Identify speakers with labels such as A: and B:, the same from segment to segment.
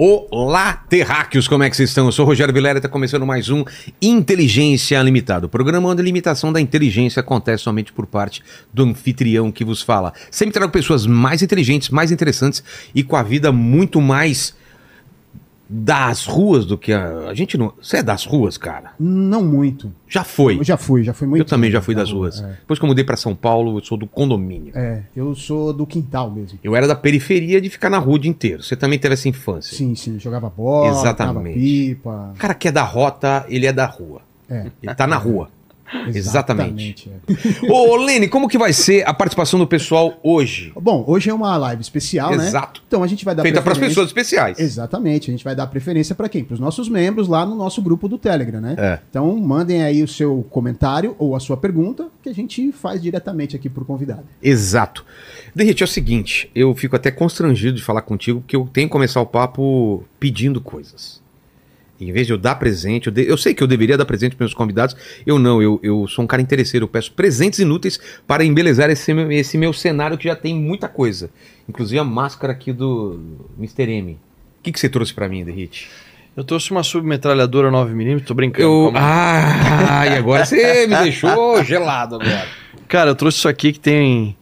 A: Olá, terráqueos, como é que vocês estão? Eu sou o Rogério Vilela e está começando mais um Inteligência Limitada. O programa onde a limitação da inteligência acontece somente por parte do anfitrião que vos fala. Sempre trago pessoas mais inteligentes, mais interessantes e com a vida muito mais das ruas do que a, a gente não. Você é das ruas, cara?
B: Não muito.
A: Já foi.
B: Eu já fui, já fui muito.
A: Eu também já fui
B: da
A: das
B: rua,
A: ruas.
B: É.
A: Depois que eu mudei para São Paulo, eu sou do condomínio.
B: É, eu sou do quintal mesmo.
A: Eu era da periferia de ficar na rua o dia inteiro. Você também teve essa infância.
B: Sim, sim, jogava bola,
A: Exatamente.
B: pipa.
A: O cara que é da rota, ele é da rua.
B: É,
A: Ele tá na rua. Exatamente.
B: exatamente, é.
A: Ô, Lene, como que vai ser a participação do pessoal hoje?
B: Bom, hoje é uma live especial, né?
A: Exato.
B: Então a gente vai dar
A: Feita para as pessoas especiais.
B: Exatamente, a gente vai dar preferência para quem? Para os nossos membros lá no nosso grupo do Telegram, né?
A: É.
B: Então mandem aí o seu comentário ou a sua pergunta que a gente faz diretamente aqui pro convidado.
A: Exato. Derrete, é o seguinte, eu fico até constrangido de falar contigo, porque eu tenho que começar o papo pedindo coisas. Em vez de eu dar presente, eu, de- eu sei que eu deveria dar presente para meus convidados, eu não, eu, eu sou um cara interesseiro, eu peço presentes inúteis para embelezar esse, meu- esse meu cenário que já tem muita coisa. Inclusive a máscara aqui do Mr. M. O que, que você trouxe para mim, Derrete?
C: Eu trouxe uma submetralhadora 9mm, tô brincando.
A: Eu. Ah, e agora você me deixou gelado agora.
C: Cara, eu trouxe isso aqui que tem.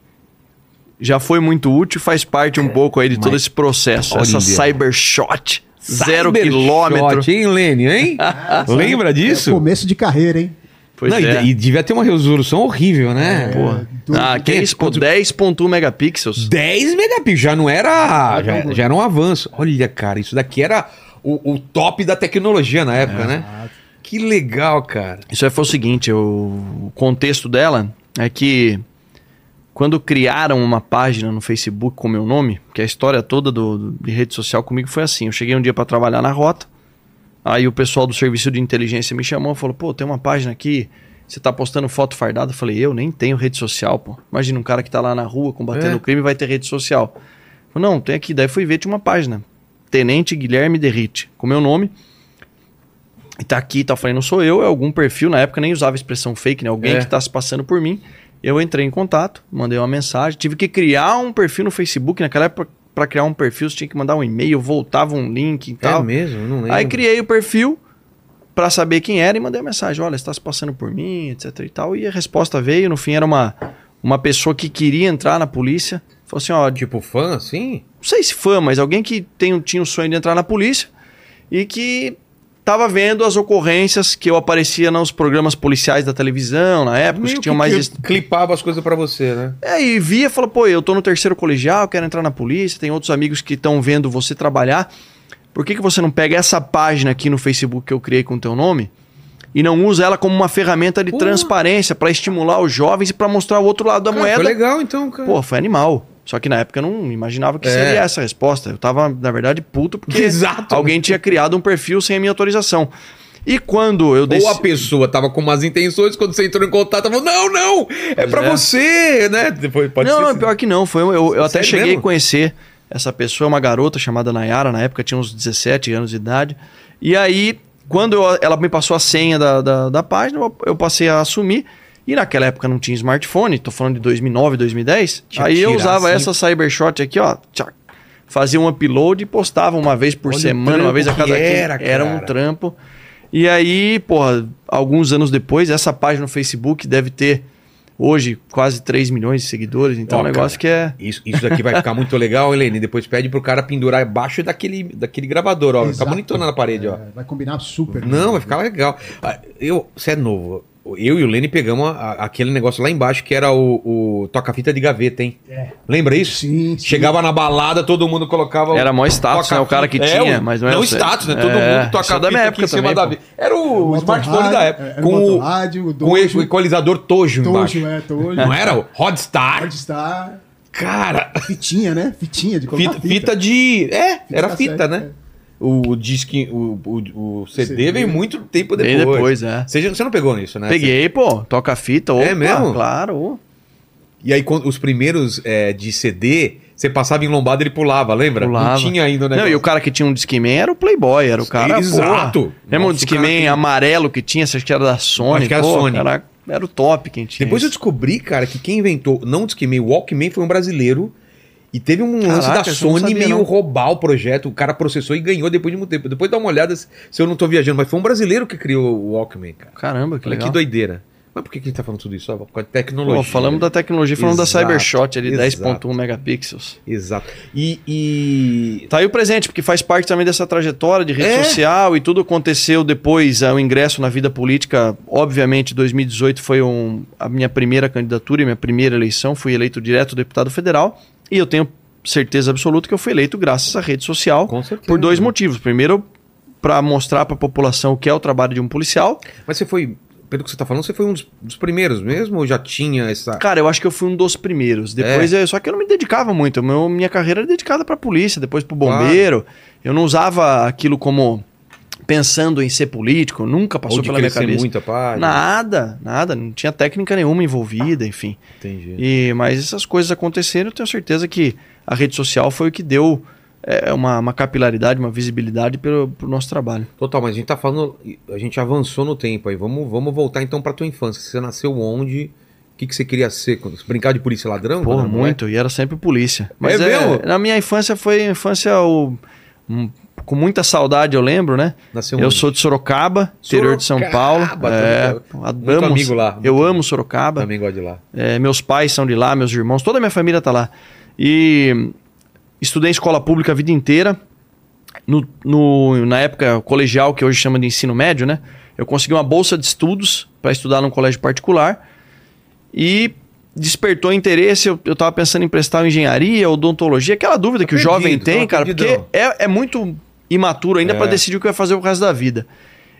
C: Já foi muito útil, faz parte um pouco aí de todo
A: mas-
C: esse processo.
A: Olha.
C: Essa Cybershot. Zero quilômetro.
A: hein, Lênio, hein? Lembra disso?
B: É começo de carreira, hein?
C: Pois
A: Não, e-
C: é.
A: e, devia ter uma resolução horrível, né?
C: Porra.
B: do-
C: Ah, que é isso, pô, 10.1 megapixels.
A: 10 megapixels, já não era. Já, já era um avanço. Olha, cara, isso daqui era o, o top da tecnologia na época, né? Que legal, cara.
C: Isso aí foi o seguinte, o o contexto dela é que quando criaram uma página no Facebook com meu nome, que a história toda do, do- de rede social comigo foi assim, eu cheguei um dia para trabalhar na rota, aí o pessoal do serviço de inteligência me chamou e falou, pô, tem uma página aqui, você tá postando foto fardada? Eu falei, eu nem tenho rede social, pô. Imagina um cara que tá lá na rua combatendo
A: É.
C: o crime vai ter rede social. Eu falei, não, tem aqui. Daí fui ver, tinha uma página, Tenente Guilherme Derrite, com meu nome, e tá aqui. Eu Falei, não sou eu, é algum perfil. Na época nem usava a expressão fake, né? Alguém
A: É.
C: que tá se passando por mim. Eu entrei em contato, mandei uma mensagem. Tive que criar um perfil no Facebook. Naquela época, para criar um perfil, você tinha que mandar um e-mail, voltava um link e tal.
A: É mesmo? Não lembro.
C: Aí criei o perfil para saber quem era e mandei a mensagem: olha, você tá se passando por mim, etc e tal. E a resposta veio. No fim, era uma, uma pessoa que queria entrar na polícia. Falou assim: ó,
A: Tipo fã, assim?
C: não sei se fã, mas alguém que tem, tinha o sonho de entrar na polícia e que estava vendo as ocorrências que eu aparecia nos programas policiais da televisão na época, os
A: Meio
C: que tinham
A: que
C: mais. est-
A: clipava as coisas pra você, né?
C: É, e via, falou, pô, eu tô no terceiro colegial, quero entrar na polícia, tem outros amigos que estão vendo você trabalhar. Por que, que você não pega essa página aqui no Facebook que eu criei com o teu nome e não usa ela como uma ferramenta de
A: Pô.
C: transparência para estimular os jovens e para mostrar o outro lado da
A: Cara,
C: moeda?
A: Foi legal, então, cara.
C: Pô, foi animal. Só que na época eu não imaginava que
A: É.
C: seria essa a resposta. Eu tava, na verdade, puto porque
A: Exato.
C: alguém tinha criado um perfil sem a minha autorização. E quando eu
A: Ou
C: desci...
A: a pessoa tava com umas intenções, quando você entrou em contato, falou: Não, não! É pra
C: é.
A: você, né? Depois pode
C: não,
A: ser.
C: não, pior que não. Foi, um- eu eu até cheguei
A: mesmo?
C: a conhecer essa pessoa, uma garota chamada Nayara, na época tinha uns 17 anos de idade. E aí, quando eu- ela me passou a senha da, da, da página, eu, eu passei a assumir. E naquela época não tinha smartphone, tô falando de 2009, 2010.
A: Tinha
C: aí eu usava
A: assim.
C: essa Cybershot aqui, ó. tchac, fazia um upload e postava uma vez por
A: Olha
C: semana, uma vez a cada
A: que
C: 15.
A: era,
C: era um trampo. E aí, porra, alguns anos depois, essa página no Facebook deve ter hoje quase 3 milhões de seguidores. Então
A: Ó,
C: é um negócio
A: cara,
C: que é.
A: Isso, isso daqui vai ficar muito legal, Helene. Depois pede pro cara pendurar embaixo daquele, daquele gravador, ó. Ficar
B: Exato.
A: bonitona na parede, ó.
B: É, vai combinar super.
A: Não, vai ficar legal. Ah, Eu, você é novo. Eu e o Lene pegamos a- aquele negócio lá embaixo que era o, o toca-fita de gaveta, hein?
B: É.
A: Lembra isso?
B: Sim, sim.
A: Chegava na balada, todo mundo colocava. o
C: Era mó status, né? O cara que
A: toca-fita.
C: tinha,
A: o-
C: mas não é
A: Não status, né? Todo
C: É,
A: mundo toca
C: é da minha época também,
A: da
C: pô.
A: vida. Era o,
B: O
A: smartphone
B: motorrádio,
A: da
B: é,
A: época.
B: era
A: com
B: o
A: o,
B: motorrádio, o
A: com o equalizador Tojo,
B: Tojo,
A: embaixo.
B: é, Tojo.
A: Não era? o Rodstar.
B: Pode estar.
A: Cara,
B: Fitinha, né? Fitinha de colocar
A: fita, fita de. É, era
B: cassete,
A: fita, né?
B: é.
A: O disque, o, o, o CD,
B: CD.
A: veio muito tempo
C: Bem
A: depois.
C: depois, é.
A: Você, você não pegou nisso, né?
C: Peguei, pô, toca fita, opa,
A: É mesmo?
C: Claro.
A: E aí, quando- os primeiros é, de CD, você passava em lombada ele pulava, lembra?
C: Pulava.
A: Não tinha ainda o
C: Não, e o cara que tinha um Discman era o Playboy, era o cara.
A: Exato.
C: Porra. Lembra
A: Nossa,
C: o
A: o
C: Discman amarelo que tinha? Você acha que era da Sony?
A: Acho que era
C: Pô,
A: Sony.
C: Era, era o top quem tinha.
A: Depois eu
C: isso.
A: descobri, cara, que quem inventou, não o Discman, o Walkman foi um brasileiro. E teve um lance
C: Caraca,
A: da
C: eu não
A: Sony
C: sabia,
A: meio
C: não.
A: roubar o projeto. O cara processou e ganhou depois de muito tempo. Depois dá uma olhada se eu não tô viajando. Mas foi um brasileiro que criou o Walkman, cara.
C: Caramba, que
A: Olha
C: legal.
A: que doideira. Mas por que, que a gente tá falando tudo isso? Causa de tecnologia.
C: Pô, falamos da tecnologia, falando
A: Exato,
C: da Cybershot ali,
A: exato.
C: 10.1 megapixels.
A: Exato. E, e-
C: Tá aí o presente, porque faz parte também dessa trajetória de rede
A: É.
C: social e tudo aconteceu depois, ah, o ingresso na vida política. Obviamente, 2018 foi um- a minha primeira candidatura e minha primeira eleição. Fui eleito direto deputado federal e eu tenho certeza absoluta que eu fui eleito graças à rede social
A: Com certeza.
C: por dois motivos. Primeiro, para mostrar para a população o que é o trabalho de um policial.
A: Mas você foi, pelo que você tá falando, você foi um dos, dos primeiros mesmo? Ou já tinha essa.
C: Cara, eu acho que eu fui um dos primeiros. Depois,
A: É.
C: eu- só que eu não me dedicava muito. Meu, minha carreira era dedicada para polícia, depois para bombeiro. Eu não usava aquilo como pensando em ser político. Nunca passou
A: ou de
C: pela minha cabeça.
A: muito a página?
C: Nada, nada. Não tinha técnica nenhuma envolvida, enfim.
A: Entendi.
C: E, mas essas coisas aconteceram. Eu tenho certeza que a rede social foi o que deu é, uma, uma capilaridade, uma visibilidade pelo, pro nosso trabalho.
A: Total, mas a gente tá falando. A gente avançou no tempo aí. Vamos, vamos voltar então pra tua infância. Você nasceu onde? O que, que você queria ser? Brincar de polícia ladrão?
C: Porra, muito. E era sempre polícia. Mas
A: É
C: é, na minha infância foi infância o- um- com muita saudade, eu lembro, né?
A: Nasceu
C: Eu
A: onde?
C: sou de Sorocaba, interior de São Paulo.
A: Sorocaba,
C: É, amo-
A: Muito amigo lá.
C: Eu amo Sorocaba.
A: Também gosto de lá.
C: É, meus pais são de lá, meus irmãos, toda a minha família tá lá. E estudei em escola pública a vida inteira. No, no- na época colegial, que hoje chama de ensino médio, né? Eu consegui uma bolsa de estudos para estudar num colégio particular. E despertou interesse. Eu, eu tava pensando em prestar engenharia, odontologia, aquela dúvida que o
A: perdido,
C: jovem tem, cara, porque
A: perdidão.
C: é, é muito imaturo ainda
A: É.
C: para decidir o que vai fazer o resto da vida.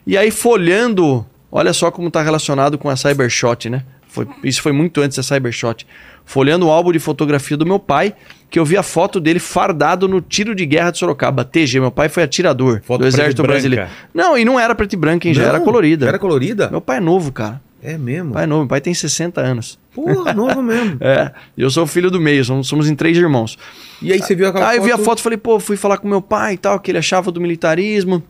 C: E aí, folhando, olha só como tá relacionado com a Cybershot, né? Foi, isso foi muito antes da Cybershot. Folhando o álbum de fotografia do meu pai, que eu vi a foto dele fardado no tiro de guerra de Sorocaba, TG. Meu pai foi atirador
A: Foto
C: do Exército. Brasileiro. Não, e não era preto e branco, hein? Já
A: Não?
C: era colorida.
A: Já Era colorida?
C: Meu pai é novo, cara.
A: É mesmo.
C: Pai é novo. Meu pai tem 60 anos.
A: Porra, novo mesmo.
C: É, e eu sou o filho do meio, somos, somos em três irmãos.
A: E aí você viu aquela
C: Aí eu vi a foto e falei, pô, fui falar com meu pai e tal, que ele achava do militarismo.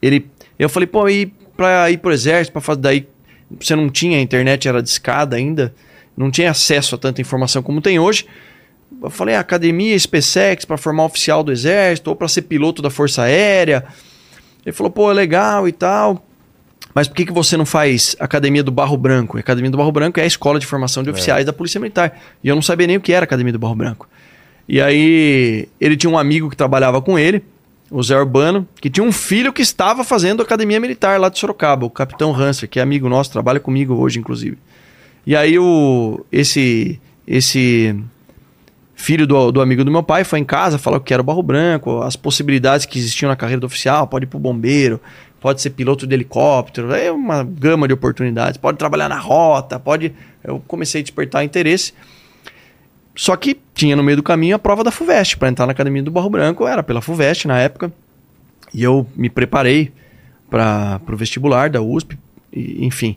C: Ele, eu falei, pô, e pra ir pro exército, pra fazer daí, você não tinha, a internet era discada ainda, não tinha acesso a tanta informação como tem hoje. Eu falei, academia, SpaceX, pra formar oficial do exército, ou pra ser piloto da Força Aérea. Ele falou, pô, é legal e tal. Mas por que, que você não faz Academia do Barro Branco? A Academia do Barro Branco é a escola de formação de oficiais da Polícia Militar. E eu não sabia nem o que era a Academia do Barro Branco. E aí ele tinha um amigo que trabalhava com ele, o Zé Urbano, que tinha um filho que estava fazendo Academia Militar lá de Sorocaba, o Capitão Hanser, que é amigo nosso, trabalha comigo hoje, inclusive. E aí o, esse, esse filho do, do amigo do meu pai foi em casa, falou que era o Barro Branco, as possibilidades que existiam na carreira do oficial, pode ir pro bombeiro, pode ser piloto de helicóptero, é uma gama de oportunidades, pode trabalhar na rota, pode... Eu comecei a despertar interesse. Só que tinha no meio do caminho a prova da FUVEST. Para entrar na Academia do Barro Branco, era pela FUVEST na época. E eu me preparei para o vestibular da USP, e, enfim.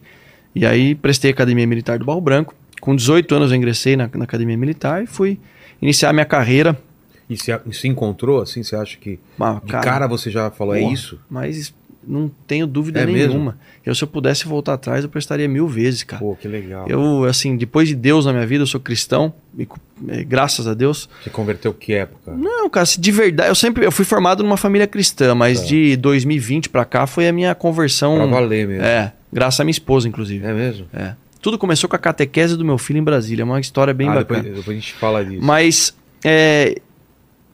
C: E aí prestei a Academia Militar do Barro Branco. Com 18 anos eu ingressei na, na Academia Militar e fui iniciar minha carreira.
A: E se, se encontrou assim? Você acha que
C: Ah,
A: de cara, você já falou, é
C: porra,
A: isso?
C: Mas não tenho dúvida
A: É
C: nenhuma. Eu, se eu pudesse voltar atrás, eu prestaria mil vezes, cara.
A: Pô, que legal.
C: Eu, assim, depois de Deus na minha vida, eu sou cristão, e, eh, graças a Deus.
A: Você converteu que época?
C: Não, cara, se de verdade, eu sempre eu fui formado numa família cristã, mas
A: Tá.
C: de 2020 pra cá foi a minha conversão.
A: Pra valer mesmo.
C: É, graças à minha esposa, inclusive.
A: É mesmo?
C: É. Tudo começou com a catequese do meu filho em Brasília, é uma história bem
A: ah,
C: bacana.
A: depois, depois a gente fala disso.
C: Mas, é,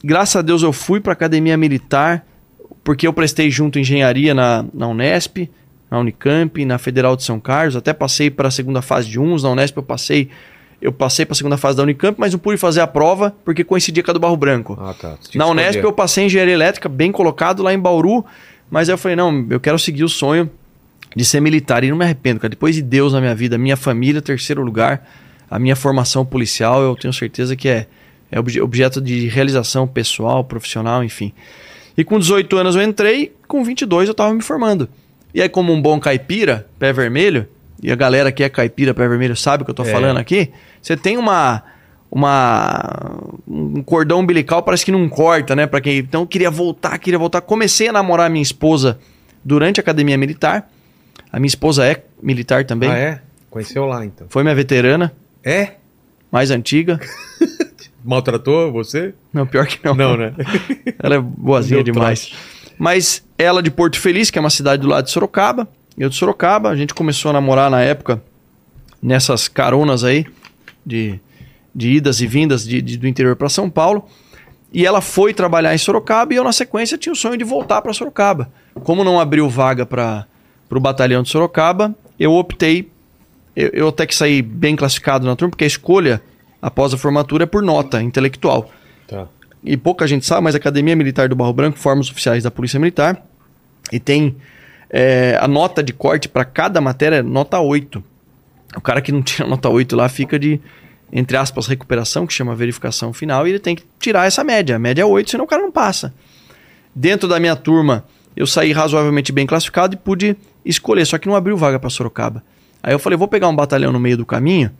C: graças a Deus, eu fui para academia militar, porque eu prestei junto engenharia na, na Unesp, na Unicamp, na Federal de São Carlos. Até passei para a segunda fase de uns. Na Unesp eu passei eu passei para a segunda fase da Unicamp, mas não pude fazer a prova porque coincidia com a do Barro Branco.
A: Ah, tá.
C: Na Unesp eu passei em engenharia elétrica, bem colocado lá em Bauru, mas aí eu falei, não, eu quero seguir o sonho de ser militar e não me arrependo, cara. Depois de Deus na minha vida, minha família, terceiro lugar, a minha formação policial, eu tenho certeza que é, é obje- objeto de realização pessoal, profissional, enfim. E com 18 anos eu entrei, com 22 eu estava me formando. E aí, como um bom caipira, pé vermelho, e a galera que é caipira, pé vermelho, sabe o que eu tô
A: É.
C: falando aqui, você tem uma uma um cordão umbilical parece que não corta, né, para quem então eu queria voltar, queria voltar. Comecei a namorar minha esposa durante a academia militar. A minha esposa é militar também.
A: Ah, é? Conheceu lá, então.
C: Foi minha veterana,
A: É?
C: mais antiga.
A: maltratou você?
C: Não, pior que não.
A: Não, né?
C: Ela é boazinha demais. Mas ela de Porto Feliz, que é uma cidade do lado de Sorocaba, eu de Sorocaba, a gente começou a namorar na época nessas caronas aí de, de idas e vindas de, de- do interior para São Paulo. E ela foi trabalhar em Sorocaba e eu, na sequência, tinha o sonho de voltar para Sorocaba. Como não abriu vaga para o batalhão de Sorocaba, eu optei. Eu, eu até que saí bem classificado na turma, porque a escolha após a formatura é por nota intelectual
A: Tá.
C: e pouca gente sabe, mas a Academia Militar do Barro Branco forma os oficiais da Polícia Militar e tem é, a nota de corte para cada matéria é nota 8. O cara que não tira nota 8 lá fica de, entre aspas, recuperação, que chama verificação final, e ele tem que tirar essa média. A média é 8, senão o cara não passa. Dentro da minha turma, eu saí razoavelmente bem classificado e pude escolher, só que não abriu vaga para Sorocaba. Aí eu falei, vou pegar um batalhão no meio do caminho,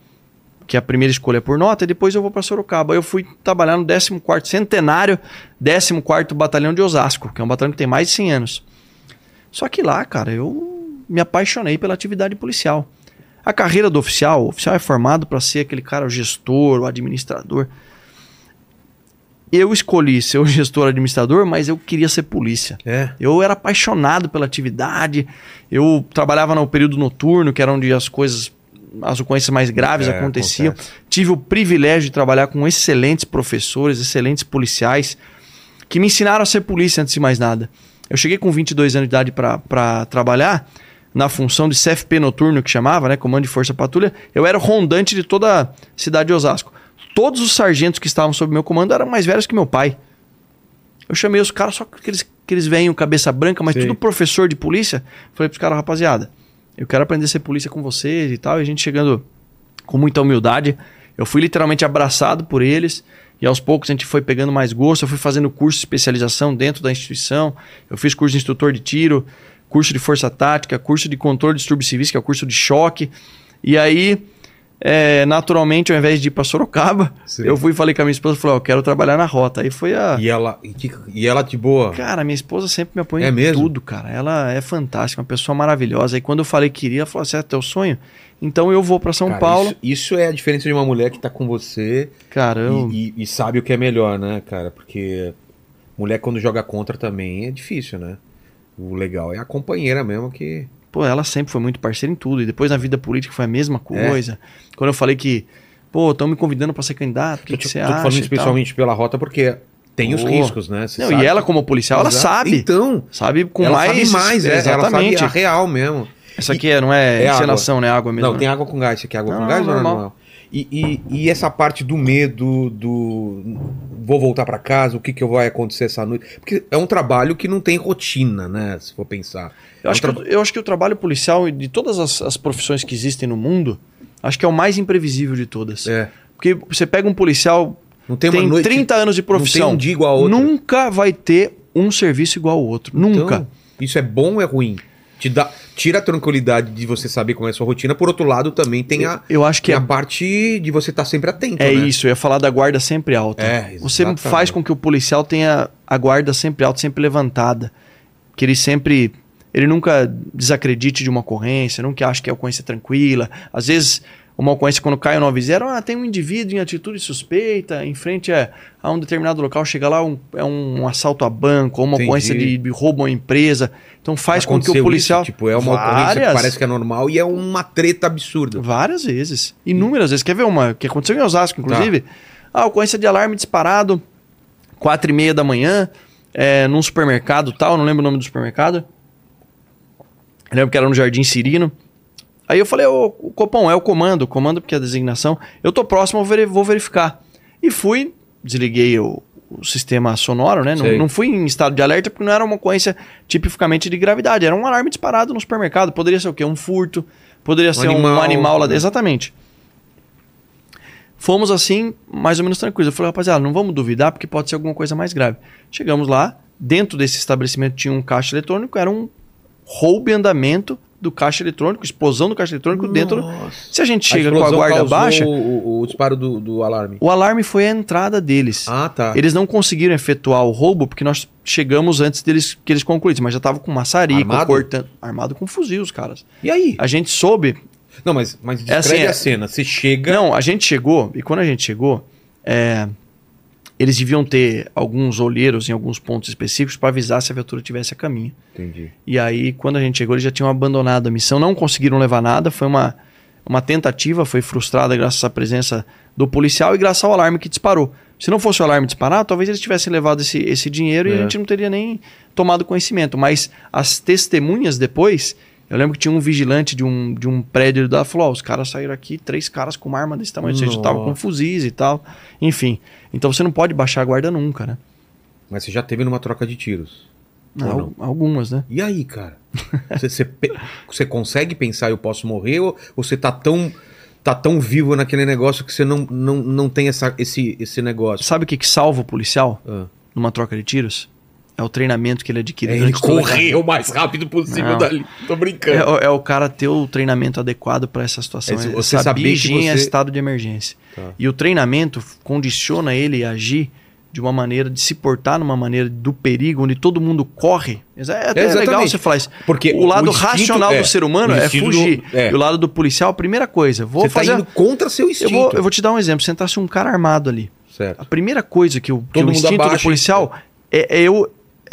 C: que a primeira escolha é por nota, e depois eu vou para Sorocaba. Eu fui trabalhar no 14º centenário, 14º Batalhão de Osasco, que é um batalhão que tem mais de 100 anos. Só que lá, cara, eu me apaixonei pela atividade policial. A carreira do oficial, o oficial é formado para ser aquele cara, o gestor, o administrador. Eu escolhi ser o gestor administrador, mas eu queria ser polícia.
A: É.
C: Eu era apaixonado pela atividade. Eu trabalhava no período noturno, que era onde as coisas, as ocorrências mais graves
A: É,
C: aconteciam.
A: acontece.
C: Tive o privilégio de trabalhar com excelentes professores, excelentes policiais, que me ensinaram a ser polícia antes de mais nada. Eu cheguei com 22 anos de idade para trabalhar na função de CFP noturno, que chamava, né? Comando de Força Patrulha. Eu era o rondante de toda a cidade de Osasco. Todos os sargentos que estavam sob meu comando eram mais velhos que meu pai. Eu chamei os caras só que eles, que eles cabeça branca, mas
A: Sim.
C: tudo professor de polícia. Falei pros caras, rapaziada, eu quero aprender a ser polícia com vocês e tal. E a gente chegando com muita humildade. Eu fui literalmente abraçado por eles. E aos poucos a gente foi pegando mais gosto. Eu fui fazendo curso de especialização dentro da instituição. Eu fiz curso de instrutor de tiro, curso de força tática, curso de controle de distúrbios civis, que é o curso de choque. E aí, é, naturalmente, ao invés de ir para Sorocaba,
A: Sim.
C: eu fui e falei com a minha esposa, falei, ó, quero trabalhar na rota. Aí foi a...
A: E ela, e, que- e ela de boa.
C: Cara, minha esposa sempre me apoia
A: É
C: em
A: mesmo?
C: tudo, cara. Ela é fantástica, uma pessoa maravilhosa. E quando eu falei que iria, ela falou assim, é teu sonho? Então eu vou para São
A: Cara,
C: Paulo.
A: Isso, isso é a diferença de uma mulher que tá com você
C: Cara, eu...
A: e, e- e sabe o que é melhor, né, cara? Porque mulher quando joga contra também é difícil, né? O legal é a companheira mesmo que.
C: Pô, ela sempre foi muito parceira em tudo. E depois na vida política foi a mesma
A: É.
C: coisa. Quando eu falei que, pô, estão me convidando para ser candidato, o que,
A: tô
C: que você
A: tô
C: acha?
A: falando
C: e tal?
A: especialmente pela rota porque tem os
C: Pô.
A: riscos, né? Você
C: Não,
A: sabe
C: e ela, como policial, ela
A: Exato.
C: sabe.
A: Então,
C: Sabe com
A: ela
C: mais.
A: sabe mais, é, ela
C: Exatamente.
A: sabe a real mesmo.
C: Essa aqui é, não é,
A: É água.
C: encenação, né? Água mesmo.
A: Não,
C: né?
A: tem água com gás. Você quer água com
C: Não,
A: gás ou é
C: normal.
A: normal? E, e, e essa parte do medo, do vou voltar pra casa, o que, que vai acontecer essa noite? Porque é um trabalho que não tem rotina, né? Se for pensar.
C: Eu acho,
A: É um
C: que, eu acho que o trabalho policial, de todas as, as profissões que existem no mundo, acho que é o mais imprevisível de todas.
A: É.
C: Porque você pega um policial,
A: Não tem
C: tem,
A: uma noite.
C: 30 anos de
A: Não tem
C: profissão,
A: um dia igual outro.
C: nunca vai ter um serviço igual ao outro. Nunca.
A: Então, isso é bom ou é ruim? Te dá, tira a tranquilidade de você saber como é a sua rotina. Por outro lado, também tem a,
C: Eu acho que é
A: a parte de você estar sempre atento.
C: É
A: né?
C: isso, eu ia falar da guarda sempre alta.
A: É,
C: Você faz com que o policial tenha a guarda sempre alta, sempre levantada. Que ele sempre. Ele nunca desacredite de uma ocorrência, nunca ache que a ocorrência é tranquila. Às vezes, uma ocorrência, quando cai o 90, ah, tem um indivíduo em atitude suspeita, em frente a, a um determinado local, chega lá, um, é um assalto a banco, ou uma
A: Entendi.
C: ocorrência de, de roubo a empresa. Então faz com que
A: Aconteceu
C: o policial.
A: isso, tipo, é uma ocorrência que
C: Várias.
A: parece que é normal e é uma treta absurda.
C: Várias vezes. Inúmeras vezes. Quer ver uma que aconteceu em Osasco, inclusive?
A: Tá.
C: Ah, ocorrência de alarme disparado, quatro e meia da manhã, é, num supermercado tal, não lembro o nome do supermercado. Eu lembro que era no Jardim Cirino. Aí eu falei, ô, o Copom, é o comando, o comando porque é a designação. Eu tô próximo, vou verificar. E fui, desliguei o, o sistema sonoro, né? Não, não fui em estado de alerta porque não era uma ocorrência tipicamente de gravidade. Era um alarme disparado no supermercado. Poderia ser o quê? Um furto, poderia ser um
A: animal,
C: animal lá
A: né?
C: dentro. Exatamente. Fomos assim, mais ou menos tranquilos. Eu falei, rapaziada, não vamos duvidar porque pode ser alguma coisa mais grave. Chegamos lá, dentro desse estabelecimento tinha um caixa eletrônico, era um roubo em andamento do caixa eletrônico, explosão do caixa eletrônico dentro.
A: Nossa.
C: Se a gente chega
A: A
C: com a guarda baixa,
A: O, o- disparo do, do alarme.
C: o alarme foi a entrada deles.
A: Ah, tá.
C: Eles não conseguiram efetuar o roubo porque nós chegamos antes deles que eles concluíssem, mas já tava com maçarico,
A: Armado?
C: cortando, armado com fuzil os caras.
A: E aí?
C: A gente soube,
A: Não, mas, mas descreve
C: assim, é-
A: a cena. Você chega.
C: Não, a gente chegou, e quando a gente chegou, é, eles deviam ter alguns olheiros em alguns pontos específicos para avisar se a viatura tivesse a caminho.
A: Entendi.
C: E aí, quando a gente chegou, eles já tinham abandonado a missão, não conseguiram levar nada. Foi uma, uma tentativa, foi frustrada graças à presença do policial e graças ao alarme que disparou. Se não fosse o alarme disparar, talvez eles tivessem levado esse, esse dinheiro e
A: É.
C: a gente não teria nem tomado conhecimento. Mas as testemunhas depois, eu lembro que tinha um vigilante de um, de um prédio da falou: ó, os caras saíram aqui, três caras com uma arma desse tamanho, ou seja, estavam com
A: Nossa.
C: fuzis e tal. Enfim. Então você não pode baixar a guarda nunca, né?
A: Mas você já teve numa troca de tiros.
C: Al-
A: não?
C: Algumas, né?
A: E aí, cara? Você, você, você consegue pensar eu posso morrer ou ou você tá tão tá tão vivo naquele negócio que você não, não, não tem essa, esse, esse negócio?
C: Sabe o que, que salva o policial
A: Ah.
C: numa troca de tiros? É o treinamento que ele adquire
A: É ele
C: a
A: correr o mais rápido possível
C: Não.
A: dali. Tô brincando.
C: É, o- é o cara ter o treinamento adequado para essa situação.
A: É,
C: É,
A: você
C: saber
A: que você-
C: estado de emergência.
A: Tá.
C: E o treinamento condiciona ele a agir de uma maneira, de se portar numa maneira do perigo, onde todo mundo corre. É até
A: Exatamente.
C: legal você falar isso.
A: Porque
C: o lado
A: instinto-
C: racional
A: é,
C: do ser humano
A: o
C: é fugir.
A: do- é.
C: E o lado do policial, a primeira coisa, vou
A: você
C: fazer.
A: tá indo contra seu
C: eu,
A: instinto.
C: vou, eu vou te dar um exemplo. Sentasse um cara armado ali. A
A: Certo.
C: primeira coisa que o, que o instinto
A: abaixa
C: do policial é, é eu.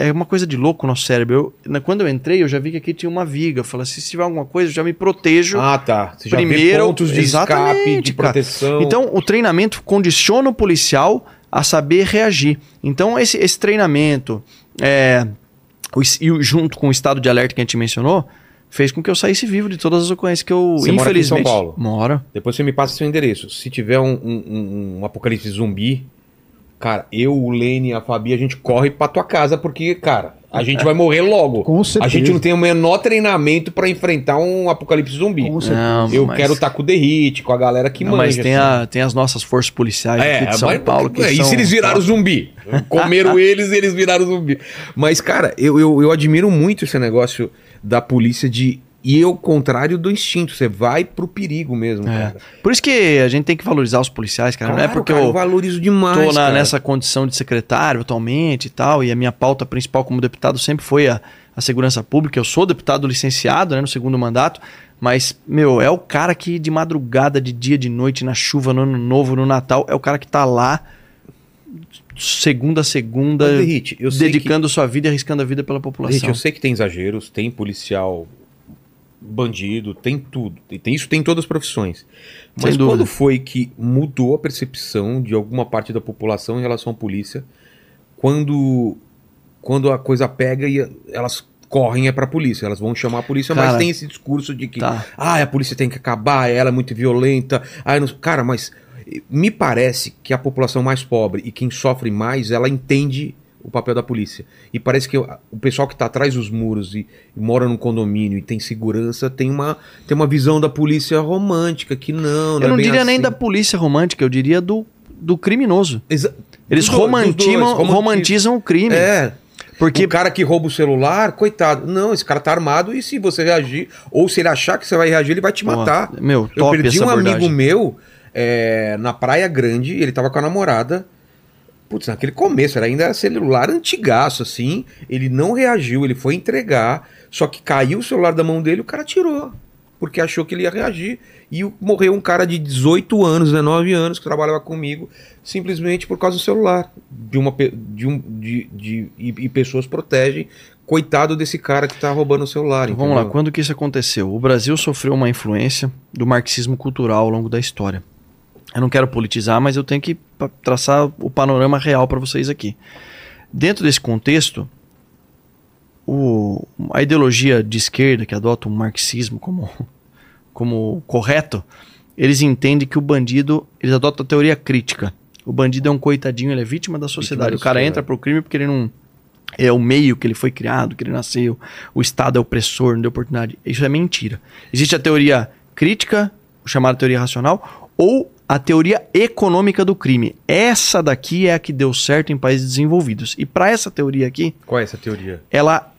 C: É uma coisa de louco no nosso cérebro. Eu, na- quando eu entrei, eu já vi que aqui tinha uma viga. Eu falei assim: se tiver alguma coisa, eu já me protejo.
A: Ah, tá. Você já
C: primeiro,
A: vê pontos de escape, de
C: cara.
A: proteção.
C: Então, o treinamento condiciona o policial a saber reagir. Então, esse, esse treinamento, é, o e o- junto com o estado de alerta que a gente mencionou, fez com que eu saísse vivo de todas as ocorrências que eu,
A: Você mora aqui em São
C: infelizmente.
A: Paulo?
C: Moro.
A: Depois você me passa seu endereço. Se tiver um, um- um- um apocalipse zumbi, cara, eu, o Lene e a Fabi, a gente corre pra tua casa, porque, cara, a gente vai morrer logo.
B: Com
A: A
B: certeza.
A: gente não tem o menor treinamento pra enfrentar um apocalipse zumbi.
B: Com certeza.
C: Não,
A: Eu
C: mas-
A: quero estar com o derrite, com a galera que
C: Não,
A: manja.
C: mas tem,
A: assim.
C: a, tem as nossas forças policiais
A: É,
C: aqui de São
A: mas-
C: Paulo que
A: é, e
C: são...
A: se eles viraram zumbi? Comeram eles e eles viraram zumbi. Mas, cara, eu, eu, eu admiro muito esse negócio da polícia de. E eu, contrário do instinto, você vai pro perigo mesmo,
C: É.
A: cara.
C: Por isso que a gente tem que valorizar os policiais, cara. não é
A: Claro,
C: porque
A: cara,
C: eu
A: eu valorizo demais.
C: tô na- nessa condição de secretário atualmente e tal, e a minha pauta principal como deputado sempre foi a, a segurança pública. Eu sou deputado licenciado né, no segundo mandato, mas, meu, é o cara que de madrugada, de dia, de noite, na chuva, no ano novo, no Natal, é o cara que tá lá segunda a segunda,
A: Mas, sei
C: dedicando sua vida e arriscando a vida pela
A: que,
C: população.
A: Derrite, eu sei que tem exageros, tem policial bandido, tem tudo. E Tem, isso tem em todas as profissões. Mas quando foi que mudou a percepção de alguma parte da população em relação à polícia? Quando, quando a coisa pega e elas correm é pra polícia, elas vão chamar a polícia, mas
C: Cara,
A: tem esse discurso de que
C: tá.
A: ah, a polícia tem que acabar, ela é muito violenta. Ah, não... Cara, mas me parece que a população mais pobre e quem sofre mais, ela entende o papel da polícia. E parece que o pessoal que está atrás dos muros e, e mora num condomínio e tem segurança tem uma, tem uma visão da polícia romântica, que não, não
C: Eu não
A: é
C: diria nem
A: assim.
C: da polícia romântica, eu diria do, do criminoso.
A: Exa-
C: Eles
A: dos
C: romantimam,
A: dois, romanti-
C: romantizam o crime.
A: É,
C: Porque
A: o cara que rouba o celular, coitado. Não, esse cara tá armado e se você reagir, ou se ele achar que você vai reagir, ele vai te matar.
C: meu,
A: Eu perdi um
C: abordagem.
A: amigo meu é, na Praia Grande, ele tava com a namorada. Putz, naquele começo, era ainda celular antigaço, assim. Ele não reagiu, ele foi entregar, só que caiu o celular da mão dele e o cara tirou. Porque achou que ele ia reagir. E morreu um cara de 18 anos, 19 anos, que trabalhava comigo, simplesmente por causa do celular. De uma, de um, de, de, e, e pessoas protegem. Coitado desse cara que tá roubando o celular.
C: Então, Vamos lá, quando que isso aconteceu? O Brasil sofreu uma influência do marxismo cultural ao longo da história. Eu não quero politizar, mas eu tenho que traçar o panorama real para vocês aqui. Dentro desse contexto, o- a ideologia de esquerda que adota o marxismo como, como correto, eles entendem que o bandido, eles adotam a teoria crítica. O bandido é um coitadinho, ele é vítima da sociedade.
A: da
C: o cara entra pro crime porque ele não é o meio que ele foi criado, que ele nasceu, o Estado é opressor, não deu oportunidade. Isso é mentira. Existe a teoria crítica, chamada teoria racional, ou a teoria econômica do crime. Essa daqui é a que deu certo em países desenvolvidos. E para essa teoria aqui,
A: Qual é essa teoria?
C: ela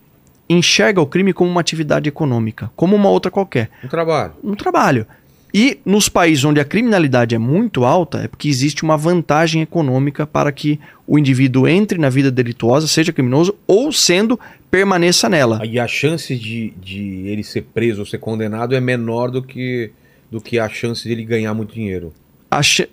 C: enxerga o crime como uma atividade econômica, como uma outra qualquer
A: Um trabalho.
C: no trabalho. E nos países onde a criminalidade é muito alta, é porque existe uma vantagem econômica para que o indivíduo entre na vida delituosa, seja criminoso, ou sendo, permaneça nela.
A: E a chance de, de ele ser preso ou ser condenado é menor do que, do que a chance de ele ganhar muito dinheiro.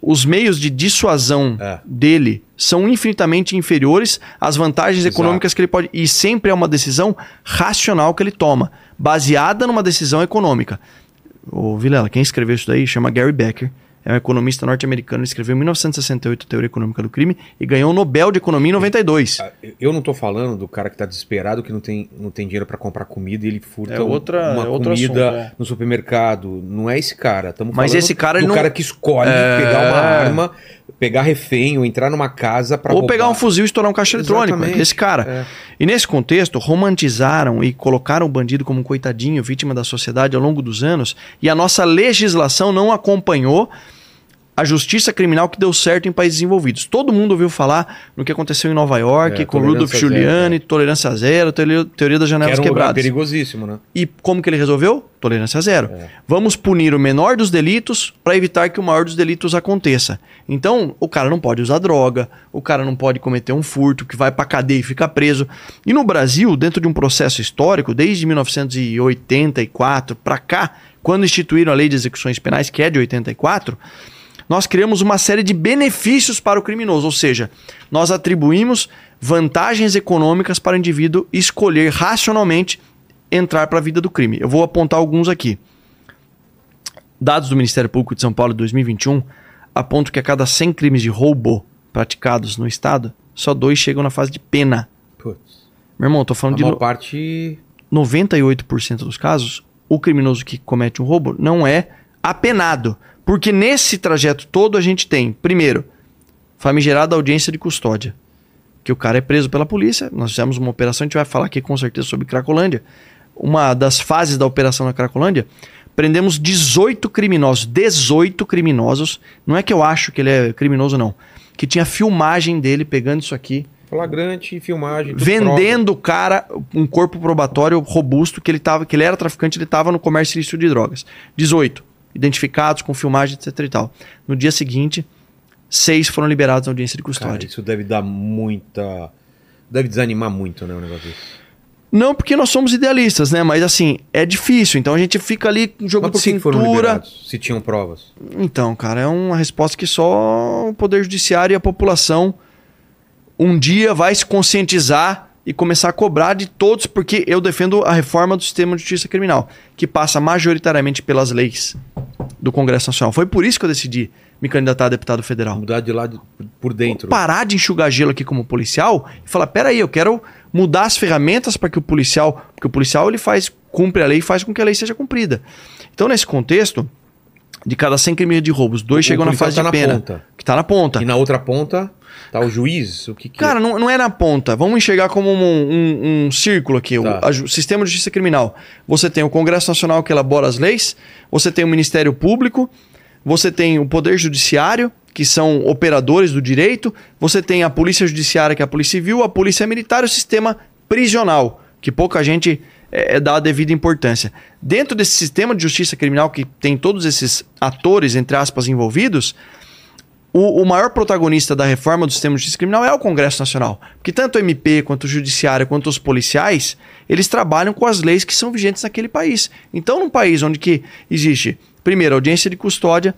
C: Os meios de dissuasão
A: É.
C: dele são infinitamente inferiores às vantagens
A: Exato.
C: econômicas que ele pode. E sempre é uma decisão racional que ele toma, baseada numa decisão econômica. O Vilela, quem escreveu isso daí chama Gary Becker. É um economista norte-americano, escreveu em 1968 a Teoria Econômica do Crime e ganhou o Nobel de Economia em 92.
A: Ah, Eu não tô falando do cara que tá desesperado, que não tem, não tem dinheiro pra comprar comida e ele furta
C: É outra-
A: uma
C: é outro
A: comida
C: assunto, é.
A: no supermercado. Não é esse cara. Estamos
C: Mas
A: falando
C: esse cara,
A: do
C: não-
A: cara que escolhe
C: É.
A: pegar uma arma, pegar refém ou entrar numa casa pra
C: Ou
A: roubar.
C: pegar um fuzil e estourar um caixa eletrônico.
A: Exatamente.
C: Esse cara.
A: É.
C: E nesse contexto, romantizaram e colocaram o bandido como um coitadinho, vítima da sociedade ao longo dos anos, e a nossa legislação não acompanhou a justiça criminal que deu certo em países desenvolvidos. Todo mundo ouviu falar no que aconteceu em Nova York,
A: É,
C: com Rudolf Giuliani, tolerância zero, teoria, das
A: Que
C: janelas
A: era um
C: quebradas.
A: perigosíssimo, né?
C: E como que ele resolveu? Tolerância zero.
A: É.
C: Vamos punir o menor dos delitos para evitar que o maior dos delitos aconteça. Então, o cara não pode usar droga, o cara não pode cometer um furto que vai para cadeia e fica preso. E no Brasil, dentro de um processo histórico, desde 1984 para cá, quando instituíram a Lei de Execuções Penais, que é de 84, nós criamos uma série de benefícios para o criminoso, ou seja, nós atribuímos vantagens econômicas para o indivíduo escolher racionalmente entrar para a vida do crime. Eu vou apontar alguns aqui. Dados do Ministério Público de São Paulo de 2021 apontam que a cada 100 crimes de roubo praticados no estado, só dois chegam na fase de pena.
A: Putz.
C: Meu irmão, tô
A: A
C: falando de
A: maior
C: no-
A: parte.
C: 98% dos casos, o criminoso que comete um roubo não é apenado. Porque nesse trajeto todo a gente tem, primeiro, famigerada audiência de custódia. Que o cara é preso pela polícia. Nós fizemos uma operação, a gente vai falar aqui com certeza sobre Cracolândia. Uma das fases da operação na Cracolândia, prendemos 18 criminosos. 18 criminosos. Não é que eu acho que ele é criminoso, não. Que tinha filmagem dele pegando isso aqui
A: Flagrante, filmagem.
C: vendendo o cara um corpo probatório robusto que ele tava, que ele era traficante, ele estava no comércio ilícito de drogas. 18 identificados com filmagem, etc e tal. No dia seguinte, seis foram liberados na audiência de
A: prova. Cara,
C: custódia.
A: isso deve dar muita. Deve desanimar muito, né? O negócio desse.
C: Não porque nós somos idealistas, né? Mas assim, é difícil. Então a gente fica ali com jogo
A: Mas por foram
C: cintura.
A: liberados? Se tinham provas.
C: Então, cara, é uma resposta que só o Poder Judiciário e a população um dia vai se conscientizar e começar a cobrar de todos, porque eu defendo a reforma do sistema de justiça criminal, que passa majoritariamente pelas leis do Congresso Nacional. Foi por isso que eu decidi me candidatar a deputado federal.
A: Mudar de lado por dentro.
C: Parar de enxugar gelo aqui como policial e falar: peraí, eu quero mudar as ferramentas para que o policial. Porque o policial ele faz, cumpre a lei e faz com que a lei seja cumprida. Então, nesse contexto, de cada 100 crimes de roubos, dois
A: O
C: chegam na fase
A: tá
C: de
A: na
C: pena.
A: ponta.
C: Que tá na ponta.
A: E na outra ponta tá o juiz? O que que
C: Cara, não, não é na ponta. Vamos enxergar como um, um- um círculo aqui. O
A: Tá.
C: a ju- sistema de justiça criminal. Você tem o Congresso Nacional que elabora as leis, você tem o Ministério Público, você tem o Poder Judiciário, que são operadores do direito, você tem a Polícia Judiciária, que é a Polícia Civil, a Polícia Militar e o sistema prisional, que pouca gente é, dá a devida importância. Dentro desse sistema de justiça criminal que tem todos esses atores, entre aspas, envolvidos, o, o maior protagonista da reforma do sistema de justiça criminal é o Congresso Nacional. Porque tanto o MP, quanto o Judiciário, quanto os policiais, eles trabalham com as leis que são vigentes naquele país. Então, num país onde que existe, primeiro, audiência de custódia,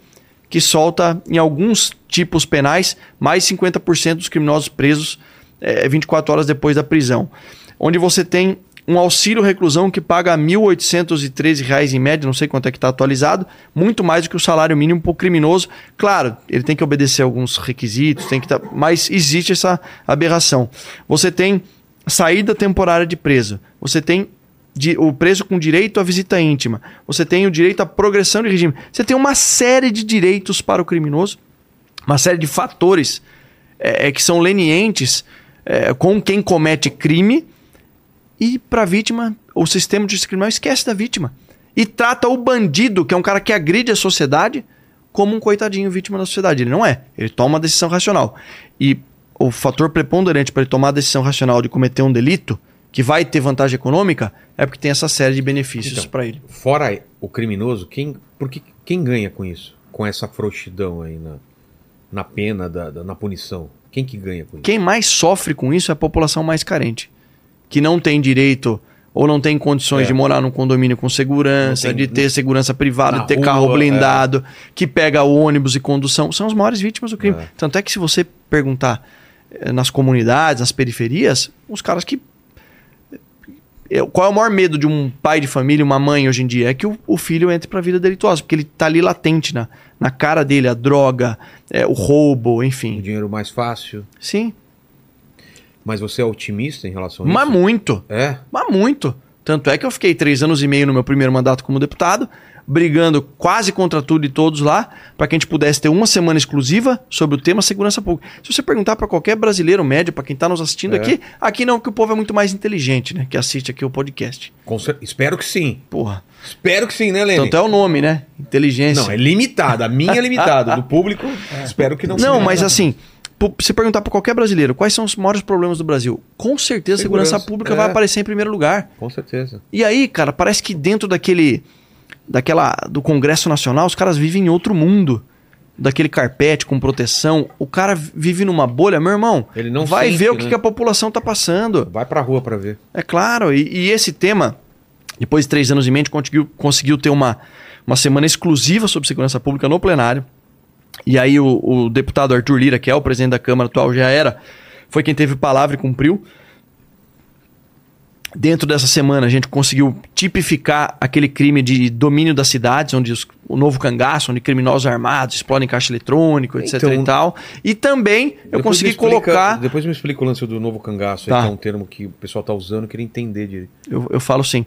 C: que solta, em alguns tipos penais, mais 50% dos criminosos presos eh, 24 horas depois da prisão. Onde você tem um auxílio reclusão que paga 1.813 reais em média, não sei quanto é que está atualizado, muito mais do que o salário mínimo para o criminoso. Claro, ele tem que obedecer alguns requisitos, tem que tá, mas existe essa aberração. Você tem saída temporária de preso, você tem de- o preso com direito à visita íntima, você tem o direito à progressão de regime, você tem uma série de direitos para o criminoso, uma série de fatores é, é, que são lenientes é, com quem comete crime e para a vítima, o sistema de justiça criminal esquece da vítima e trata o bandido, que é um cara que agride a sociedade, como um coitadinho vítima da sociedade. Ele não é. Ele toma uma decisão racional. E o fator preponderante para ele tomar a decisão racional de cometer um delito, que vai ter vantagem econômica, é porque tem essa série de benefícios
A: Então,
C: para ele.
A: Fora o criminoso, quem, porque, quem ganha com isso? Com essa frouxidão aí na, na pena, da, da- na punição? Quem que ganha com isso?
C: Quem mais sofre com isso é a população mais carente, que não tem direito, ou não tem condições
A: É.
C: de morar num condomínio com segurança,
A: tem-
C: de ter segurança privada, de ter
A: rua,
C: carro blindado, que pega ônibus e condução, são as maiores vítimas do crime.
A: É.
C: Tanto é que se você perguntar eh, nas comunidades, nas periferias, os caras que eu- qual é o maior medo de um pai de família, uma mãe hoje em dia? É que o, o filho entre pra vida delituosa, porque ele tá ali latente na, na cara dele, a droga, é, o roubo,
A: O
C: enfim.
A: dinheiro mais fácil.
C: Sim,
A: Mas você é otimista em relação a
C: mas
A: isso?
C: muito.
A: É?
C: Mas muito. Tanto é que eu fiquei três anos e meio no meu primeiro mandato como deputado, brigando quase contra tudo e todos lá, para que a gente pudesse ter uma semana exclusiva sobre o tema segurança pública. Se você perguntar para qualquer brasileiro médio, para quem está nos assistindo
A: É.
C: aqui, aqui não, que o povo é muito mais inteligente, né? Que assiste aqui o podcast.
A: Cer- Espero que sim.
C: Porra.
A: Espero que sim, né, Lene?
C: Tanto é o nome, né? Inteligência.
A: Não, é limitada. A minha é limitada. Do público, espero que não
C: Não, mas assim, se perguntar para qualquer brasileiro quais são os maiores problemas do Brasil, com certeza a segurança,
A: Segurança,
C: pública
A: é.
C: vai aparecer em primeiro lugar.
A: Com certeza.
C: E aí, cara, parece que dentro daquele daquela do Congresso Nacional, os caras vivem em outro mundo. Daquele carpete com proteção, o cara vive numa bolha, meu irmão.
A: Ele não
C: vai
A: sente,
C: ver o que,
A: né?
C: que a população tá passando.
A: Vai pra rua pra ver.
C: É claro, e, e esse tema, depois de três anos e meio, a gente conseguiu, conseguiu ter uma, uma semana exclusiva sobre segurança pública no plenário. E aí o, o deputado Arthur Lira, que é o presidente da Câmara atual, já era, foi quem teve palavra e cumpriu. Dentro dessa semana, a gente conseguiu tipificar aquele crime de domínio das cidades, onde os- o novo cangaço, onde criminosos armados explodem caixa eletrônico, etc
A: Então,
C: e tal. E também eu consegui
A: explica-
C: colocar...
A: Depois me explica o lance do novo cangaço,
C: Tá.
A: que é um termo que o pessoal tá usando, eu queria entender direito.
C: Eu, eu falo sim.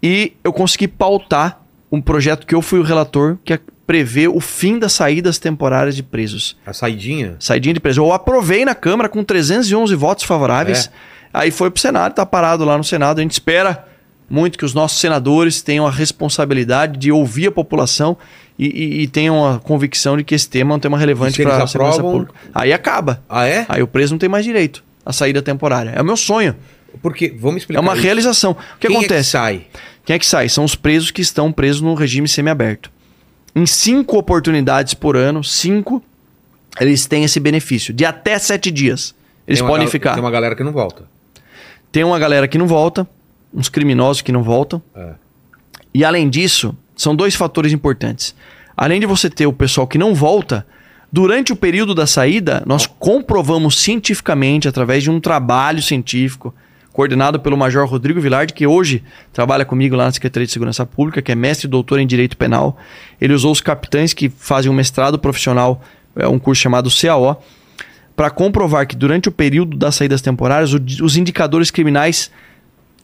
C: E eu consegui pautar um projeto que eu fui o relator, que é prever o fim das saídas temporárias de presos.
A: A saidinha?
C: Saidinha de preso. Eu aprovei na Câmara com 311 votos favoráveis. Aí foi pro Senado, tá parado lá no Senado. A gente espera muito que os nossos senadores tenham a responsabilidade de ouvir a população e, e- e tenham a convicção de que esse tema é um tema relevante para a segurança pública. Aí acaba.
A: Ah, é?
C: Aí o preso não tem mais direito à saída temporária. É o meu sonho.
A: Porque, vamos explicar
C: É uma
A: isso.
C: realização. O que
A: Quem
C: acontece?
A: É que sai?
C: Quem é que sai? São os presos que estão presos no regime semiaberto. Em cinco oportunidades por ano, cinco, eles têm esse benefício. De até sete dias. Eles podem ficar.
A: Tem uma galera que não volta.
C: Tem uma galera que não volta, uns criminosos que não voltam.
A: É.
C: E além disso, são dois fatores importantes. Além de você ter o pessoal que não volta, durante o período da saída, nós comprovamos cientificamente, através de um trabalho científico, coordenado pelo Major Rodrigo Vilardi, que hoje trabalha comigo lá na Secretaria de Segurança Pública, que é mestre e doutor em Direito Penal. Ele usou os capitães que fazem um mestrado profissional, é um curso chamado CAO, para comprovar que durante o período das saídas temporárias, o- os indicadores criminais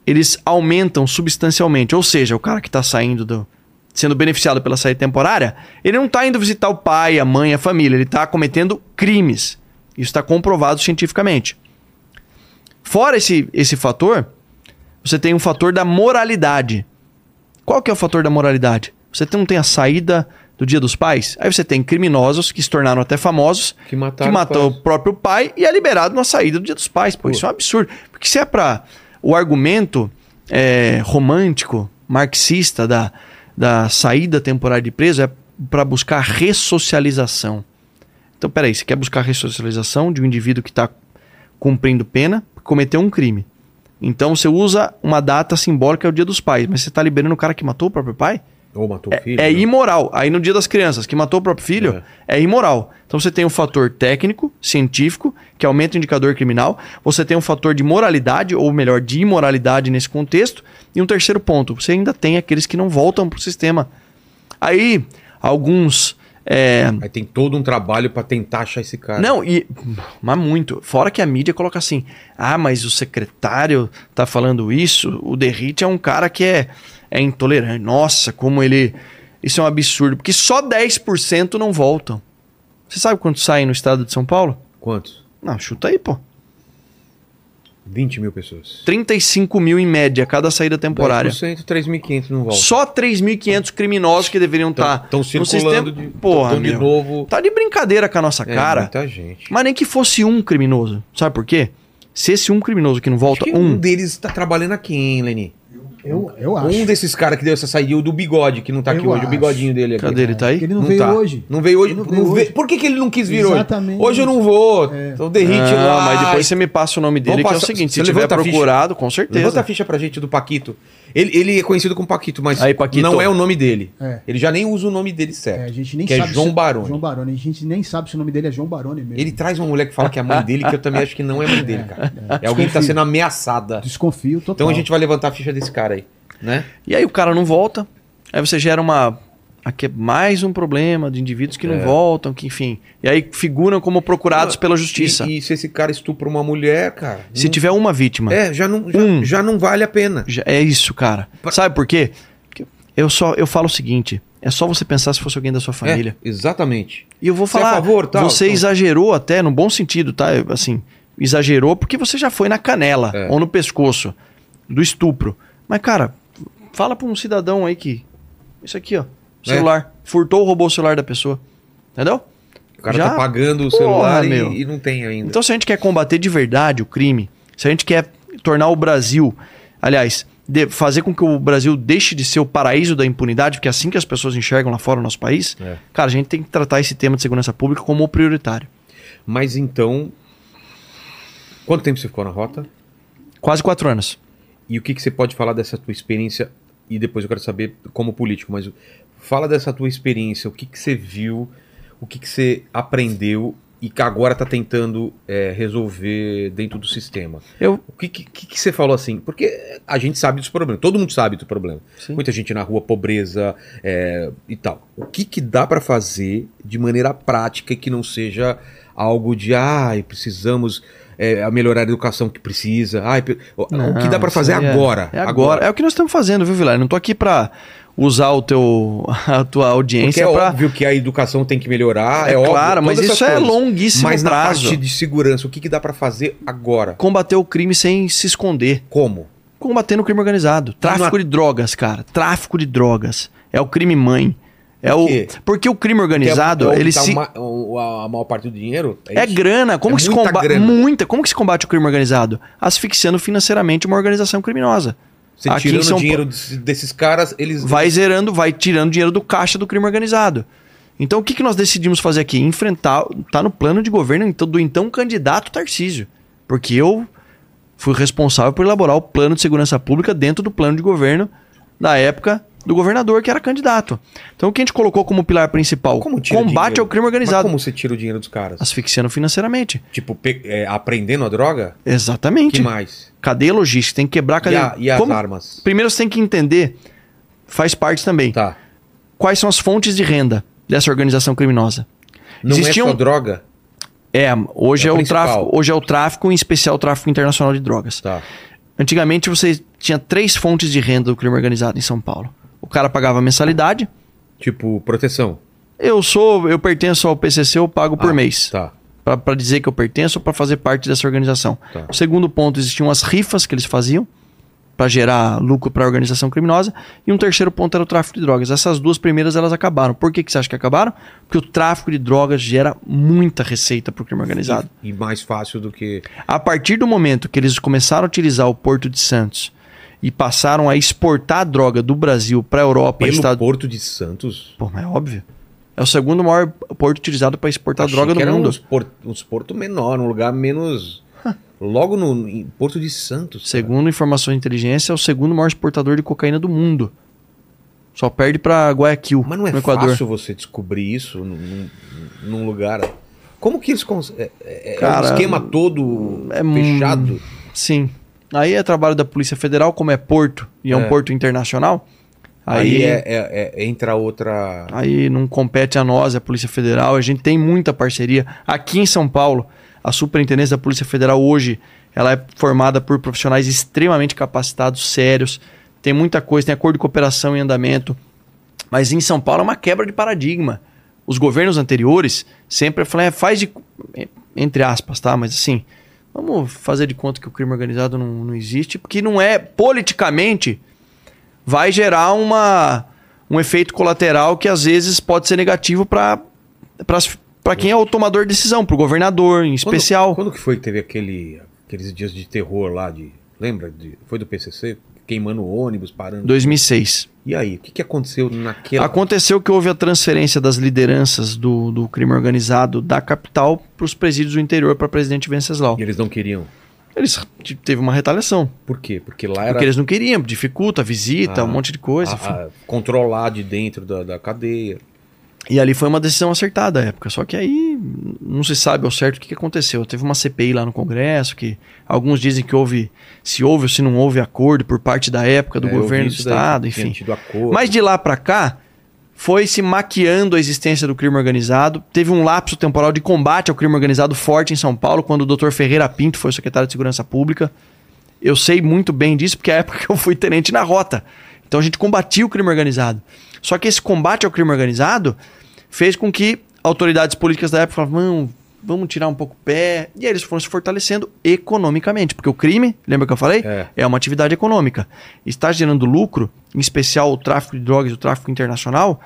C: eles aumentam substancialmente. Ou seja, o cara que está saindo do. sendo beneficiado pela saída temporária, ele não está indo visitar o pai, a mãe, a família, ele está cometendo crimes. Isso está comprovado cientificamente. Fora esse, esse fator, você tem um fator da moralidade. Qual que é o fator da moralidade? Você não tem a saída do Dia dos Pais? Aí você tem criminosos que se tornaram até famosos,
A: Que mataram
C: que matou
A: os
C: o próprio pai e é liberado na saída do Dia dos Pais. Pô,
A: Pô.
C: isso é um absurdo. Porque se é para o argumento é, romântico, marxista da, da saída temporária de preso, é para buscar ressocialização. Então, peraí, você quer buscar ressocialização de um indivíduo que está cumprindo pena, cometeu um crime. Então você usa uma data simbólica, é o Dia dos Pais, mas você está liberando o cara que matou o próprio pai?
A: Ou matou o
C: É,
A: filho.
C: é
A: né?
C: imoral. Aí no dia das crianças, que matou o próprio filho, é. imoral. Então você tem um fator técnico, científico, que aumenta o indicador criminal. Você tem um fator de moralidade, ou melhor, de imoralidade nesse contexto. E um terceiro ponto, você ainda tem aqueles que não voltam para o sistema. Aí, alguns. É,
A: Aí tem todo um trabalho pra tentar achar esse cara.
C: não, e. Mas muito. Fora que a mídia coloca assim: ah, mas o secretário tá falando isso. O Derrite é um cara que é, é intolerante. Nossa, como ele. Isso é um absurdo. Porque só 10% não voltam. Você sabe quantos saem no estado de São Paulo?
A: Quantos?
C: Não, chuta aí, pô.
A: 20 mil pessoas.
C: 35 mil em média cada saída temporária.
A: 10%, 3.500 não volta.
C: Só 3.500 criminosos que deveriam estar
A: Estão circulando de,
C: Porra,
A: tão de
C: meu.
A: novo.
C: Tá de brincadeira com a nossa
A: É,
C: cara.
A: muita gente.
C: Mas nem que fosse um criminoso. Sabe por quê? Se esse um criminoso que não volta,
A: Acho que
C: um.
A: um deles tá trabalhando aqui, hein, Leni?
B: Eu, eu acho.
A: Um desses caras que deu essa saída, o do bigode, que não tá aqui
B: Eu
A: hoje, o
B: acho.
A: bigodinho dele aqui.
C: Cadê ele? Tá aí?
B: Ele não, veio
A: tá.
B: hoje.
A: Não veio hoje.
B: Não
A: não
B: veio.
A: Por que, que ele não quis vir
B: Exatamente.
A: hoje? Hoje eu não vou.
B: É.
A: Então derrite
C: Não,
A: lá.
C: mas depois você me passa o nome dele,
A: Vamos
C: que é o seguinte:
A: você
C: se tiver
A: levanta a ficha.
C: procurado, com
A: Levanta
C: certeza.
A: a ficha pra gente do Paquito. Ele, ele é conhecido como Paquito, mas
C: Aí, Paquito.
A: não é o nome dele.
B: É.
A: Ele já nem usa o nome dele
B: É,
A: certo.
B: a gente nem
A: que
B: sabe
A: é João
B: se-
A: Baroni.
B: João Baroni. A gente nem sabe se o nome dele é João Baroni mesmo.
A: Ele traz uma mulher que fala que é a mãe dele, que eu também acho que não é mãe dele, cara. É, alguém que tá sendo ameaçada.
B: Desconfio total.
A: Então a gente vai levantar a ficha desse cara aí, né?
C: E aí o cara não volta, aí você gera uma. Aqui é mais um problema de indivíduos que não
A: É.
C: voltam, que enfim. E aí figuram como procurados pela justiça.
A: E, e se esse cara estupra uma mulher, cara.
C: Se
A: não-
C: tiver uma vítima,
A: É, já não, já,
C: Um.
A: já não vale a pena.
C: já é isso, cara.
A: Pra-
C: Sabe por quê? Eu só eu falo o seguinte: é só você pensar se fosse alguém da sua família.
A: É, exatamente.
C: E eu vou
A: Você é
C: falar,
A: favor, tal,
C: você
A: tal.
C: exagerou até, no bom sentido, tá? Assim, exagerou porque você já foi na canela
A: É.
C: ou no pescoço do estupro. Mas, cara, fala pra um cidadão aí que. Isso aqui, ó.
A: É.
C: Celular. Furtou ou roubou o celular da pessoa. Entendeu?
A: O cara
C: Já?
A: tá pagando o
C: Porra,
A: celular e-
C: meu.
A: e, não tem ainda.
C: Então, se a gente quer combater de verdade o crime, se a gente quer tornar o Brasil, aliás, fazer com que o Brasil deixe de ser o paraíso da impunidade, porque é assim que as pessoas enxergam lá fora no nosso país,
A: É.
C: cara, a gente tem que tratar esse tema de segurança pública como o prioritário.
A: Mas então. Quanto tempo você ficou na rota?
C: Quase quatro anos.
A: E o que, que você pode falar dessa tua experiência? E depois eu quero saber como político, mas fala dessa tua experiência, o que, que você viu, o que, que você aprendeu e que agora tá tentando é, resolver dentro do sistema.
C: Eu,
A: O que, que, que você falou assim? Porque a gente sabe dos problemas, todo mundo sabe do problema.
C: Sim.
A: Muita gente na rua, pobreza é, e tal. O que, que dá pra fazer de maneira prática e que não seja algo de, ai, precisamos é, melhorar a educação que precisa. Ai, pe- o- que dá
C: isso
A: fazer
C: é-
A: agora?
C: É agora. É o que nós estamos fazendo, viu, Vilar? Não tô aqui pra usar o teu, a tua
A: Porque
C: audiência
A: é
C: pra.
A: óbvio que a educação tem que melhorar, é,
C: É
A: óbvio.
C: claro, mas isso é longuíssimo
A: Mas na
C: prazo.
A: parte de segurança, o que, que dá pra fazer agora?
C: Combater o crime sem se esconder.
A: Como?
C: combatendo o crime organizado. Tráfico
A: Não-
C: de drogas, cara. Tráfico de drogas. É o crime mãe. É
A: Por
C: o porque o crime organizado,
A: é- é
C: ele
A: tá
C: se
A: uma- a, maior parte do dinheiro?
C: é
A: isso?
C: grana. Como
A: É
C: que se combate muita? Como que se combate o crime organizado? Asfixiando financeiramente uma organização criminosa.
A: Você
C: Aqui
A: tirando
C: São
A: dinheiro desse- desses caras, eles.
C: Vai zerando, vai tirando dinheiro do caixa do crime organizado. Então o que, que nós decidimos fazer aqui? Enfrentar, tá no plano de governo então, do então candidato Tarcísio. Porque eu fui responsável por elaborar o plano de segurança pública dentro do plano de governo da época do governador que era candidato. Então o que a gente colocou como pilar principal?
A: Como
C: Combate ao crime
A: Mas
C: organizado.
A: como você tira o dinheiro dos caras?
C: Asfixiando financeiramente.
A: Tipo, é, aprendendo a droga?
C: Exatamente.
A: que mais?
C: Cadeia logística, tem que quebrar a
A: E,
C: cadeia.
A: a- e as
C: Como-
A: armas?
C: Primeiro você tem que entender, faz parte também,
A: Tá.
C: quais são as fontes de renda dessa organização criminosa.
A: Não
C: Existiam-
A: é só droga?
C: É, hoje
A: É
C: é,
A: o
C: tráfico, hoje é o tráfico, em especial o tráfico internacional de drogas.
A: Tá.
C: Antigamente você tinha três fontes de renda do crime organizado em São Paulo. O cara pagava mensalidade.
A: Tipo, proteção.
C: Eu sou, eu pertenço ao PCC, eu pago por
A: Ah,
C: mês.
A: Tá.
C: Pra Pra dizer que eu pertenço ou pra fazer parte dessa organização.
A: Tá.
C: O segundo ponto, existiam as rifas que eles faziam pra gerar lucro para a organização criminosa. E um terceiro ponto era o tráfico de drogas. Essas duas primeiras elas acabaram. Por que, que você acha que acabaram? Porque o tráfico de drogas gera muita receita pro crime organizado.
A: E, e mais fácil do que.
C: A partir do momento que eles começaram a utilizar o Porto de Santos e passaram a exportar droga do Brasil para a Europa
A: Pelo
C: Estados
A: Porto de Santos?
C: Pô, mas é óbvio. É o segundo maior porto utilizado para exportar
A: Achei
C: droga
A: que
C: no
A: era
C: mundo.
A: Uns, por, uns porto menor, um lugar menos. Logo no Porto de Santos. cara.
C: Segundo informações de inteligência, é o segundo maior exportador de cocaína do mundo. Só perde para Guayaquil,
A: Mas não é fácil você descobrir isso num, num- lugar. Como que eles conseguem? É, é
C: Cara,
A: um esquema todo
C: é
A: fechado?
C: Sim. Aí é trabalho da Polícia Federal, como é porto e é,
A: É.
C: um porto internacional.
A: Aí,
C: Aí,
A: é, é- é- entra outra.
C: aí não compete a nós, a Polícia Federal. A gente tem muita parceria. Aqui em São Paulo, a Superintendência da Polícia Federal hoje, ela é formada por profissionais extremamente capacitados, sérios. Tem muita coisa, tem acordo de cooperação em andamento. Mas em São Paulo é uma quebra de paradigma. Os governos anteriores sempre falaram, é, faz de. Entre aspas, tá? Mas assim, vamos fazer de conta que o crime organizado não, não existe, porque não é politicamente vai gerar uma, um efeito colateral que às vezes pode ser negativo para quem é o tomador de decisão, para o governador em
A: Quando-
C: especial.
A: Quando, que foi que teve aquele, aqueles dias de terror lá de. Lembra? De, foi do PCC? Queimando ônibus, parando.
C: 2006.
A: E aí, o que, que aconteceu naquela.
C: Aconteceu que houve a transferência das lideranças do, do crime organizado da capital para os presídios do interior para presidente Venceslau.
A: E eles não queriam.
C: Eles teve uma retaliação.
A: Por quê? Porque lá era.
C: Porque eles não queriam, dificulta a visita,
A: Ah,
C: um monte de coisa.
A: a- a controlar de dentro da, da cadeia.
C: E ali foi uma decisão acertada à época. Só que aí não se sabe ao certo o que aconteceu. Teve uma CPI lá no Congresso que alguns dizem que houve, se houve ou se não houve acordo por parte da época do
A: É,
C: governo do
A: daí,
C: estado,
A: tinha
C: enfim. Mas de lá pra cá foi se maquiando a existência do crime organizado. Teve um lapso temporal de combate ao crime organizado forte em São Paulo quando o Dr. Ferreira Pinto foi secretário de Segurança Pública. Eu sei muito bem disso porque é a época que eu fui tenente na rota. Então a gente combatia o crime organizado. Só que esse combate ao crime organizado fez com que autoridades políticas da época falavam, "Não, vamos tirar um pouco o pé. E aí eles foram se fortalecendo economicamente. Porque o crime, lembra que eu falei?
A: É.
C: uma atividade econômica. Está gerando lucro, em especial o tráfico de drogas e o tráfico internacional.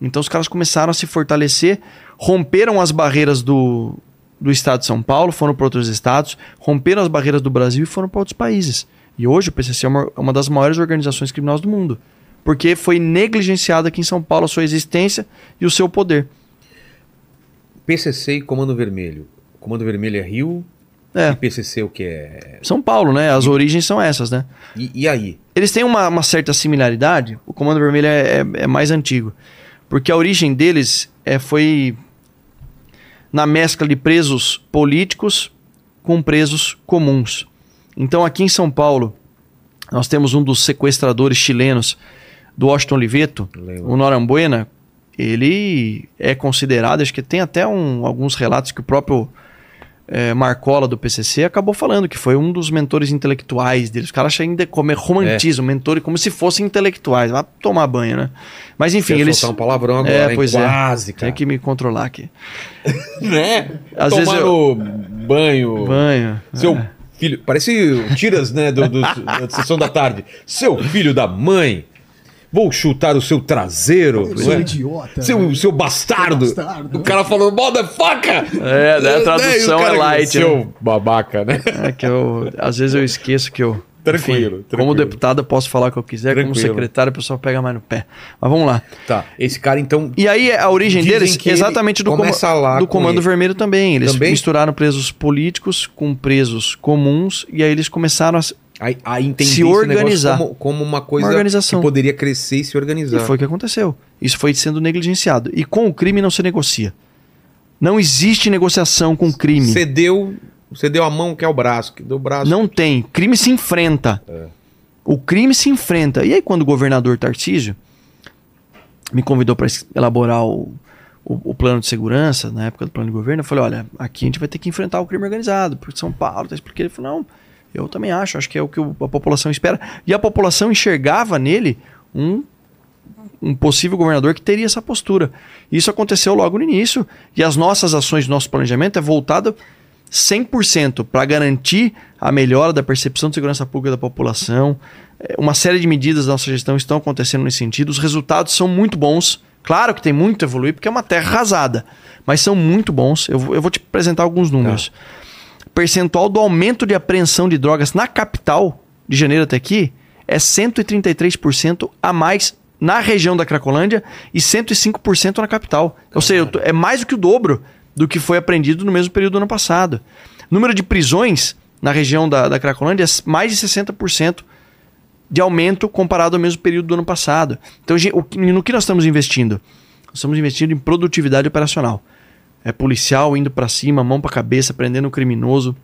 C: Então os caras começaram a se fortalecer, romperam as barreiras do, do estado de São Paulo, foram para outros estados, romperam as barreiras do Brasil e foram para outros países. E hoje o PCC é uma, uma das maiores organizações criminosas do mundo. Porque foi negligenciada aqui em São Paulo a sua existência e o seu poder.
A: PCC e Comando Vermelho. Comando Vermelho é Rio.
C: É.
A: E PCC o que é?
C: São Paulo, né? As origens são essas, né?
A: E, e aí?
C: Eles têm uma, uma certa similaridade. O Comando Vermelho é, é- é mais antigo. Porque a origem deles é, foi na mescla de presos políticos com presos comuns. Então, aqui em São Paulo, nós temos um dos sequestradores chilenos do Washington Oliveto, o Norambuena. Ele é considerado, acho que tem até um- alguns relatos que o próprio é, Marcola do PCC acabou falando que foi um dos mentores intelectuais deles. Os caras ainda como romantizam mentor como se fossem intelectuais. Vai tomar banho, né? Mas enfim, eles.
A: um palavrão agora,
C: É, pois é.
A: Quase, cara.
C: Tem que me controlar aqui.
A: Né?
C: Às
A: Tomar
C: vezes
A: no banho.
C: Banho.
A: Seu
C: É.
A: filho. Parece tiras, né? Do, do- da sessão da tarde. Seu filho da mãe. Vou chutar o seu traseiro.
B: Eu
A: não
B: sou
A: é?
B: idiota.
A: Seu, seu bastardo.
B: Seu bastardo.
A: O cara falou, motherfucker!
C: É, daí a tradução
A: cara,
C: é light,
A: Seu babaca, né?
C: É que eu. Às vezes eu esqueço que eu.
A: Tranquilo,
C: Como
A: tranquilo.
C: deputado eu posso falar o que eu quiser, como
A: Tranquilo.
C: secretário o pessoal pega mais no pé. Mas vamos lá.
A: Tá, esse cara então.
C: E aí a origem deles é exatamente do,
A: lá
C: do
A: com
C: Comando
A: ele.
C: Vermelho também. Eles
A: Também?
C: misturaram presos políticos com presos comuns e aí eles começaram a. se-
A: A, a entender
C: Se organizar.
A: como, como uma coisa
C: Uma organização.
A: que poderia crescer e se
C: E
A: organizar.
C: foi o que aconteceu. Isso foi sendo negligenciado. E com o crime não se negocia. Não existe negociação com crime.
A: Cedeu, cedeu a mão, que é o braço. Que deu o braço.
C: Não tem. Crime se enfrenta.
A: É.
C: O crime se enfrenta. E aí, quando o governador Tarcísio me convidou para elaborar o, o, o plano de segurança, na época do plano de governo, eu falei: olha, aqui a gente vai ter que enfrentar o crime organizado, porque São Paulo, tá? porque ele falou: não, eu também acho, acho que é o que a população espera. E a população enxergava nele um um possível governador que teria essa postura. Isso aconteceu logo no início e as nossas ações, nosso planejamento é voltado 100% para garantir a melhora da percepção de segurança pública da população. É, Uma série de medidas da nossa gestão estão acontecendo nesse sentido. Os resultados são muito bons. Claro que tem muito a evoluir, porque é uma terra arrasada, mas são muito bons. Eu, eu vou te apresentar alguns números. Percentual do aumento de apreensão de drogas na capital, de janeiro até aqui, é 133% a mais na região da Cracolândia e 105% na capital. Ou seja, é mais do que o dobro do que foi apreendido no mesmo período do ano passado. Número de prisões na região da, da Cracolândia é mais de 60% de aumento comparado ao mesmo período do ano passado. Então, no que nós estamos investindo? Nós estamos investindo em produtividade operacional. É policial indo para cima, mão para cabeça, prendendo o criminoso.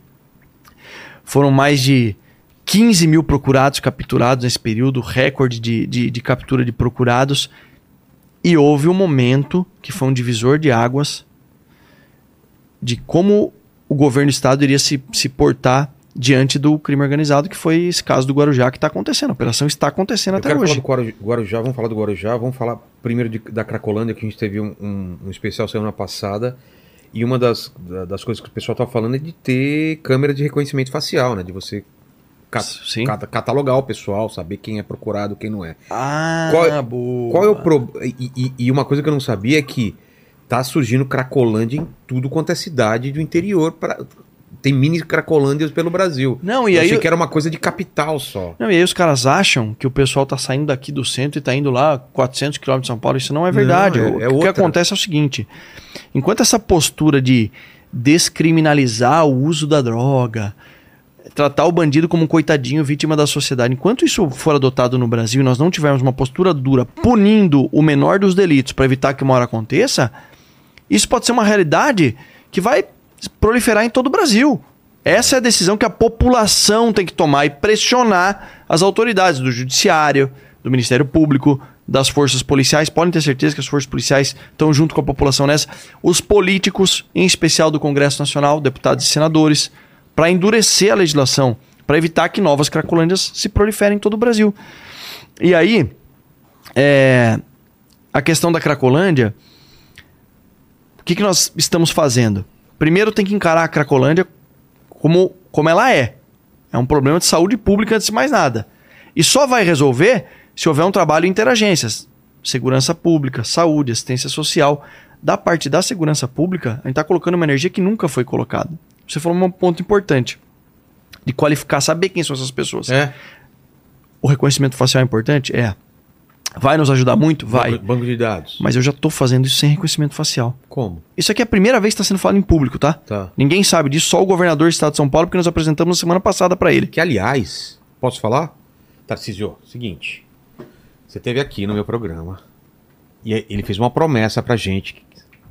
C: Foram mais de 15 mil procurados capturados nesse período, recorde de, de, de captura de procurados. E houve um momento que foi um divisor de águas de como o governo do estado iria se, se portar diante do crime organizado, que foi esse caso do Guarujá que está acontecendo. A operação está acontecendo
A: Eu
C: até
A: quero
C: hoje.
A: falar do Guaru- Guarujá, vamos falar do Guarujá, vamos falar primeiro de- da Cracolândia, que a gente teve um, um- um especial semana passada. E uma das, da- das coisas que o pessoal tá falando é de ter câmera de reconhecimento facial, né? De você ca-
C: Sim.
A: cata- catalogar o pessoal, saber quem é procurado, quem não é.
C: Ah,
A: Qual é-
C: boa.
A: Qual é o problema? E, e- e uma coisa que eu não sabia é que tá surgindo Cracolândia em tudo quanto é cidade do interior pra- tem mini cracolândias pelo Brasil.
C: Não, e
A: eu
C: aí
A: achei
C: eu-
A: que era uma coisa de capital só.
C: Não, e aí os caras acham que o pessoal tá saindo daqui do centro e tá indo lá 400 quilômetros de São Paulo. Isso não é verdade.
A: Não, é-
C: o
A: é
C: o que
A: outra.
C: acontece é o seguinte: enquanto essa postura de descriminalizar o uso da droga, tratar o bandido como um coitadinho, vítima da sociedade, enquanto isso for adotado no Brasil e nós não tivermos uma postura dura punindo o menor dos delitos para evitar que uma hora aconteça, isso pode ser uma realidade que vai proliferar em todo o Brasil. Essa é a decisão que a população tem que tomar e pressionar as autoridades do judiciário, do Ministério Público, das forças policiais. Podem ter certeza que as forças policiais estão junto com a população nessa. Os políticos, em especial do Congresso Nacional, deputados e senadores, para endurecer a legislação, para evitar que novas cracolândias se proliferem em todo o Brasil. E aí, é, a questão da Cracolândia, o que, que nós estamos fazendo? Primeiro tem que encarar a Cracolândia como, como ela é. É um problema de saúde pública antes de mais nada. E só vai resolver se houver um trabalho interagências. Segurança pública, saúde, assistência social. Da parte da segurança pública, a gente está colocando uma energia que nunca foi colocada. Você falou um ponto importante. De qualificar, saber quem são essas pessoas.
A: É.
C: O reconhecimento facial é importante? É. Vai nos ajudar muito? Vai.
A: Banco, banco de dados.
C: Mas eu já tô fazendo isso sem reconhecimento facial.
A: Como?
C: Isso aqui é a primeira vez que está sendo falado em público, tá?
A: Tá.
C: Ninguém sabe disso, só o governador do estado de São Paulo, porque nós apresentamos na semana passada para ele.
A: Que, aliás, posso falar? Tarcísio, seguinte. Você teve aqui no meu programa e ele fez uma promessa pra gente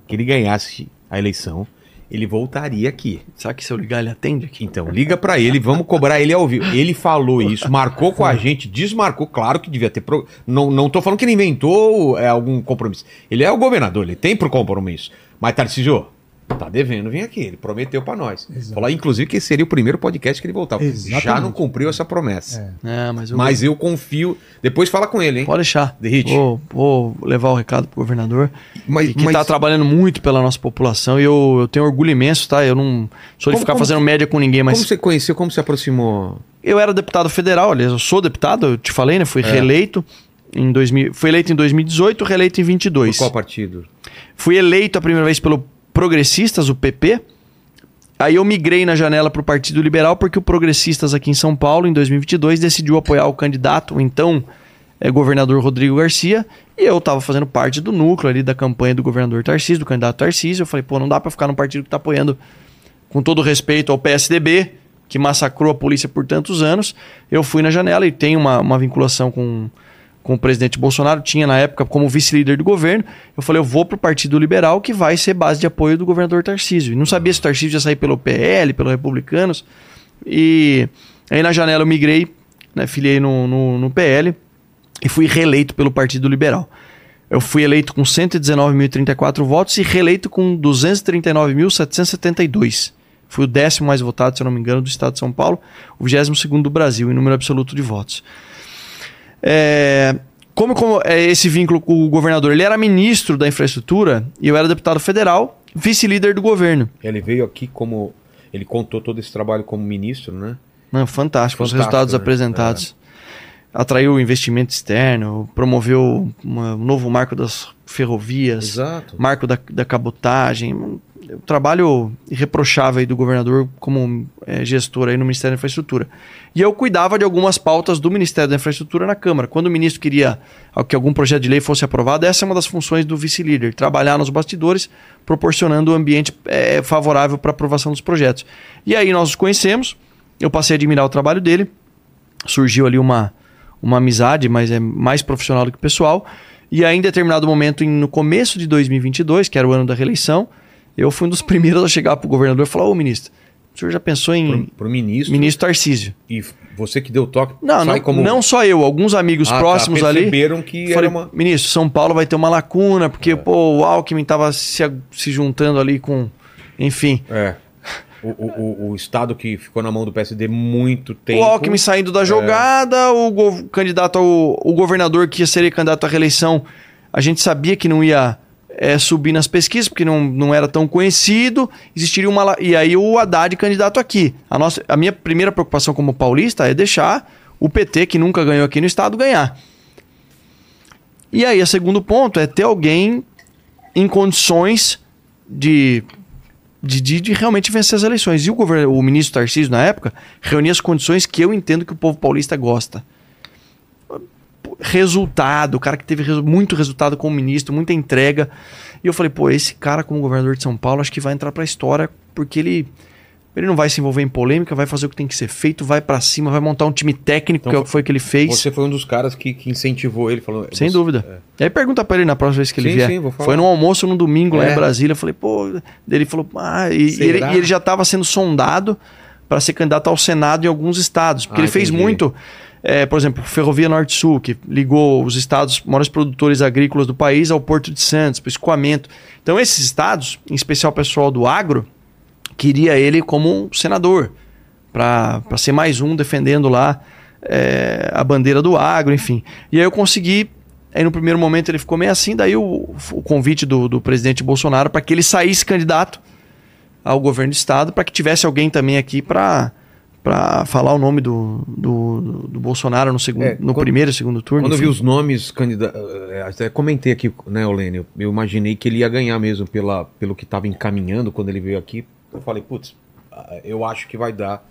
A: que ele ganhasse a eleição, ele voltaria aqui.
C: Será que se eu ligar ele atende aqui?
A: Então, liga pra ele, vamos cobrar ele ao vivo. Ele falou isso, marcou com a gente, desmarcou, claro que devia ter. Pro... Não, não tô falando que ele inventou é, algum compromisso. Ele é o governador, ele tem pro compromisso. Mas, Tarcísio, tá devendo, vem aqui. Ele prometeu pra nós.
B: Exato.
A: Falou, inclusive, que seria o primeiro podcast que ele voltava.
B: Exatamente.
A: Já não cumpriu essa promessa.
C: É, mas eu.
A: Mas eu confio. Depois fala com ele, hein?
C: Pode deixar.
A: Derrite.
C: Vou, vou levar o recado pro governador.
A: Mas,
C: que tá trabalhando muito pela nossa população. E eu, eu tenho orgulho imenso, tá? Eu não sou de
A: Como-
C: ficar
A: como-
C: fazendo média com ninguém, mas.
A: Como você conheceu, como se aproximou?
C: Eu era deputado federal, aliás, eu sou deputado, eu te falei, né? Fui
A: É.
C: reeleito. Em 2000, fui eleito em 2018, reeleito em
A: Por
C: 22.
A: qual partido?
C: Fui eleito a primeira vez pelo Progressistas, o PP. Aí eu migrei na janela para o Partido Liberal porque o Progressistas aqui em São Paulo, em 2022, decidiu apoiar o candidato, o então é, governador Rodrigo Garcia. E eu estava fazendo parte do núcleo ali da campanha do governador Tarcísio, do candidato Tarcísio. Eu falei, pô, não dá para ficar num partido que está apoiando, com todo respeito ao PSDB, que massacrou a polícia por tantos anos. Eu fui na janela e tenho uma, uma vinculação com, com o presidente Bolsonaro, tinha na época como vice-líder do governo. Eu falei, eu vou pro Partido Liberal, que vai ser base de apoio do governador Tarcísio. E não sabia se o Tarcísio ia sair pelo PL, pelo Republicanos. E aí na janela eu migrei, né, filiei no, no, no PL e fui reeleito pelo Partido Liberal. Eu fui eleito com 119.034 votos e reeleito com 239.772. Fui o décimo mais votado, se eu não me engano, do estado de São Paulo, o 22 do Brasil, em número absoluto de votos. É, como, como é esse vínculo com o governador? Ele era ministro da infraestrutura e eu era deputado federal, vice-líder do governo.
A: Ele veio aqui como. Ele contou todo esse trabalho como ministro, né?
C: Não, fantástico, os
A: Fantástico,
C: resultados
A: né?
C: apresentados. Atraiu investimento externo, promoveu uma- um novo marco das ferrovias,
A: Exato.
C: marco da, da cabotagem. Um trabalho irreprochável do governador como eh, gestor aí no Ministério da Infraestrutura. E eu cuidava de algumas pautas do Ministério da Infraestrutura na Câmara. Quando o ministro queria que algum projeto de lei fosse aprovado, essa é uma das funções do vice-líder, trabalhar nos bastidores, proporcionando um ambiente eh, favorável para aprovação dos projetos. E aí nós os conhecemos, eu passei a admirar o trabalho dele, surgiu ali uma, uma amizade, mas é mais profissional do que pessoal. E aí, em determinado momento, no começo de 2022, que era o ano da reeleição, eu fui um dos primeiros a chegar para o governador e falar: Ô ministro, o senhor já pensou em
A: Pro, pro ministro.
C: ministro Tarcísio?
A: E você que deu o toque.
C: Não, não,
A: como...
C: não só eu, alguns amigos
A: Ah, tá,
C: próximos ali.
A: perceberam que
C: Falei,
A: era uma. É.
C: ministro, São Paulo vai ter uma lacuna, porque pô, o Alckmin estava se, se juntando ali com. Enfim.
A: É. O, o, o, o estado que ficou na mão do PSD muito tempo.
C: O Alckmin saindo da jogada, o go- candidato ao o governador que ia ser candidato à reeleição, a gente sabia que não ia é, subir nas pesquisas, porque não, não era tão conhecido. Existiria uma. E aí o Haddad candidato aqui. A, nossa, a minha primeira preocupação como paulista é deixar o PT, que nunca ganhou aqui no estado, ganhar. E aí, o segundo ponto é ter alguém em condições de de, de, de realmente vencer as eleições. E o, governo, o ministro Tarcísio, na época, reunia as condições que eu entendo que o povo paulista gosta. Resultado, o cara que teve resu- muito resultado como ministro, muita entrega. E eu falei, pô, esse cara como governador de São Paulo, acho que vai entrar pra história, porque ele, ele não vai se envolver em polêmica, vai fazer o que tem que ser feito, vai pra cima, vai montar um time técnico,
A: Então,
C: que é o que foi que ele fez.
A: Você foi um dos caras que, que incentivou ele, falou.
C: Sem
A: você-
C: dúvida. E aí pergunta pra ele na próxima vez que ele
A: Sim,
C: vier.
A: sim, vou falar.
C: Foi num almoço num domingo lá
A: É.
C: em Brasília. Eu falei, pô. Ele falou, ah, e, e ele, e ele já estava sendo sondado para ser candidato ao Senado em alguns estados. Porque
A: Ah,
C: ele fez
A: entendi.
C: muito. É, por exemplo, Ferrovia Norte-Sul, que ligou os estados maiores produtores agrícolas do país ao Porto de Santos, para o escoamento. Então, esses estados, em especial o pessoal do agro, queria ele como um senador, para ser mais um defendendo lá é, a bandeira do agro, enfim. E aí eu consegui. Aí no primeiro momento ele ficou meio assim, daí o, o convite do, do presidente Bolsonaro para que ele saísse candidato ao governo do estado, para que tivesse alguém também aqui para para falar o nome do, do, do Bolsonaro no, segundo,
A: É,
C: no
A: quando-
C: primeiro e segundo turno.
A: Quando eu vi
C: enfim.
A: os nomes candidatos. Até comentei aqui, né, Olênio? Eu imaginei que ele ia ganhar mesmo pela, pelo que estava encaminhando quando ele veio aqui. Eu falei, putz, ah, eu acho que vai dar.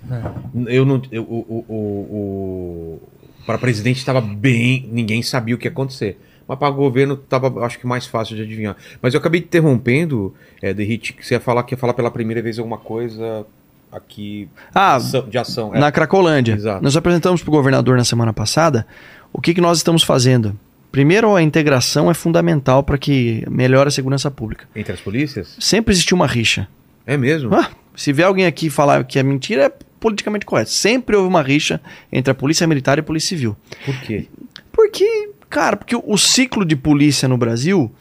A: Eu não. Eu, o, o, o, o- para presidente estava bem. Ninguém sabia o que ia acontecer. Mas para governo estava, acho que mais fácil de adivinhar. Mas eu acabei interrompendo, é, Derrit, que você ia falar que ia falar pela primeira vez alguma coisa aqui
C: Ah,
A: de ação. É.
C: na Cracolândia.
A: Exato.
C: Nós apresentamos para o governador na semana passada o que, que nós estamos fazendo. Primeiro, a integração é fundamental para que melhore a segurança pública.
A: Entre as polícias?
C: Sempre existiu uma rixa.
A: É mesmo?
C: Ah, se vier alguém aqui falar que é mentira, é politicamente correto. Sempre houve uma rixa entre a polícia militar e a polícia civil.
A: Por quê?
C: Porque, cara, porque o ciclo de polícia no Brasil,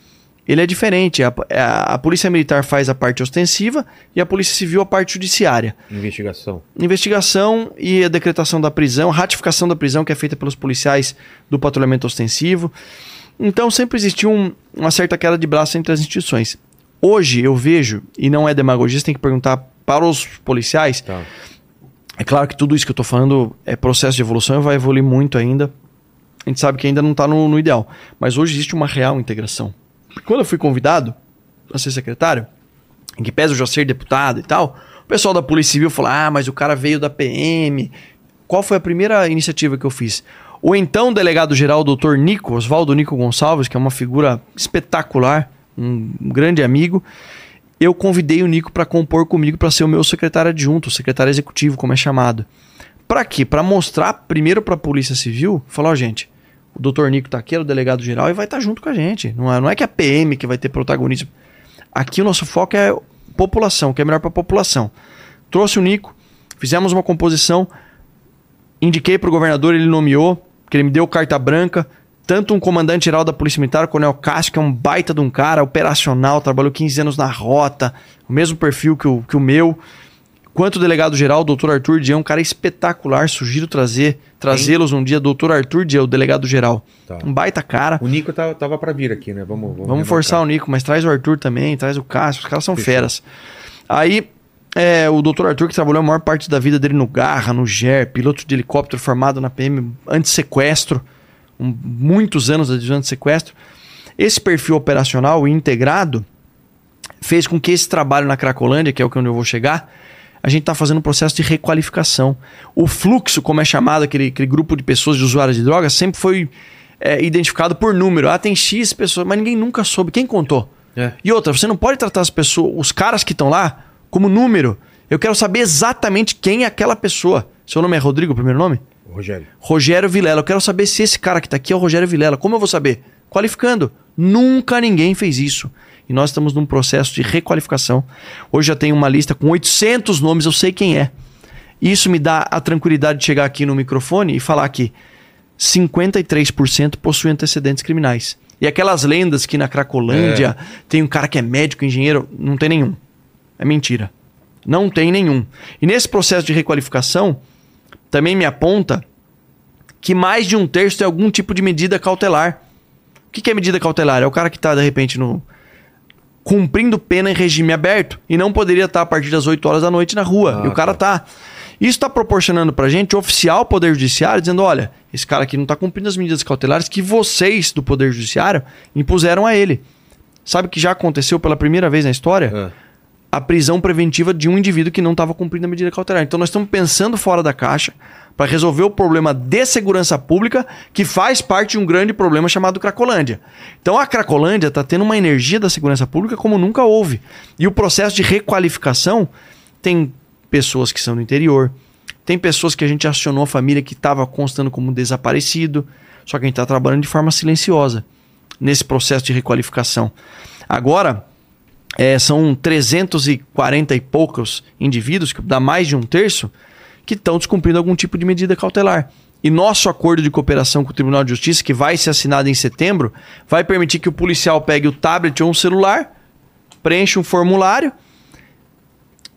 C: ele é diferente. A, a- a polícia militar faz a parte ostensiva e a polícia civil a parte judiciária.
A: Investigação.
C: Investigação e a decretação da prisão, ratificação da prisão que é feita pelos policiais do patrulhamento ostensivo. Então sempre existiu um- uma certa queda de braço entre as instituições. Hoje eu vejo, e não é demagogia, você tem que perguntar para os policiais,
A: Tá.
C: é claro que tudo isso que eu tô falando é processo de evolução e vai evoluir muito ainda. A gente sabe que ainda não está no, no ideal. Mas hoje existe uma real integração. Quando eu fui convidado a ser secretário, em que pese eu já ser deputado e tal, o pessoal da Polícia Civil falou: ah, mas o cara veio da PM. Qual foi a primeira iniciativa que eu fiz? O então delegado-geral, doutor Nico, Oswaldo Nico Gonçalves, que é uma figura espetacular, um grande amigo, eu convidei o Nico para compor comigo para ser o meu secretário adjunto, secretário executivo, como é chamado. Para quê? Para mostrar primeiro para a Polícia Civil, falar, ó, gente, o doutor Nico tá aqui, é o delegado geral e vai estar junto com a gente. Não é, não é que a PM que vai ter protagonismo. Aqui o nosso foco é população, que é melhor para a população. Trouxe o Nico, fizemos uma composição, indiquei para o governador, ele nomeou, que ele me deu carta branca. Tanto um comandante-geral da Polícia Militar, o Coronel Castro, que é um baita de um cara, operacional, trabalhou 15 anos na rota, o mesmo perfil que o, que o meu. Quanto o delegado-geral, o doutor Arthur Dias, um cara espetacular, sugiro trazer, trazê-los um dia, doutor Arthur Dias, o delegado-geral.
A: Tá.
C: Um baita cara.
A: O Nico tava, tava pra vir aqui, né? Vamos, vamos,
C: Vamos forçar o Nico, mas traz o Arthur também, traz o Cássio, os caras são feras. Aí, é, o doutor Arthur, que trabalhou a maior parte da vida dele no Garra, no GER, piloto de helicóptero formado na PM anti-sequestro, um, muitos anos da divisão de sequestro. Esse perfil operacional e integrado fez com que esse trabalho na Cracolândia, que é o que onde eu vou chegar, a gente está fazendo um processo de requalificação. O fluxo, como é chamado, aquele, aquele grupo de pessoas de usuários de drogas, sempre foi é, identificado por número. Ah, tem X pessoas, mas ninguém nunca soube. Quem contou?
A: É.
C: E outra, você não pode tratar as pessoas, os caras que estão lá, como número. Eu quero saber exatamente quem é aquela pessoa. Seu nome é Rodrigo, o primeiro nome?
A: Rogério.
C: Rogério Vilela. Eu quero saber se esse cara que tá aqui é o Rogério Vilela. Como eu vou saber? Qualificando. Nunca ninguém fez isso. E nós estamos num processo de requalificação. Hoje já tenho uma lista com 800 nomes, eu sei quem é. Isso me dá a tranquilidade de chegar aqui no microfone e falar que 53% possuem antecedentes criminais. E aquelas lendas que na Cracolândia tem um cara que é médico, engenheiro, não tem nenhum. É mentira. Não tem nenhum. E nesse processo de requalificação, também me aponta que mais de um terço tem algum tipo de medida cautelar. O que que é medida cautelar? É o cara que está, de repente, no cumprindo pena em regime aberto e não poderia estar a partir das 8 horas da noite na rua.
A: Ah,
C: e o cara tá. Isso está proporcionando pra gente oficial Poder Judiciário dizendo: olha, esse cara aqui não está cumprindo as medidas cautelares que vocês do Poder Judiciário impuseram a ele. Sabe o que já aconteceu pela primeira vez na história?
A: Ah,
C: a prisão preventiva de um indivíduo que não estava cumprindo a medida cautelar. Então nós estamos pensando fora da caixa para resolver o problema de segurança pública que faz parte de um grande problema chamado Cracolândia. Então a Cracolândia está tendo uma energia da segurança pública como nunca houve. E o processo de requalificação tem pessoas que são do interior, tem pessoas que a gente acionou a família que estava constando como desaparecido, só que a gente está trabalhando de forma silenciosa nesse processo de requalificação. Agora, é, são 340 e poucos indivíduos, que dá mais de um terço, que estão descumprindo algum tipo de medida cautelar. E nosso acordo de cooperação com o Tribunal de Justiça, que vai ser assinado em setembro, vai permitir que o policial pegue o tablet ou um celular, preencha um formulário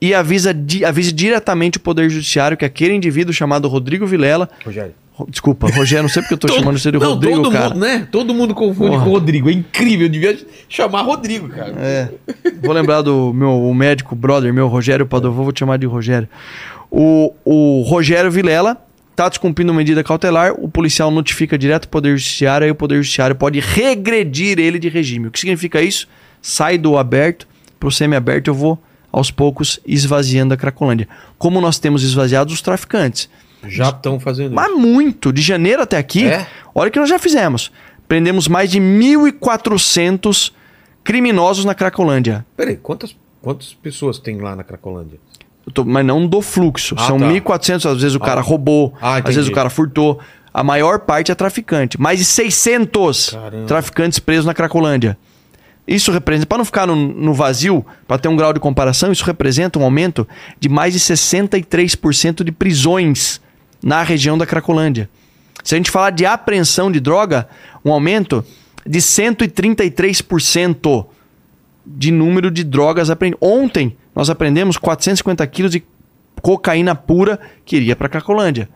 C: e avisa, avise diretamente o Poder Judiciário que aquele indivíduo chamado Rodrigo Vilela.
A: Rogério.
C: Desculpa, Rogério, não sei porque eu tô
A: Todo-
C: chamando você de
A: não,
C: Rodrigo,
A: todo
C: cara.
A: Mundo, né? Todo mundo confunde
C: Porra.
A: com Rodrigo. É incrível. Eu devia chamar Rodrigo, cara.
C: É. Vou lembrar do meu médico brother, meu Rogério Padovô, vou te chamar de Rogério. O, o Rogério Vilela tá descumprindo medida cautelar, o policial notifica direto o Poder Judiciário, aí o Poder Judiciário pode regredir ele de regime. O que significa isso? Sai do aberto pro semi-aberto, eu vou aos poucos esvaziando a Cracolândia. Como nós temos esvaziado os traficantes.
A: Já estão fazendo
C: Mas muito, de janeiro até aqui,
A: É?
C: olha o que nós já fizemos. Prendemos mais de 1.400 criminosos na Cracolândia.
A: Peraí, quantas, quantas pessoas tem lá na Cracolândia?
C: Eu tô- mas não do fluxo.
A: Ah,
C: São
A: tá.
C: 1.400, às vezes o cara roubou,
A: Ah,
C: às vezes o cara furtou. A maior parte é traficante. Mais de 600
A: Caramba.
C: traficantes presos na Cracolândia. Isso representa, para não ficar no, no vazio, para ter um grau de comparação, isso representa um aumento de mais de 63% de prisões na região da Cracolândia. Se a gente falar de apreensão de droga, um aumento de 133% de número de drogas apreendidas. Ontem nós apreendemos 450 quilos de cocaína pura que iria para Cracolândia.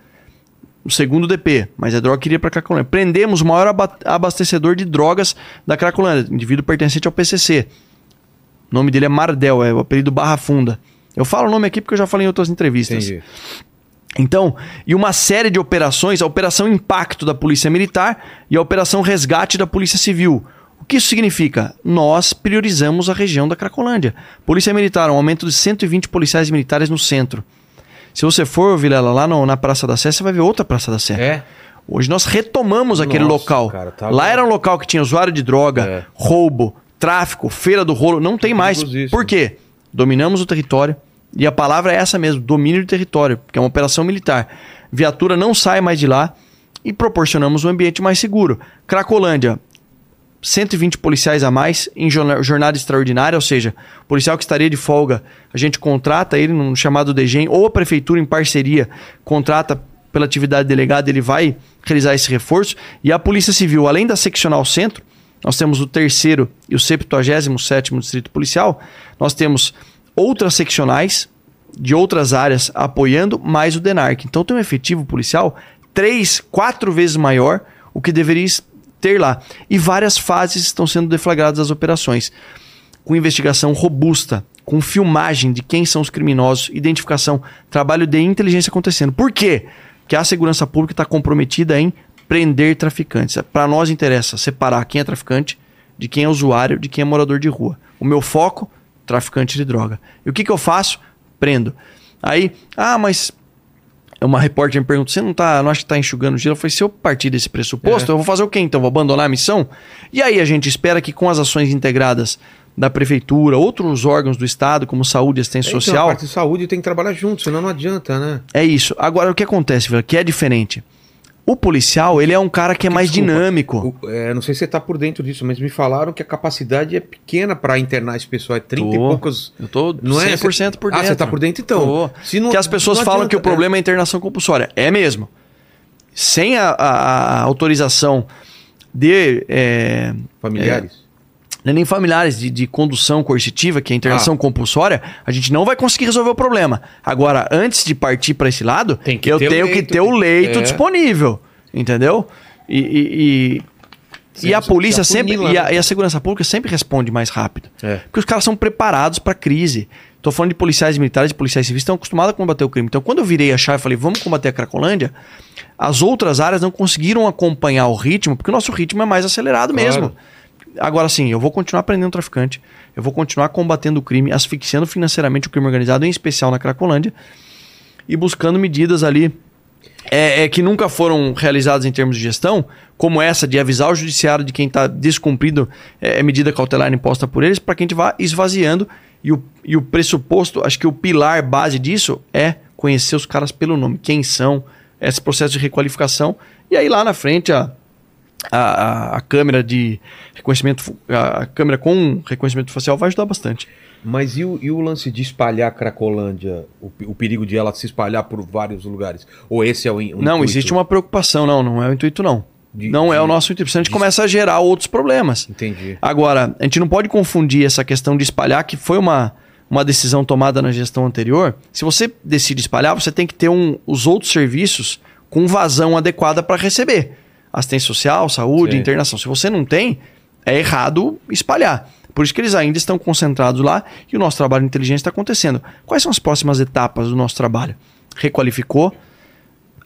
C: O segundo DP, mas a droga que iria para Cracolândia. Prendemos o maior aba- abastecedor de drogas da Cracolândia, indivíduo pertencente ao PCC. O nome dele é Mardel, é o apelido Barra Funda. Eu falo o nome aqui porque eu já falei em outras entrevistas.
A: Entendi.
C: Então, e uma série de operações, a Operação Impacto da Polícia Militar e a Operação Resgate da Polícia Civil. O que isso significa? Nós priorizamos a região da Cracolândia. Polícia Militar, um aumento de 120 policiais militares no centro. Se você for, Vilela, lá no- na Praça da Sé, você vai ver outra Praça da Sé.
A: É?
C: Hoje nós retomamos aquele
A: Nossa,
C: local.
A: cara, tá
C: Lá
A: bom.
C: era um local que tinha usuário de droga,
A: É.
C: roubo, tráfico, feira do rolo. Não tem mais. Por quê? Dominamos o território. E a palavra é essa mesmo: domínio do território, que é uma operação militar. Viatura não sai mais de lá e proporcionamos um ambiente mais seguro. Cracolândia, 120 policiais a mais em jorna- jornada extraordinária, ou seja, policial que estaria de folga, a gente contrata ele num chamado DGEM, ou a prefeitura em parceria contrata pela atividade delegada, ele vai realizar esse reforço. E a Polícia Civil, além da seccional centro, nós temos o terceiro e o 77º Distrito Policial, nós temos outras seccionais de outras áreas apoiando, mais o DENARC. Então tem um efetivo policial três, quatro vezes maior o que deveria ter lá. E várias fases estão sendo deflagradas as operações. Com investigação robusta, com filmagem de quem são os criminosos, identificação, trabalho de inteligência acontecendo. Por quê? Porque a segurança pública está comprometida em prender traficantes. Para nós interessa separar quem é traficante de quem é usuário, de quem é morador de rua. O meu foco, traficante de droga. E o que, que eu faço? Prendo. Aí, ah, mas uma repórter me perguntou: você não tá, não acha que tá enxugando gelo? Eu falei: se eu partir desse pressuposto,
A: É.
C: eu vou fazer o quê então? Vou abandonar a missão? E aí a gente espera que com as ações integradas da prefeitura, outros órgãos do Estado, como saúde e assistência
A: Então,
C: social,
A: a parte de saúde tem que trabalhar junto, senão não adianta, né?
C: é isso. Agora, o que acontece, Vila, que é diferente? O policial, ele é um cara que é mais
A: Desculpa,
C: dinâmico.
A: o- é, não sei se você tá por dentro disso, mas me falaram que a capacidade é pequena para internar esse pessoal. É 30 e
C: Tô.
A: poucos.
C: Eu tô
A: Não é?
C: 100% por
A: Ah,
C: dentro.
A: você tá por dentro então?
C: Tô.
A: Não-
C: que as pessoas falam
A: adianta,
C: que o problema é a internação compulsória. É mesmo. Sem a, a- a autorização de. é,
A: Familiares.
C: Não é nem familiares de, de condução coercitiva, que é a internação
A: Ah.
C: compulsória, a gente não vai conseguir resolver o problema. Agora, antes de partir para esse lado,
A: que
C: eu tenho que
A: leito,
C: ter o leito
A: é.
C: disponível. Entendeu? E, e, e-
A: Sim,
C: e a polícia sempre. E a,
A: né?
C: e a segurança pública sempre responde mais rápido.
A: É.
C: Porque os caras são preparados para crise. Tô falando de policiais militares e policiais civis estão acostumados a combater o crime. Então, quando eu virei a chave e falei, vamos combater a Cracolândia, as outras áreas não conseguiram acompanhar o ritmo, porque o nosso ritmo é mais acelerado
A: Claro.
C: mesmo. Agora sim, eu vou continuar prendendo traficante, eu vou continuar combatendo o crime, asfixiando financeiramente o crime organizado, em especial na Cracolândia, e buscando medidas ali é, é, que nunca foram realizadas em termos de gestão, como essa de avisar o judiciário de quem está descumprindo é, medida cautelar imposta por eles, para que a gente vá esvaziando. E o, e o pressuposto, acho que o pilar base disso é conhecer os caras pelo nome, quem são, esse processo de requalificação. E aí lá na frente a, a, a câmera de reconhecimento, a, câmera com reconhecimento facial vai ajudar bastante.
A: Mas e o, e o, lance de espalhar a Cracolândia, o, o, perigo de ela se espalhar por vários lugares? Ou esse é o, o
C: Não, intuito? existe uma preocupação, não, não é o intuito, não. De, não de, é o nosso intuito, senão a gente de... começa a gerar outros problemas.
A: Entendi.
C: Agora, a gente não pode confundir essa questão de espalhar, que foi uma, uma decisão tomada na gestão anterior. Se você decide espalhar, você tem que ter um, os outros serviços com vazão adequada para receber. Assistência social, saúde, Sim. internação. Se você não tem, é errado espalhar. Por isso que eles ainda estão concentrados lá e o nosso trabalho de inteligência está acontecendo. Quais são as próximas etapas do nosso trabalho? Requalificou,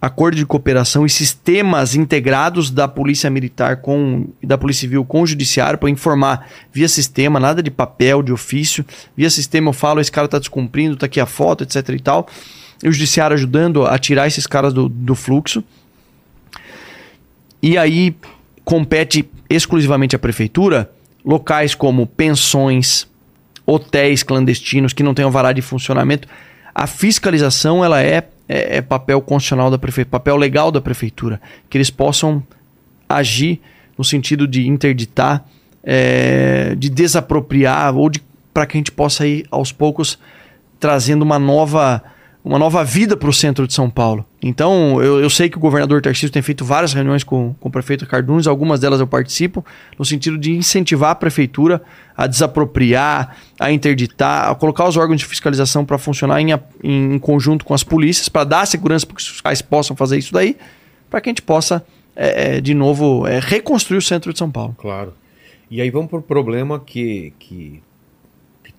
C: acordo de cooperação e sistemas integrados da Polícia Militar com da Polícia Civil com o Judiciário para informar via sistema, nada de papel, de ofício. Via sistema eu falo, esse cara está descumprindo, está aqui a foto, etc e tal. E o Judiciário ajudando a tirar esses caras do, do fluxo. E aí compete exclusivamente à Prefeitura locais como pensões, hotéis clandestinos que não tenham vará de funcionamento. A fiscalização ela é, é, é papel constitucional da prefeitura, papel legal da prefeitura, que eles possam agir no sentido de interditar, é, de desapropriar ou de para que a gente possa ir aos poucos trazendo uma nova uma nova vida para o centro de São Paulo. Então, eu, eu, sei que o governador Tarcísio tem feito várias reuniões com, com o prefeito Cardunes, algumas delas eu participo, no sentido de incentivar a prefeitura a desapropriar, a interditar, a colocar os órgãos de fiscalização para funcionar em, em, conjunto com as polícias, para dar segurança para que os fiscais possam fazer isso daí, para que a gente possa, é, é, de novo, é, reconstruir o centro de São Paulo.
A: Claro. E aí vamos para o problema que, que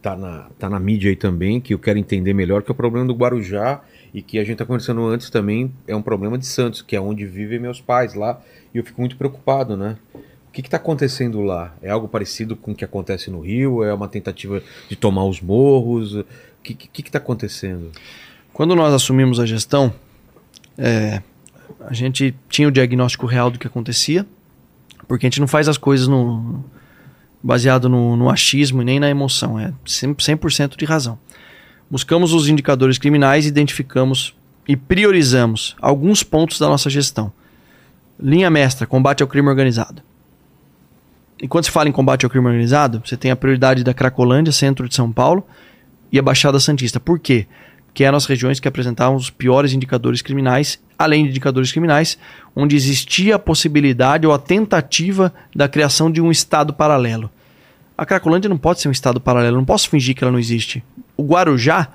A: tá na, tá na mídia aí também, que eu quero entender melhor, que é o problema do Guarujá e que a gente tá conversando antes também, é um problema de Santos, que é onde vivem meus pais lá, e eu fico muito preocupado, né? O que está acontecendo lá? É algo parecido com o que acontece no Rio? É uma tentativa de tomar os morros? O que está acontecendo?
C: Quando nós assumimos a gestão, é, a gente tinha o diagnóstico real do que acontecia, porque a gente não faz as coisas no, baseado no, no achismo e nem na emoção, é 100%, de razão. Buscamos os indicadores criminais, identificamos e priorizamos alguns pontos da nossa gestão. Linha mestra, combate ao crime organizado. E quando se fala em combate ao crime organizado, você tem a prioridade da Cracolândia, centro de São Paulo, e a Baixada Santista. Por quê? Que eram as regiões que apresentavam os piores indicadores criminais, além de indicadores criminais, onde existia a possibilidade ou a tentativa da criação de um estado paralelo. A Cracolândia não pode ser um estado paralelo, não posso fingir que ela não existe. O Guarujá,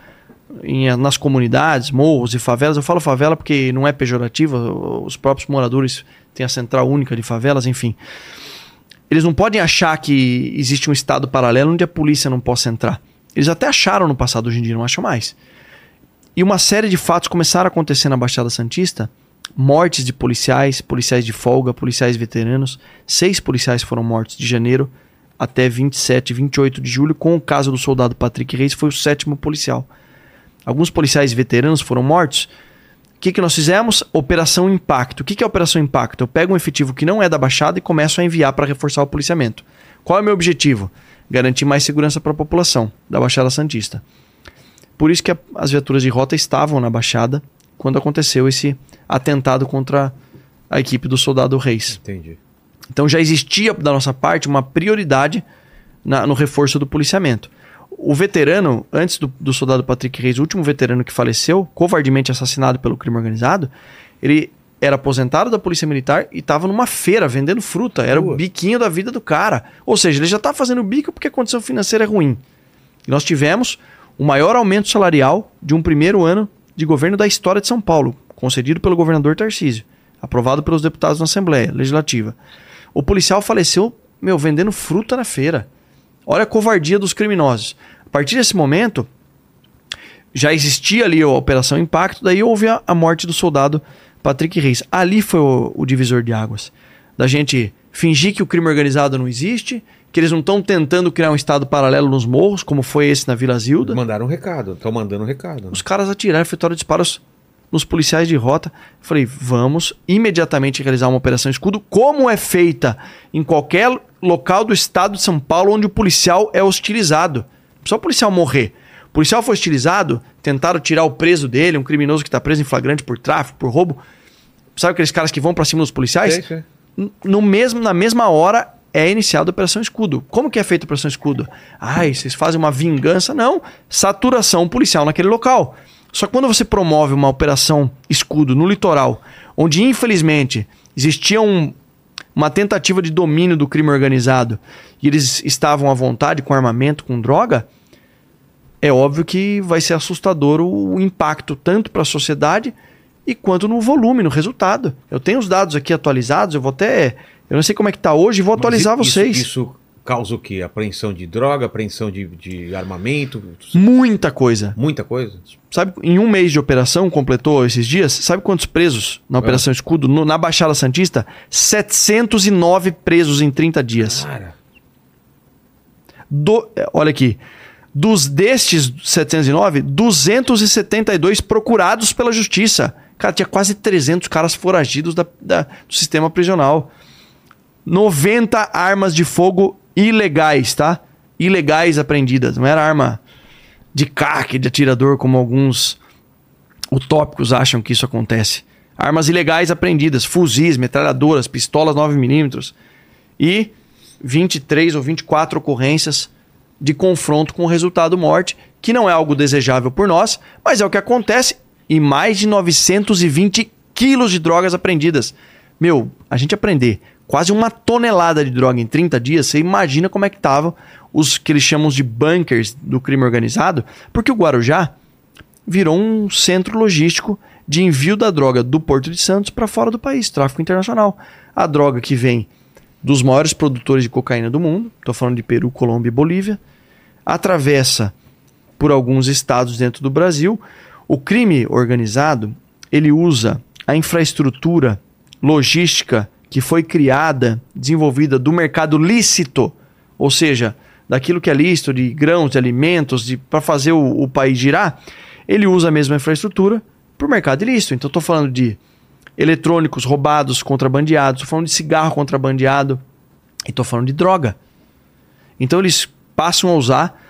C: em, nas comunidades, morros e favelas, eu falo favela porque não é pejorativa, os próprios moradores têm a central única de favelas, enfim. Eles não podem achar que existe um estado paralelo onde a polícia não possa entrar. Eles até acharam no passado, hoje em dia não acham mais. E uma série de fatos começaram a acontecer na Baixada Santista. Mortes de policiais, policiais de folga, policiais veteranos. Seis policiais foram mortos de janeiro até 27, 28 de julho, com o caso do soldado Patrick Reis, foi o sétimo policial. Alguns policiais veteranos foram mortos. O que, que nós fizemos? Operação Impacto. O que, que é Operação Impacto? Eu pego um efetivo que não é da Baixada e começo a enviar para reforçar o policiamento. Qual é o meu objetivo? Garantir mais segurança para a população da Baixada Santista. Por isso que a, as viaturas de rota estavam na Baixada quando aconteceu esse atentado contra a equipe do soldado Reis.
A: Entendi.
C: Então já existia da nossa parte uma prioridade na, no reforço do policiamento. O veterano, antes do, do, soldado Patrick Reis, o último veterano que faleceu, covardemente assassinado pelo crime organizado, ele era aposentado da Polícia Militar e estava numa feira vendendo fruta. Era Boa. o biquinho da vida do cara. Ou seja, ele já está fazendo bico porque a condição financeira é ruim. E nós tivemos o maior aumento salarial de um primeiro ano de governo da história de São Paulo, concedido pelo governador Tarcísio, aprovado pelos deputados na Assembleia Legislativa. O policial faleceu, meu, vendendo fruta na feira. Olha a covardia dos criminosos. A partir desse momento, já existia ali a Operação Impacto, daí houve a, a morte do soldado Patrick Reis. Ali foi o, o divisor de águas. Da gente fingir que o crime organizado não existe, que eles não estão tentando criar um estado paralelo nos morros, como foi esse na Vila Zilda.
A: Mandaram um recado, estão mandando um recado. né?
C: Os caras atiraram, efetuaram disparos nos policiais de rota. Eu falei, vamos imediatamente realizar uma operação escudo, como é feita em qualquer local do estado de São Paulo onde o policial é hostilizado. Não precisa o policial morrer. O policial foi hostilizado, tentaram tirar o preso dele, um criminoso que está preso em flagrante por tráfico, por roubo. Sabe aqueles caras que vão para cima dos policiais? No mesmo, na mesma hora é a Operação Escudo. Como que é feita a Operação Escudo? Ai, vocês fazem uma vingança? Não. Saturação policial naquele local. Só que quando você promove uma Operação Escudo no litoral, onde infelizmente existia um- uma tentativa de domínio do crime organizado e eles estavam à vontade com armamento, com droga, é óbvio que vai ser assustador o, o impacto tanto para a sociedade e quanto no volume, no resultado. Eu tenho os dados aqui atualizados, eu vou até. Eu não sei como é que tá hoje, vou atualizar
A: Mas i-
C: vocês.
A: Isso, isso causa o quê? Apreensão de droga, apreensão de, de armamento,
C: Muita coisa.
A: muita coisa?
C: Sabe, em um mês de operação, completou esses dias, sabe quantos presos na Operação Escudo? No- na Baixada Santista? 709 presos em 30 dias.
A: Cara,
C: Do- é, olha aqui. Dos destes 709, 272 procurados pela justiça. Cara, tinha quase 300 caras foragidos da- da- do sistema prisional. 90 armas de fogo ilegais, tá? Ilegais apreendidas. Não era arma de caque, de atirador, como alguns utópicos acham que isso acontece. Armas ilegais apreendidas, fuzis, metralhadoras, pistolas 9mm e 23 ou 24 ocorrências de confronto com o resultado morte, que não é algo desejável por nós, mas é o que acontece e mais de 920 quilos de drogas apreendidas. Meu, a gente aprender quase uma tonelada de droga em 30 dias, você imagina como é que estavam os que eles chamam de bunkers do crime organizado, porque o Guarujá virou um centro logístico de envio da droga do Porto de Santos para fora do país, tráfico internacional. A droga que vem dos maiores produtores de cocaína do mundo, estou falando de Peru, Colômbia e Bolívia, atravessa por alguns estados dentro do Brasil. O crime organizado, ele usa a infraestrutura logística que foi criada, desenvolvida do mercado lícito, ou seja, daquilo que é lícito, de grãos, de alimentos, de, para fazer o, o país girar, ele usa a mesma infraestrutura para o mercado ilícito. Então, estou falando de eletrônicos roubados, contrabandeados, estou falando de cigarro contrabandeado e estou falando de droga. Então, eles passam a usar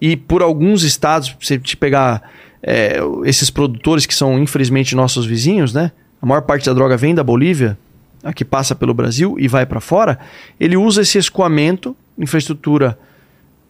C: e por alguns estados, se te pegar é, esses produtores que são infelizmente nossos vizinhos, né? A maior parte da droga vem da Bolívia, a que passa pelo Brasil e vai para fora. Ele usa esse escoamento, infraestrutura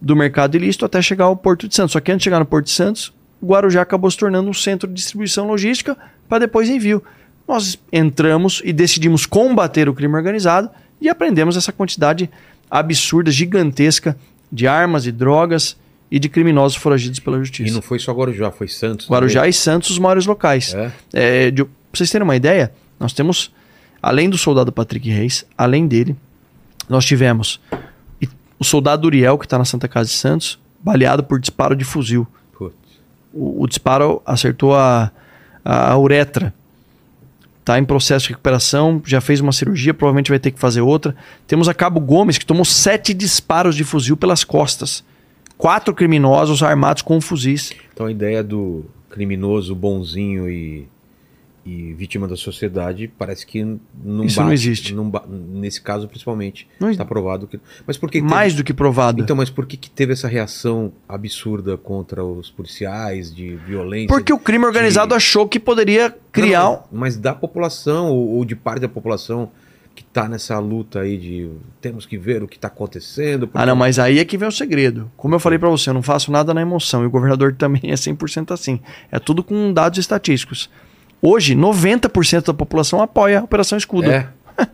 C: do mercado ilícito até chegar ao Porto de Santos. Só que antes de chegar no Porto de Santos, Guarujá acabou se tornando um centro de distribuição logística para depois envio. Nós entramos e decidimos combater o crime organizado e aprendemos essa quantidade absurda, gigantesca de armas e drogas e de criminosos foragidos pela
A: e
C: justiça.
A: não foi só Guarujá, foi Santos.
C: Guarujá e Santos, os maiores locais.
A: É.
C: É, de, pra vocês terem uma ideia, nós temos, além do soldado Patrick Reis, além dele, nós tivemos o soldado Uriel, que está na Santa Casa de Santos, baleado por disparo de fuzil. O, o disparo acertou a, a, a uretra. Está em processo de recuperação, já fez uma cirurgia, provavelmente vai ter que fazer outra. Temos a Cabo Gomes, que tomou sete disparos de fuzil pelas costas. Quatro criminosos armados com fuzis.
A: Então a ideia do criminoso bonzinho e, e vítima da sociedade parece que não
C: Isso não existe.
A: não ba- nesse caso, principalmente. Está provado que. Mas por que.
C: Mais do que provado.
A: Então, mas por que, que teve essa reação absurda contra os policiais, de violência?
C: Porque o crime organizado
A: de-
C: achou que poderia criar.
A: Não, mas da população, ou, de parte da população que está nessa luta aí de temos que ver o que está acontecendo.
C: Ah, não, mas aí é que vem o segredo. Como eu falei pra você, eu não faço nada na emoção. E o governador também é 100% assim. É tudo com dados estatísticos. Hoje, 90% da população apoia a Operação Escudo.
A: É,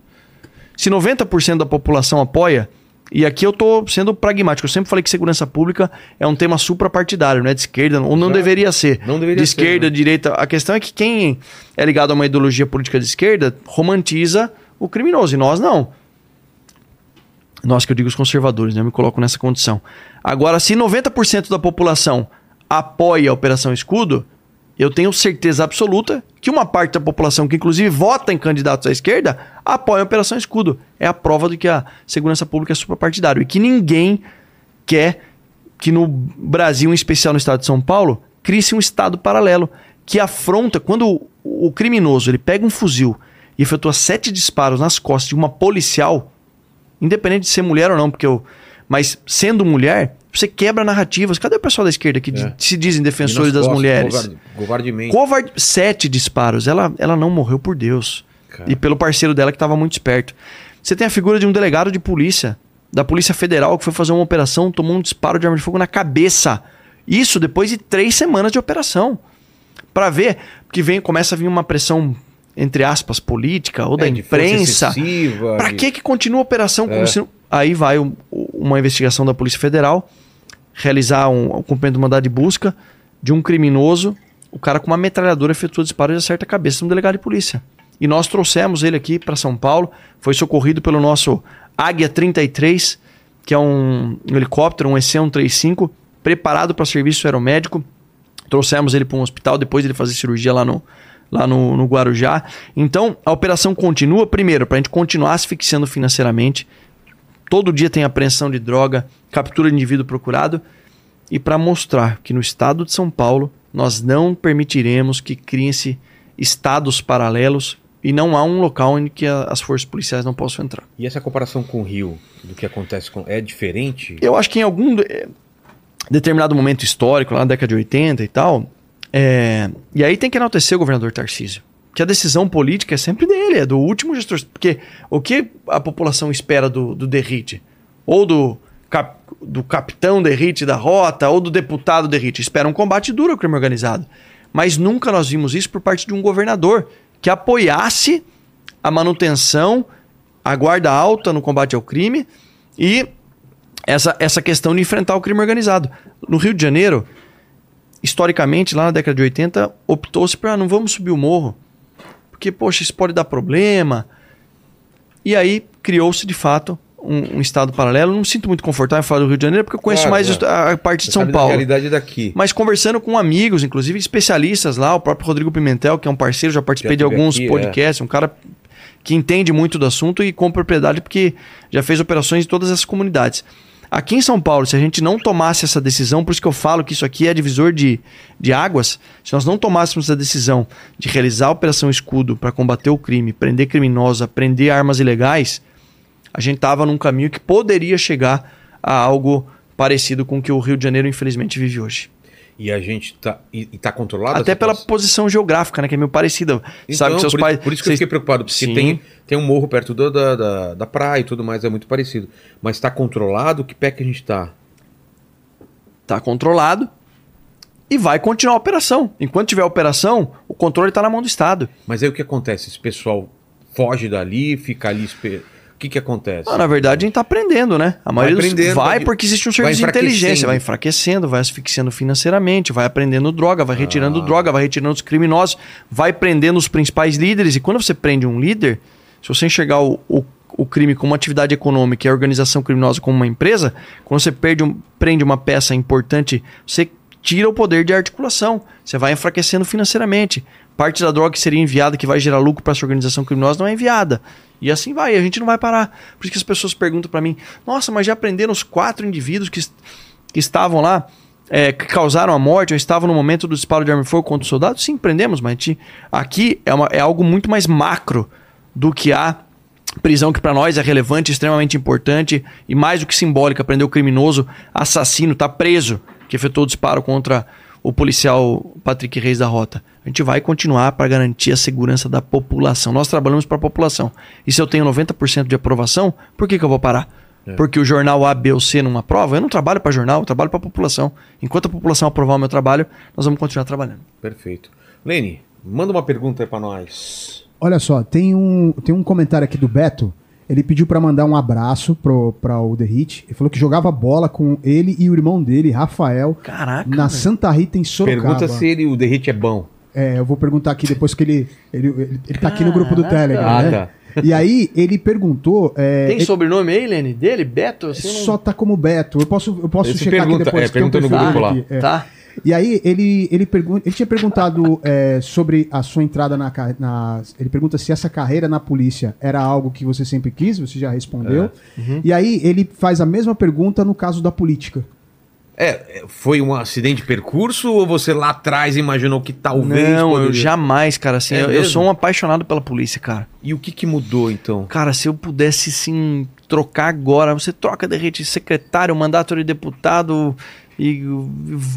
C: Se 90% da população apoia, e aqui eu tô sendo pragmático, eu sempre falei que segurança pública é um tema suprapartidário, não é de esquerda, ou não deveria ser.
A: Não deveria
C: de
A: ser,
C: esquerda,
A: né?
C: direita. A questão é que quem é ligado a uma ideologia política de esquerda romantiza o criminoso, e nós não. Nós que eu digo os conservadores, né? Eu me coloco nessa condição. Agora, se 90% da população apoia a Operação Escudo, eu tenho certeza absoluta que uma parte da população, que inclusive vota em candidatos à esquerda, apoia a Operação Escudo. É a prova de que a segurança pública é suprapartidária. E que ninguém quer que no Brasil, em especial no estado de São Paulo, crie-se um estado paralelo que afronta. Quando o criminoso ele pega um fuzil e efetua sete disparos nas costas de uma policial, independente de ser mulher ou não, porque eu. Mas sendo mulher, você quebra narrativas. Cadê o pessoal da esquerda que
A: É.
C: se dizem defensores das
A: costas,
C: mulheres?
A: covarde- Covardemente.
C: Covarde, sete disparos. Ela, ela não morreu por Deus.
A: Cara.
C: E pelo parceiro dela que estava muito esperto. Você tem a figura de um delegado de polícia, da Polícia Federal, que foi fazer uma operação, tomou um disparo de arma de fogo na cabeça. Isso depois de três semanas de operação. Pra ver que vem, começa a vir uma pressão, entre aspas, política ou da
A: É, força
C: imprensa.
A: de-
C: que que continua a operação? como
A: É.
C: se não- Aí vai um- uma investigação da Polícia Federal, realizar um, um cumprimento de mandado de busca de um criminoso, o cara com uma metralhadora efetua disparo e acerta a cabeça de um delegado de polícia. E nós trouxemos ele aqui para São Paulo, foi socorrido pelo nosso Águia 33, que é um, um helicóptero, um EC-135, preparado para serviço aeromédico. Trouxemos ele para um hospital, depois ele fazer cirurgia lá no, lá no, no Guarujá. Então, a operação continua, primeiro, para a gente continuar asfixiando financeiramente. Todo dia tem apreensão de droga, captura de indivíduo procurado. E para mostrar que no estado de São Paulo nós não permitiremos que criem-se estados paralelos e não há um local em que a- as forças policiais não possam entrar.
A: E essa comparação com o Rio, do que acontece com. É diferente?
C: Eu acho que em algum determinado momento histórico, lá na década de 80 e tal, é, e aí tem que enaltecer o governador Tarcísio. Que a decisão política é sempre dele, é do último gestor. Porque o que a população espera do, do Derrite? Ou do, cap- do capitão Derrite da rota, ou do deputado Derrite? Espera um combate duro ao crime organizado. Mas nunca nós vimos isso por parte de um governador que apoiasse a manutenção, a guarda alta no combate ao crime e essa, essa questão de enfrentar o crime organizado. No Rio de Janeiro, historicamente, lá na década de 80, optou-se para não vamos subir o morro, porque, poxa, isso pode dar problema. E aí criou-se, de fato, um, um estado paralelo. Não me sinto muito confortável em falar do Rio de Janeiro, porque eu conheço
A: Claro,
C: mais
A: é.
C: a, a parte de
A: Você
C: São
A: da
C: Paulo.
A: realidade daqui.
C: Mas conversando com amigos, inclusive especialistas lá, o próprio Rodrigo Pimentel, que é um parceiro, já participei
A: Já
C: de alguns
A: aqui, é.
C: podcasts, um cara que entende muito do assunto e com propriedade, porque já fez operações em todas essas comunidades. Aqui em São Paulo, se a gente não tomasse essa decisão, por isso que eu falo que isso aqui é divisor de, de águas, se nós não tomássemos a decisão de realizar a Operação Escudo para combater o crime, prender criminosos, prender armas ilegais, a gente estava num caminho que poderia chegar a algo parecido com o que o Rio de Janeiro, infelizmente, vive hoje.
A: E a gente tá. E, e tá controlado?
C: Até pela
A: situação?
C: posição geográfica, né? Que é meio parecida.
A: Então,
C: Sabe que seus
A: por,
C: pais.
A: por isso que
C: vocês-
A: eu fiquei preocupado, porque
C: Sim.
A: tem, tem um morro perto do- da, da, da praia e tudo mais, é muito parecido. Mas está controlado? Que pé que a gente tá?
C: Tá controlado e vai continuar a operação. Enquanto tiver operação, o controle está na mão do Estado.
A: Mas aí o que acontece? Esse pessoal foge dali, fica ali. espe- O que que acontece?
C: Na verdade, a gente tá aprendendo, né? A maioria dos-
A: aprendendo,
C: vai
A: vai-
C: porque existe um
A: vai
C: serviço de inteligência, vai enfraquecendo, vai asfixiando financeiramente, vai aprendendo droga, vai retirando
A: Ah.
C: droga, vai retirando os criminosos, vai prendendo os principais líderes. E quando você prende um líder, se você enxergar o, o, o crime como uma atividade econômica e a organização criminosa como uma empresa, quando você perde um- prende uma peça importante, você tira o poder de articulação. Você vai enfraquecendo financeiramente. Parte da droga que seria enviada, que vai gerar lucro para essa organização criminosa, não é enviada. E assim vai, a gente não vai parar. Por isso que as pessoas perguntam para mim: nossa, mas já prenderam os quatro indivíduos que, que estavam lá, é, que causaram a morte, ou estavam no momento do disparo de arma de fogo contra o soldado? Sim, prendemos, mas gente- aqui é, uma- é algo muito mais macro do que a prisão que para nós é relevante, extremamente importante e mais do que simbólica, prender o criminoso, assassino, tá preso, que efetuou o disparo contra o policial Patrick Reis da Rota. A gente vai continuar para garantir a segurança da população. Nós trabalhamos para a população. E se eu tenho 90% de aprovação, por que, que eu vou parar? Porque o jornal A, B ou C não aprova? Eu não trabalho para jornal, eu trabalho para a população. Enquanto a população aprovar o meu trabalho, nós vamos continuar trabalhando.
A: Perfeito. Lene, manda uma pergunta aí pra nós.
B: Olha só, tem um, tem um comentário aqui do Beto. Ele pediu pra mandar um abraço pro, pra o The Hit. Ele falou que jogava bola com ele e o irmão dele, Rafael,
C: Caraca.
B: na. Santa Rita, em Sorocaba.
A: Pergunta se ele, o derrite é bom.
B: É, eu vou perguntar aqui depois que ele. Ele, ele, ele tá aqui no grupo do Telegram.
A: Ah,
B: né?
A: tá.
B: E aí, ele perguntou. é,
C: Tem
B: ele-
C: sobrenome aí, Lene? Dele? Beto? Assim, não-
B: Só tá como Beto. Eu posso, eu posso
A: Esse
B: checar
A: pergunta-
B: aqui depois.
A: é, pergunta no grupo lá.
B: aqui, é.
C: Tá.
B: E aí ele, ele, pergun ele tinha perguntado é, sobre a sua entrada na, na. Ele pergunta se essa carreira na polícia era algo que você sempre quis, você já respondeu. E aí ele faz a mesma pergunta no caso da política.
A: É, foi um acidente de percurso ou você lá atrás imaginou que talvez
C: Não, eu
A: poderia-
C: jamais, cara. Assim,
A: É
C: eu, eu sou um apaixonado pela polícia, cara.
A: E o que que mudou então?
C: Cara, se eu pudesse sim trocar agora, você troca de rede secretário, mandato de deputado e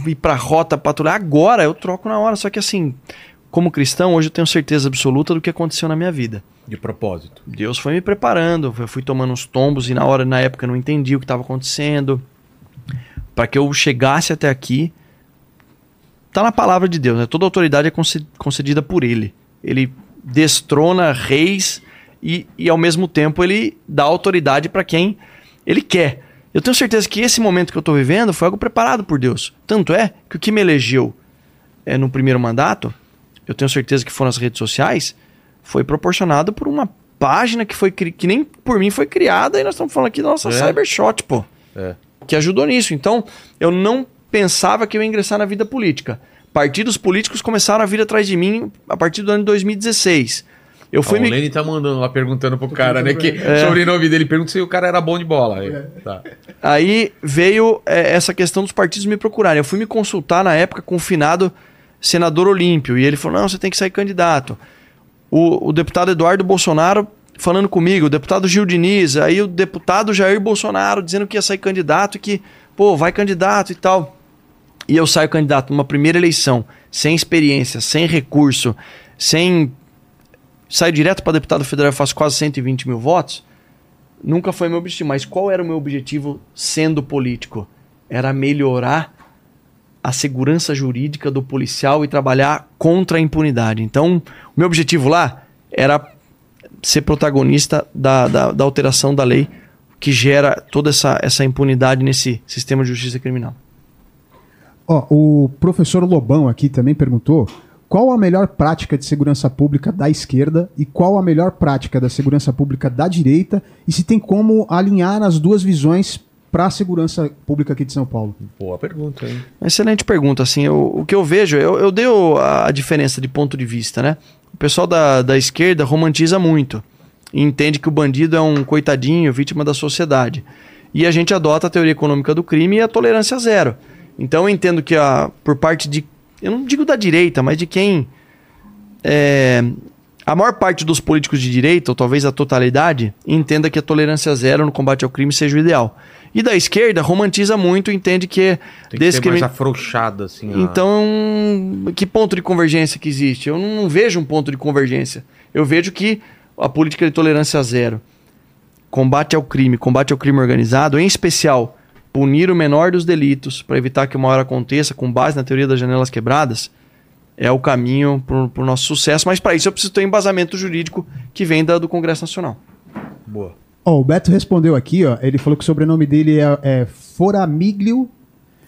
C: ir pra rota patrulhar agora, eu troco na hora. Só que assim, como cristão, hoje eu tenho certeza absoluta do que aconteceu na minha vida.
A: De propósito.
C: Deus foi me preparando, eu fui tomando uns tombos e na hora, na época, eu não entendi o que estava acontecendo. Para que eu chegasse até aqui, tá na palavra de Deus, né? Toda autoridade é conce- concedida por Ele. Ele destrona reis e, e ao mesmo tempo ele dá autoridade para quem Ele quer. Eu tenho certeza que esse momento que eu estou vivendo foi algo preparado por Deus. Tanto é que o que me elegeu é, no primeiro mandato, eu tenho certeza que foram as redes sociais, foi proporcionado por uma página que foi que nem por mim foi criada e nós estamos falando aqui da nossa
A: É.
C: Cybershot, pô.
A: É.
C: Que ajudou nisso. Então, eu não pensava que eu ia ingressar na vida política. Partidos políticos começaram a vir atrás de mim a partir do ano de 2016. Eu fui
A: Ó,
C: me...
A: O Lenny tá mandando lá perguntando pro cara, né? Que
C: É.
A: sobrenome dele pergunta se o cara era bom de bola. Aí, tá.
C: Aí veio é, essa questão dos partidos me procurarem. Eu fui me consultar na época com o finado senador Olímpio. E ele falou: não, você tem que sair candidato. O, o deputado Eduardo Bolsonaro falando comigo, o deputado Gil Diniz, aí o deputado Jair Bolsonaro dizendo que ia sair candidato e que, pô, vai candidato e tal. E eu saio candidato numa primeira eleição, sem experiência, sem recurso, sem. Saio direto para deputado federal faço quase 120 mil votos. Nunca foi meu objetivo. Mas qual era o meu objetivo sendo político? Era melhorar a segurança jurídica do policial e trabalhar contra a impunidade. Então, o meu objetivo lá era ser protagonista da, da, da alteração da lei que gera toda essa, essa impunidade nesse sistema de justiça criminal.
B: Ó, o professor Lobão aqui também perguntou qual a melhor prática de segurança pública da esquerda e qual a melhor prática da segurança pública da direita e se tem como alinhar as duas visões para a segurança pública aqui de São Paulo.
A: Boa pergunta, hein?
C: Excelente pergunta. Assim, eu- o que eu vejo, eu, eu dei a diferença de ponto de vista, né? O pessoal da, da esquerda romantiza muito e entende que o bandido é um coitadinho, vítima da sociedade. E a gente adota a teoria econômica do crime e a tolerância zero. Então eu entendo que a, por parte de, eu não digo da direita, mas de quem é, a maior parte dos políticos de direita, ou talvez a totalidade, entenda que a tolerância zero no combate ao crime seja o ideal. E da esquerda romantiza muito, entende que
A: Tem que ser mais afrouxada, assim. a-
C: então, que ponto de convergência que existe? Eu não vejo um ponto de convergência. Eu vejo que a política de tolerância zero, combate ao crime, combate ao crime organizado, em especial, punir o menor dos delitos para evitar que o maior aconteça, com base na teoria das janelas quebradas, é o caminho para o nosso sucesso. Mas para isso eu preciso ter um embasamento jurídico que vem da- do Congresso Nacional.
A: Boa.
B: Ó, o Beto respondeu aqui, ó, ele falou que o sobrenome dele é, é Foramiglio,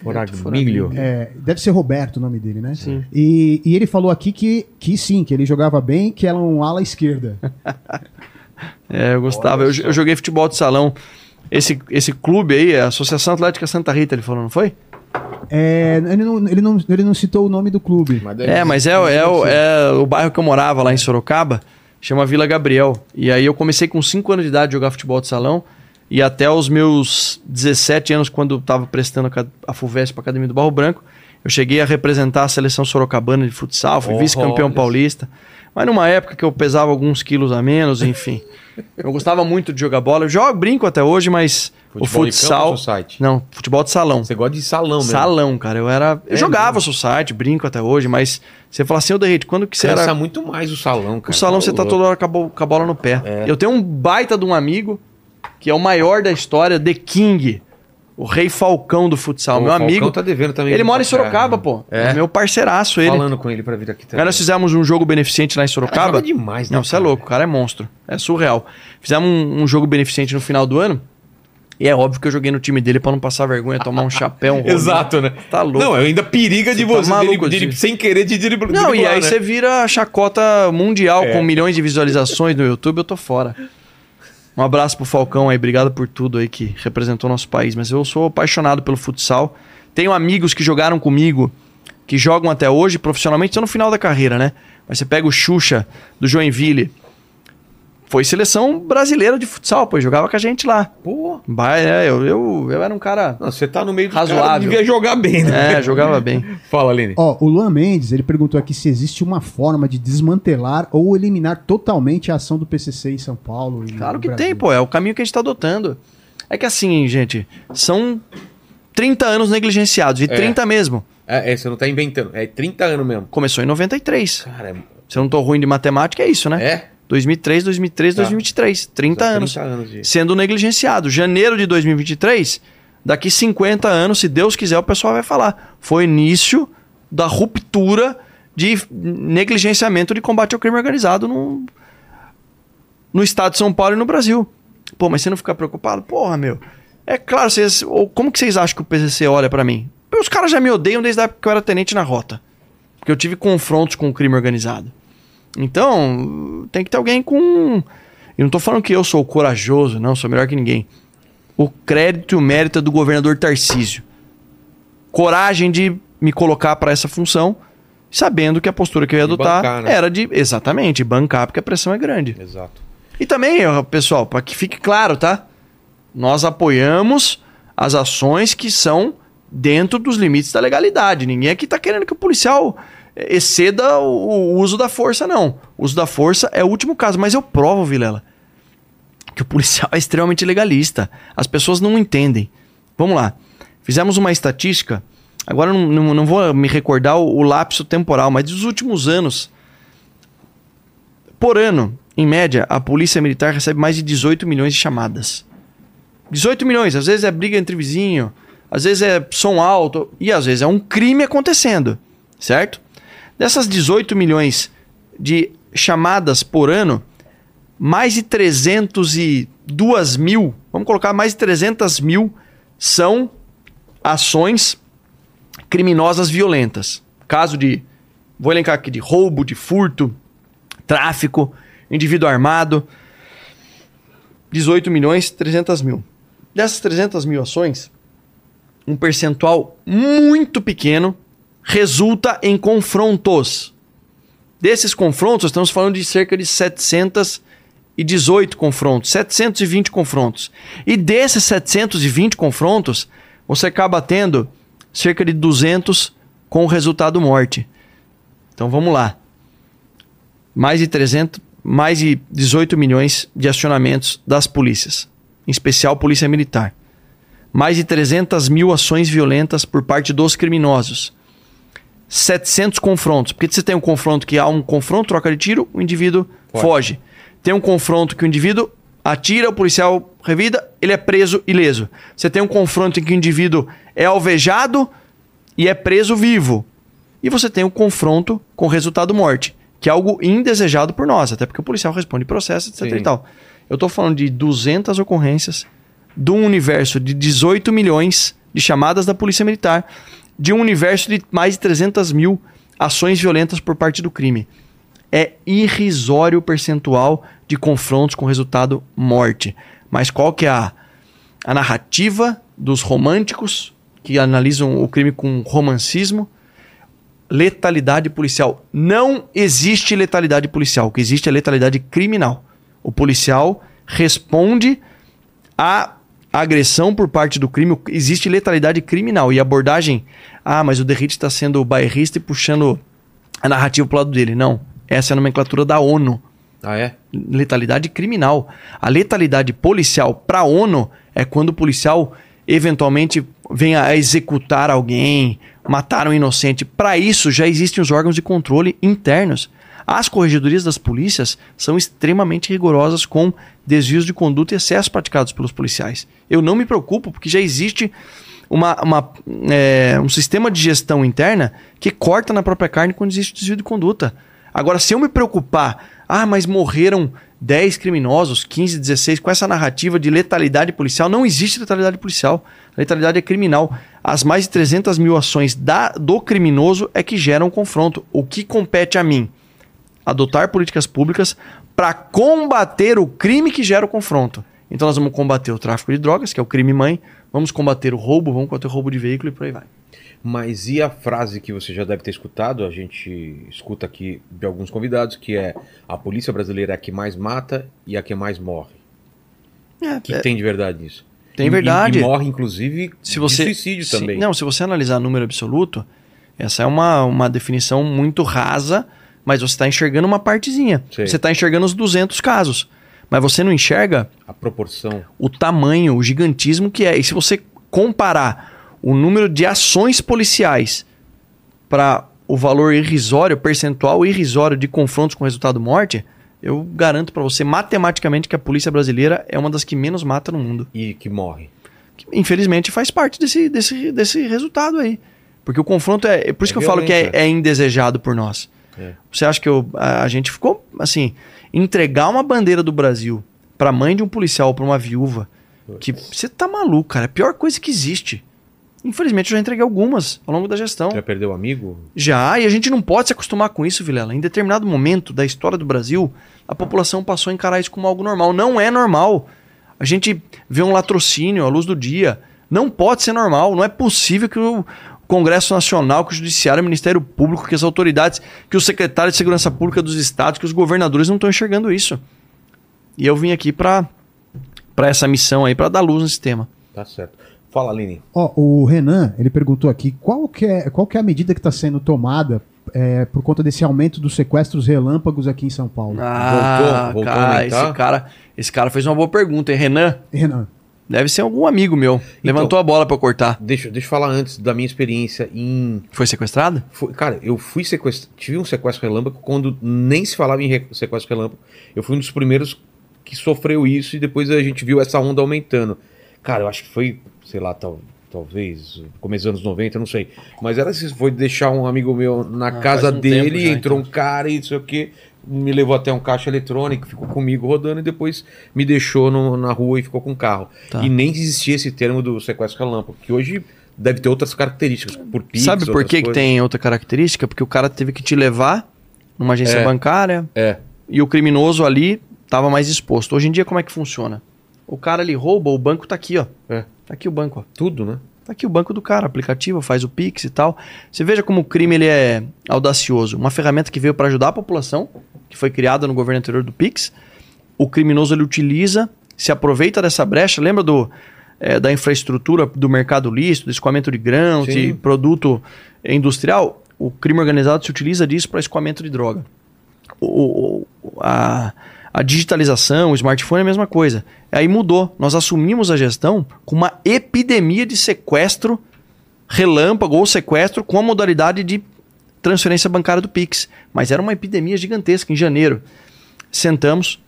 A: Foramiglio.
B: é, deve ser Roberto o nome dele, né?
C: Sim.
B: E, e ele falou aqui que, que sim, que ele jogava bem, que era um ala esquerda.
C: É, eu gostava. Eu, eu joguei futebol de salão. Esse, esse clube aí, a Associação Atlética Santa Rita, ele falou, não foi?
B: É, ele, não, ele, não, ele não citou o nome do clube.
A: deve
C: É, mas é, é, o- é o bairro que eu morava lá em Sorocaba, chama Vila Gabriel. E aí eu comecei com 5 anos de idade a jogar futebol de salão. E até os meus 17 anos, quando eu estava prestando a FUVEST para a Academia do Barro Branco, eu cheguei a representar a seleção sorocabana de futsal, fui
A: Oh,
C: vice-campeão paulista. Mas numa época que eu pesava alguns quilos a menos, enfim. eu gostava muito de jogar bola. Eu jogo, brinco até hoje, mas o
A: Futebol de campo
C: futsal...
A: society?
C: Não, futebol de salão.
A: Você gosta de salão mesmo.
C: Salão, cara. Eu era. Eu
A: É
C: jogava
A: mesmo?
C: society, brinco até hoje, mas você fala assim, ô Derrite, quando que você
A: Cansa
C: era.
A: muito mais o salão, cara.
C: O salão você tá
A: louco.
C: toda hora com a, bo- com a bola no pé.
A: É.
C: Eu tenho um baita de um amigo, que é o maior da história, The King. O rei Falcão do futsal.
A: Pô,
C: meu
A: o Falcão
C: amigo.
A: tá devendo também.
C: ele mora em Sorocaba,
A: né?
C: pô.
A: É.
C: Meu parceiraço, ele.
A: Falando com ele pra vir aqui
C: Aí
A: também.
C: nós fizemos um jogo beneficente lá em
A: Cara,
C: Sorocaba.
A: joga demais, né,
C: Não, você é
A: cara?
C: louco, o cara é monstro. É surreal. Fizemos um, um jogo beneficente no final do ano. E é óbvio que eu joguei no time dele pra não passar vergonha, tomar um chapéu. Um.
A: Exato, né?
C: Tá louco.
A: Não, ainda periga de
C: Você tá
A: você,
C: maluco,
A: dele- dele-
C: tio.
A: sem querer de driblar.
C: Não, e aí
A: né?
C: você vira chacota mundial
A: É.
C: com milhões de visualizações no YouTube, eu tô fora. Um abraço pro Falcão aí, obrigado por tudo aí que representou nosso país. Mas eu sou apaixonado pelo futsal. Tenho amigos que jogaram comigo que jogam até hoje profissionalmente estão no final da carreira, né? Mas você pega o Xuxa do Joinville, foi seleção brasileira de futsal, pô, jogava com a gente lá.
A: Pô,
C: Bah, é, eu, eu, eu era um cara.
A: não, você tá no meio do
C: Razoável.
A: cara, devia jogar bem, né?
C: É, jogava bem.
A: Fala, Aline.
B: Ó, o Luan Mendes, ele perguntou aqui se existe uma forma de desmantelar ou eliminar totalmente a ação do PCC em São Paulo. e
C: Claro
B: no
C: que
B: Brasil.
C: tem, pô. É o caminho que a gente tá adotando. É que assim, gente, são 30 anos negligenciados. E 30 mesmo.
A: É, é, você não tá inventando. É 30 anos mesmo.
C: Começou em 93.
A: Cara, é.
C: Se eu não tô ruim de matemática, é isso, né?
A: É?
C: 2003, 2003,
A: Tá.
C: 2023. 30
A: Tá,
C: anos.
A: 30 anos de-
C: Sendo negligenciado. Janeiro de 2023, daqui 50 anos, se Deus quiser, o pessoal vai falar. Foi início da ruptura de negligenciamento de combate ao crime organizado no, no estado de São Paulo e no Brasil. Pô, mas você não fica preocupado? Porra, meu. É claro, vocês, ou como que vocês acham que o PCC olha pra mim? Os caras já me odeiam desde a época que eu era tenente na rota. Porque eu tive confrontos com o crime organizado. Então, tem que ter alguém com. Eu não tô falando que eu sou corajoso, não, sou melhor que ninguém. O crédito e o mérito é do governador Tarcísio. Coragem de me colocar para essa função, sabendo que a postura que eu ia adotar
A: bancar, né?
C: era de, exatamente, bancar, porque a pressão é grande.
A: Exato.
C: E também, pessoal, para que fique claro, tá? Nós apoiamos as ações que são dentro dos limites da legalidade. Ninguém aqui tá querendo que o policial exceda o, uso da força, não. O uso da força é o último caso, mas eu provo, Vilela, que o policial é extremamente legalista. As pessoas não entendem. Vamos lá. Fizemos uma estatística. Agora não, não, não vou me recordar o, o lapso temporal, mas dos últimos anos, por ano, em média, a polícia militar recebe mais de 18 milhões de chamadas. 18 milhões, às vezes é briga entre vizinho, às vezes é som alto e às vezes é um crime acontecendo, certo? Dessas 18 milhões de chamadas por ano, mais de 302 mil, vamos colocar mais de 300 mil, são ações criminosas violentas. Caso de, vou elencar aqui, de roubo, de furto, tráfico, indivíduo armado. 18 milhões 300 mil. Dessas 300 mil ações, um percentual muito pequeno resulta em confrontos. Desses confrontos, estamos falando de cerca de 718 confrontos, 720 confrontos. E desses 720 confrontos, você acaba tendo cerca de 200 com o resultado morte. Então vamos lá. Mais de 300, mais de 18 milhões de acionamentos das polícias, em especial Polícia Militar. Mais de 300 mil ações violentas por parte dos criminosos. 700 confrontos. Porque você tem um confronto que há um confronto, troca de tiro, o indivíduo
A: Foge.
C: foge. Tem um confronto que o indivíduo atira, o policial revida, ele é preso ileso. Você tem um confronto em que o indivíduo é alvejado e é preso vivo. E você tem um confronto com resultado morte, que é algo indesejado por nós, até porque o policial responde processo, etc
A: Sim.
C: e tal. Eu tô falando de 200 ocorrências de um universo de 18 milhões de chamadas da Polícia Militar, de um universo de mais de 300 mil ações violentas por parte do crime. É irrisório o percentual de confrontos com resultado morte. Mas qual que é a, a narrativa dos românticos que analisam o crime com romancismo? Letalidade policial. Não existe letalidade policial. O que existe é letalidade criminal. O policial responde à agressão por parte do crime. Existe letalidade criminal. E a abordagem, ah, mas o Derrite está sendo bairrista e puxando a narrativa pro lado dele. Não. Essa é a nomenclatura da ONU
A: Ah, é?
C: letalidade criminal. A letalidade policial para a ONU é quando o policial eventualmente venha a executar alguém, matar um inocente. Para isso já existem os órgãos de controle internos. As corregedorias das polícias são extremamente rigorosas com desvios de conduta e excessos praticados pelos policiais. Eu não me preocupo porque já existe uma, uma, é, um sistema de gestão interna que corta na própria carne quando existe desvio de conduta. Agora, se eu me preocupar, ah, mas morreram 10 criminosos, 15, 16, com essa narrativa de letalidade policial, não existe letalidade policial. Letalidade é criminal. As mais de 300 mil ações da, do criminoso é que geram confronto. O que compete a mim? Adotar políticas públicas para combater o crime que gera o confronto. Então nós vamos combater o tráfico de drogas, que é o crime mãe, Vamos combater o roubo, vamos combater o roubo de veículo e por aí vai.
A: Mas e a frase que você já deve ter escutado, a gente escuta aqui de alguns convidados, que é a polícia brasileira é a que mais mata e a que mais morre.
C: É,
A: que
C: é,
A: tem de verdade nisso?
C: tem verdade.
A: E, e morre, inclusive,
C: se você,
A: suicídio
C: se-
A: também.
C: Não, se você analisar número absoluto, essa é uma, uma definição muito rasa, mas você está enxergando uma partezinha.
A: Sei.
C: Você está enxergando os 200 casos. Mas você não enxerga
A: A proporção.
C: o tamanho, o gigantismo que é. E se você comparar o número de ações policiais para o valor irrisório, percentual irrisório de confrontos com resultado morte, eu garanto para você matematicamente que a polícia brasileira é uma das que menos mata no mundo.
A: E que morre.
C: Infelizmente faz parte desse, desse, desse resultado aí. Porque o confronto é. é por isso
A: É
C: que eu falo que é,
A: violência.
C: é indesejado por nós.
A: É.
C: Você acha que eu- a, a gente ficou assim, entregar uma bandeira do Brasil pra mãe de um policial ou pra uma viúva, que você tá maluco, cara, é a pior coisa que existe. Infelizmente eu já entreguei algumas ao longo da gestão.
A: Já perdeu amigo?
C: Já, e a gente não pode se acostumar com isso, Vilela. Em determinado momento da história do Brasil, a população passou a encarar isso como algo normal. Não é normal. A gente vê um latrocínio à luz do dia. Não pode ser normal. Não é possível que o Congresso Nacional, que o Judiciário, o Ministério Público, que as autoridades, que os secretários de Segurança Pública dos estados, que os governadores não estão enxergando isso. E eu vim aqui para para essa missão aí, para dar luz nesse tema.
A: Tá certo. Fala, Aline.
B: Ó, o Renan, ele perguntou aqui qual que é, qual que é a medida que está sendo tomada é, por conta desse aumento dos sequestros relâmpagos aqui em São Paulo.
C: Ah,
A: voltou a
C: cara, esse cara, esse cara fez uma boa pergunta, hein, Renan?
B: Renan,
C: Deve ser algum amigo meu. Levantou a bola pra eu cortar.
A: Deixa, deixa eu falar antes da minha experiência em.
C: Foi sequestrado?
A: foi- cara, eu fui sequestrado. Tive um sequestro relâmpago quando nem se falava em re- sequestro relâmpago. Eu fui um dos primeiros que sofreu isso e depois a gente viu essa onda aumentando. Cara, eu acho que foi, sei lá, tal, talvez, começo dos anos 90, não sei. Mas era se foi deixar um amigo meu na
C: Ah,
A: casa
C: um
A: dele,
C: já,
A: entrou
C: então.
A: um cara e não sei o que, me levou até um caixa eletrônico, ficou comigo rodando e depois me deixou no- na rua e ficou com o carro.
C: Tá.
A: E nem existia esse termo do sequestro relâmpago, que hoje deve ter outras características, por Pix,
C: Sabe por que, que tem outra característica? Porque o cara teve que te levar numa agência
A: É.
C: bancária
A: É,
C: e o criminoso ali tava mais exposto. Hoje em dia, como é que funciona? O cara ele rouba, o banco tá aqui, ó.
A: é,
C: Tá aqui o banco, ó.
A: tudo, né?
C: Tá aqui o banco do cara, aplicativo, faz o Pix e tal. Você veja como o crime ele é audacioso. Uma ferramenta que veio para ajudar a população, que foi criada no governo anterior do Pix. O criminoso ele utiliza, se aproveita dessa brecha. Lembra do, eh, da infraestrutura do mercado lícito, do escoamento de grãos,
A: Sim.
C: de produto industrial? O crime organizado se utiliza disso para escoamento de droga. O- a, a digitalização, o smartphone é a mesma coisa. Aí mudou. Nós assumimos a gestão com uma epidemia de sequestro relâmpago ou sequestro com a modalidade de transferência bancária do Pix. Mas era uma epidemia gigantesca em janeiro. Sentamos.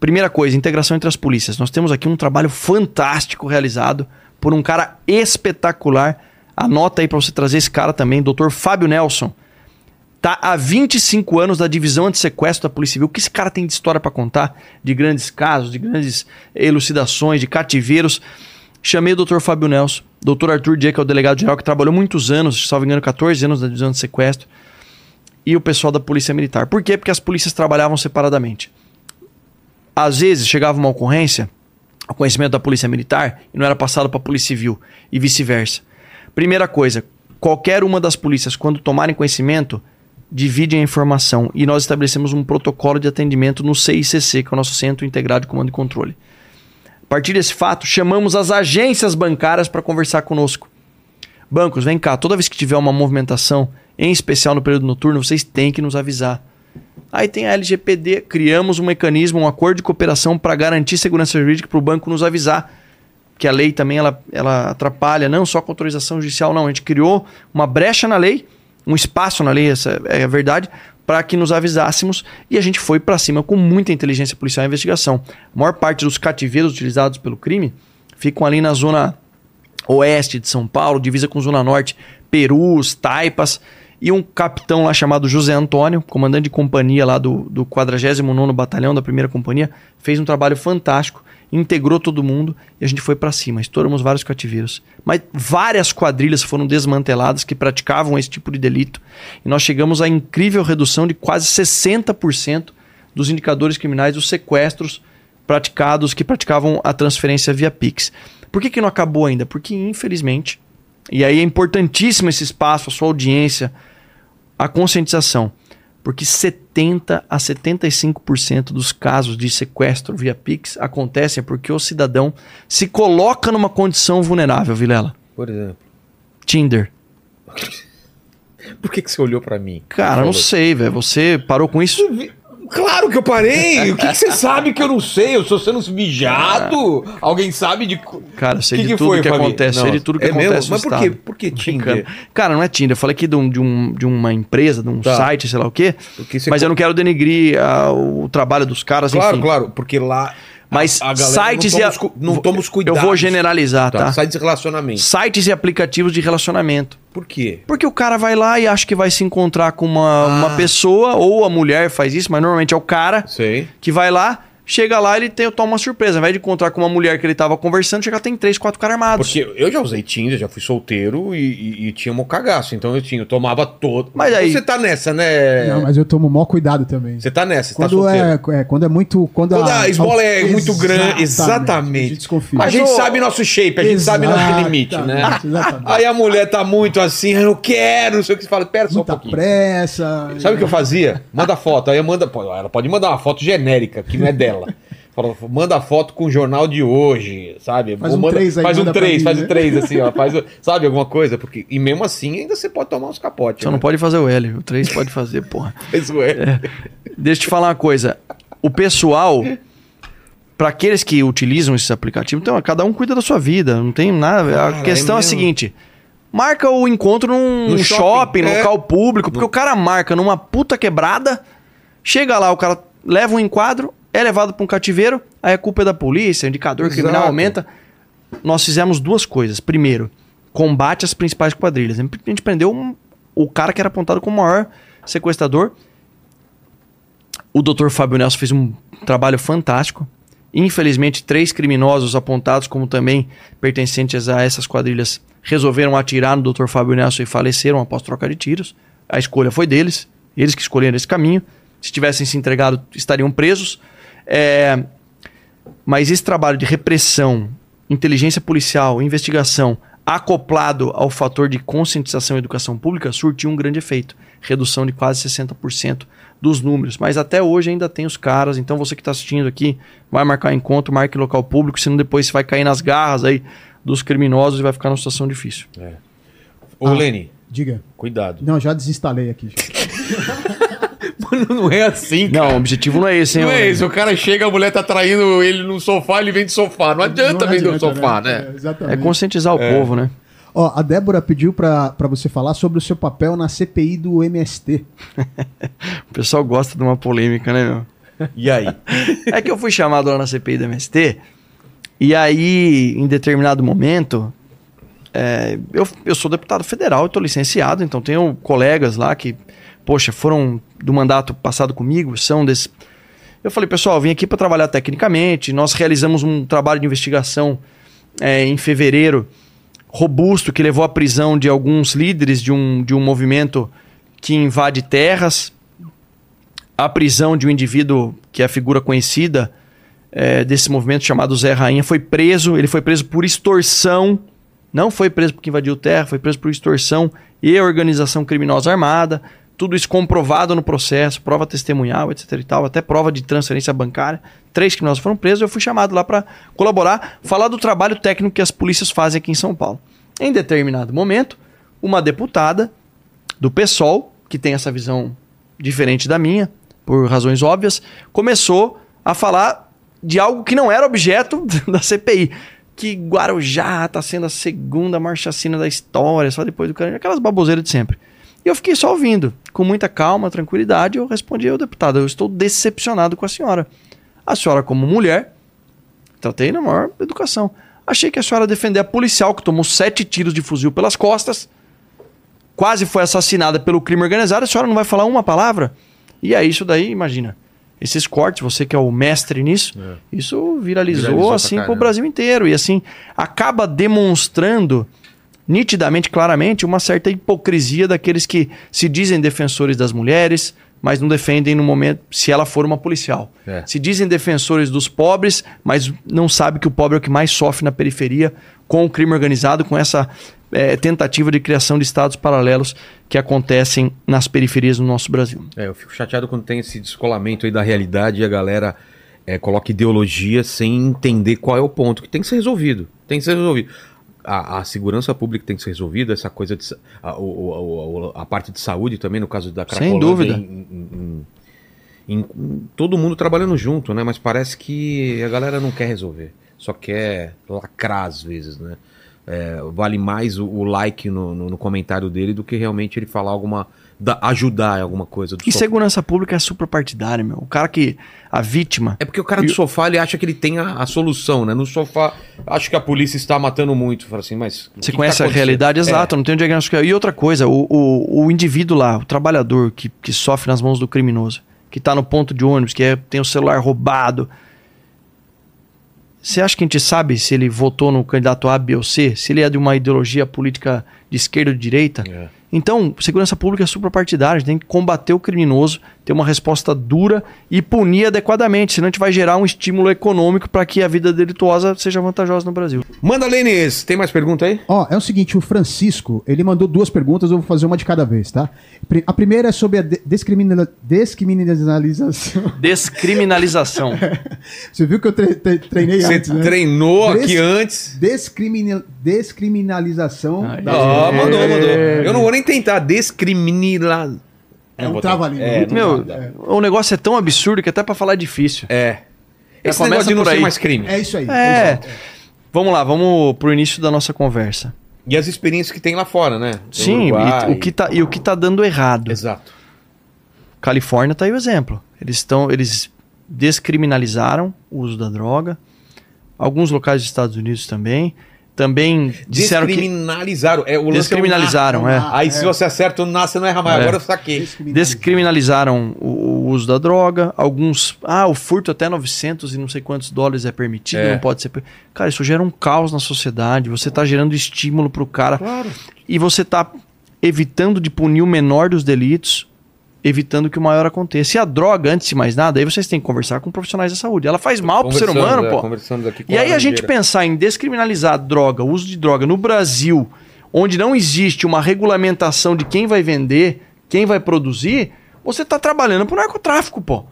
C: Primeira coisa, integração entre as polícias. Nós temos aqui um trabalho fantástico realizado por um cara espetacular. Anota aí para você trazer esse cara também, Dr. Fábio Nelson. Tá há 25 anos da divisão anti-sequestro da Polícia Civil. O que esse cara tem de história para contar? De grandes casos, de grandes elucidações, de cativeiros. Chamei o Dr. Fábio Nelson, Dr. Arthur Dia, que é o delegado geral, que trabalhou muitos anos, me engano, 14 anos na divisão de sequestro, e o pessoal da Polícia Militar. Por quê? Porque as polícias trabalhavam separadamente. Às vezes chegava uma ocorrência, o conhecimento da Polícia Militar, e não era passado para a Polícia Civil, e vice-versa. Primeira coisa, qualquer uma das polícias, quando tomarem conhecimento, dividem a informação e nós estabelecemos um protocolo de atendimento no CICC, que é o nosso Centro Integrado de Comando e Controle. A partir desse fato, chamamos as agências bancárias para conversar conosco. Bancos, vem cá, toda vez que tiver uma movimentação, em especial no período noturno, vocês têm que nos avisar. Aí tem a LGPD, criamos um mecanismo, um acordo de cooperação para garantir segurança jurídica para o banco nos avisar. Que a lei também ela, ela atrapalha, não só com autorização judicial, não. A gente criou uma brecha na lei, um espaço na lei, essa é a verdade, para que nos avisássemos e a gente foi para cima com muita inteligência policial e investigação. A maior parte dos cativeiros utilizados pelo crime ficam ali na zona oeste de São Paulo, divisa com Zona Norte, Perus, Taipas, e um capitão lá chamado José Antônio, comandante de companhia lá do, do 49º Batalhão da primeira companhia, fez um trabalho fantástico, integrou todo mundo e a gente foi para cima, estouramos vários cativeiros. Mas várias quadrilhas foram desmanteladas que praticavam esse tipo de delito e nós chegamos à incrível redução de quase 60% dos indicadores criminais dos sequestros praticados que praticavam a transferência via Pix. Por que, que não acabou ainda? Porque, infelizmente, e aí é importantíssimo esse espaço, a sua audiência, a conscientização. Porque 70 a 75% dos casos de sequestro via Pix acontecem porque o cidadão se coloca numa condição vulnerável, Vilela.
A: Por exemplo.
C: Tinder.
A: Por que, que você olhou pra mim?
C: Cara, não sei, velho. Você parou com isso?
A: Claro que eu parei! O que, que você sabe que eu não sei? Eu sou sendo mijado? Alguém sabe de.
C: Cara, sei
A: Que
C: de
A: que
C: tudo
A: foi,
C: que
A: Fabi?
C: acontece.
A: Não,
C: sei de tudo que
A: é mesmo?
C: acontece no
A: Mas por quê? Por que. Tinder?
C: Cara, não é Tinder. Eu falei aqui de, um, de, um, de uma empresa, de um
A: Tá.
C: site, sei lá o quê. Mas eu não quero denegrir ah, o trabalho dos caras,
A: Claro,
C: enfim.
A: claro, porque lá.
C: Mas sites
A: não
C: e
A: toma, cu- não toma os cuidados.
C: Eu vou generalizar, tá?
A: Tá, sites de relacionamento.
C: Sites e aplicativos de relacionamento.
A: Por quê?
C: Porque o cara vai lá e acha que vai se encontrar com uma,
A: Ah.
C: uma pessoa, ou a mulher faz isso, mas normalmente é o cara
A: Sei.
C: que vai lá, chega lá ele tem, toma uma surpresa. Ao invés de encontrar com uma mulher que ele tava conversando, chega lá, tem três, quatro caras armados.
A: Porque eu já usei Tinder, já fui solteiro e, e, e tinha um cagaço. Então eu tinha, eu tomava todo.
C: Mas aí-
A: Você tá nessa, né?
B: Não, mas eu tomo maior cuidado também.
A: Você tá nessa, você tá
B: Quando
A: solteiro.
B: é, é, quando é muito. Quando,
A: Quando a esmola é muito grande,
B: A
A: exatamente.
B: gente desconfia.
A: A
C: Mas
A: gente
C: o-
A: sabe nosso shape, a gente sabe nosso limite, né?
B: Exatamente, exatamente.
A: Aí a mulher tá muito assim, eu quero, não sei o que você fala, pera só um
B: Muita
A: pouquinho.
B: pressa.
A: Sabe o que eu fazia? Manda foto. Aí eu manda. Ela pode mandar uma foto genérica, que não é dela. Fala, manda foto com o jornal de hoje, sabe?
B: Faz
A: Ou
B: um
A: manda-
B: três aí,
A: Faz um três,
B: mim,
A: faz
B: né?
A: um três, assim, ó. Faz, o- sabe, alguma coisa? Porque, e mesmo assim, ainda você pode tomar uns capotes.
C: Só
A: né?
C: não pode fazer o L, o 3 pode fazer, porra.
A: Isso é.
C: Deixa eu te falar uma coisa. O pessoal, para aqueles que utilizam esses aplicativos, então cada um cuida da sua vida, não tem nada.
A: Cara,
C: a questão é,
A: é
C: a seguinte: marca o encontro num
A: No
C: shopping,
A: shopping,
C: no
A: é.
C: local público, porque o cara marca numa puta quebrada, chega lá, o cara leva um enquadro, é levado para um cativeiro, aí a culpa é da polícia, o indicador
A: Exato.
C: criminal aumenta. Nós fizemos duas coisas. Primeiro, combate às principais quadrilhas. A gente prendeu um- o cara que era apontado como o maior sequestrador. O Dr. Fábio Nelson fez um trabalho fantástico. Infelizmente, três criminosos apontados como também pertencentes a essas quadrilhas resolveram atirar no Dr. Fábio Nelson e faleceram após troca de tiros. A escolha foi deles, eles que escolheram esse caminho. Se tivessem se entregado, estariam presos. É, Mas esse trabalho de repressão, inteligência policial, investigação, acoplado ao fator de conscientização e educação pública, surtiu um grande efeito. Redução de quase 60% dos números. Mas até hoje ainda tem os caras. Então você que está assistindo aqui, vai marcar encontro, marque local público, senão depois você vai cair nas garras aí dos criminosos e vai ficar numa situação difícil.
A: Ô,
B: Ah.
A: Leni,
B: Diga.
A: cuidado.
B: Não, já desinstalei aqui.
A: Não é assim,
C: Não, o objetivo não é esse, hein?
A: Não é isso, o cara chega, a mulher tá traindo ele no sofá, ele vem de sofá. Não adianta
B: Não
A: do
B: adianta,
A: sofá,
B: É,
A: né?
C: É
B: exatamente.
C: conscientizar o povo, né?
B: Ó, a Débora pediu pra, pra você falar sobre o seu papel na CPI do MST.
C: O pessoal gosta de uma polêmica, né, meu?
A: E aí?
C: É que eu fui chamado lá na CPI do MST, e aí, em determinado momento, é, eu, eu sou deputado federal, eu tô licenciado, então tenho colegas lá que, poxa, foram do mandato passado comigo, são desse. Eu falei, pessoal, vim aqui para trabalhar tecnicamente, nós realizamos um trabalho de investigação é, em fevereiro robusto que levou à prisão de alguns líderes de um, de um movimento que invade terras, a prisão de um indivíduo que é a figura conhecida é, desse movimento chamado Zé Rainha foi preso. Ele foi preso por extorsão, não foi preso porque invadiu terra, foi preso por extorsão e organização criminosa armada. Tudo isso comprovado no processo, prova testemunhal, etc e tal, até prova de transferência bancária. Três criminosos foram presos. Eu fui chamado lá para colaborar, falar do trabalho técnico que as polícias fazem aqui em São Paulo. Em determinado momento, uma deputada do PSOL, que tem essa visão diferente da minha, por razões óbvias, começou a falar de algo que não era objeto da CPI. Que Guarujá está sendo a segunda marchacina da história, só depois do Carandiru, aquelas baboseiras de sempre. E eu fiquei só ouvindo, com muita calma, tranquilidade, eu respondi ao deputado, eu estou decepcionado com a senhora. A senhora, como mulher, tratei na maior educação. Achei que a senhora defender a policial que tomou sete tiros de fuzil pelas costas, quase foi assassinada pelo crime organizado, a senhora não vai falar uma palavra? E é isso daí, imagina. Esses cortes, você que é o mestre nisso, isso viralizou,
A: Viralizou
C: assim pro
A: caramba.
C: Brasil inteiro. E assim, acaba demonstrando nitidamente, claramente, uma certa hipocrisia daqueles que se dizem defensores das mulheres, mas não defendem no momento se ela for uma policial.
A: É.
C: Se dizem defensores dos pobres, mas não sabe que o pobre é o que mais sofre na periferia com o crime organizado, com essa eh, tentativa de criação de estados paralelos que acontecem nas periferias do nosso Brasil.
A: É, eu fico chateado quando tem esse descolamento aí da realidade e a galera é, coloca ideologia sem entender qual é o ponto que tem que ser resolvido. Tem que ser resolvido. A, a segurança pública tem que ser resolvida, essa coisa de. A, o- a parte de saúde também, no caso da
C: Sem
A: Cracolândia,
C: dúvida.
A: em- em- em- em- todo mundo trabalhando junto, né? Mas parece que a galera não quer resolver. Só quer lacrar às vezes, né? É, vale mais o, o like no, no- no comentário dele do que realmente ele falar alguma. Da- ajudar em alguma coisa. do
C: E segurança pública é suprapartidária, meu. O cara que. A vítima.
A: É porque o cara do sofá ele acha que ele tem a, a solução, né? No sofá, acho que a polícia está matando muito. Fala assim, mas.
C: Você
A: que
C: conhece
A: tá
C: a realidade
A: acontecendo?
C: exata, não tem um diagnóstico. E outra coisa, o, o, o indivíduo lá, o trabalhador que, que sofre nas mãos do criminoso, que tá no ponto de ônibus, que é- tem o celular roubado. Você acha que a gente sabe se ele votou no candidato A, B ou C? Se ele é de uma ideologia política de esquerda ou de direita?
A: É.
C: Então, segurança pública é suprapartidária, a gente tem que combater o criminoso, ter uma resposta dura e punir adequadamente, senão a gente vai gerar um estímulo econômico para que a vida delituosa seja vantajosa no Brasil.
A: Manda, Lênis! Tem mais pergunta aí?
B: Ó, é o seguinte, o Francisco, ele mandou duas perguntas, eu vou fazer uma de cada vez, tá? A primeira é sobre a de- descriminal- descriminalização.
C: Descriminalização.
B: Você viu que eu tre- tre- treinei
A: Você
B: antes, né?
A: treinou
B: Des-
A: aqui antes.
B: Descriminal- descriminalização.
C: Ai,
B: da-
A: Ah,
C: É.
A: mandou, mandou. Eu não vou nem tentar descriminalizar.
B: É um trava-língua.
A: É,
C: Meu.
B: É.
C: o negócio é tão absurdo que até pra falar é difícil.
A: É. Esse
C: começa
A: negócio de não ser mais crime.
B: É isso aí.
C: É. Vamos lá, vamos pro início da nossa conversa.
A: E as experiências que tem lá fora, né?
C: Sim,
A: Uruguai.
C: e, o que tá, e o que tá dando errado.
A: Exato.
C: Califórnia tá aí o exemplo. Eles estão, eles descriminalizaram o uso da droga. Alguns locais dos Estados Unidos também. Também disseram que
A: Descriminalizaram. É, o lance é o
C: descriminalizaram,
B: na-
C: é.
A: Aí se você acerta o na, você não erra mais.
C: É.
A: Agora eu saquei.
C: descriminalizaram o, o uso da droga. Alguns, ah, o furto até 900 e não sei quantos dólares é permitido,
A: É.
C: não pode ser. Cara, isso gera um caos na sociedade. Você tá gerando estímulo pro cara
A: Claro.
C: e você tá evitando de punir o menor dos delitos, evitando que o maior aconteça. E a droga, antes de mais nada, aí vocês têm que conversar com profissionais da saúde. Ela faz mal pro ser humano,
A: é,
C: pô. E aí a gente pensar em descriminalizar a droga, o uso de droga no Brasil, onde não existe uma regulamentação de quem vai vender, quem vai produzir, você está trabalhando pro narcotráfico, pô.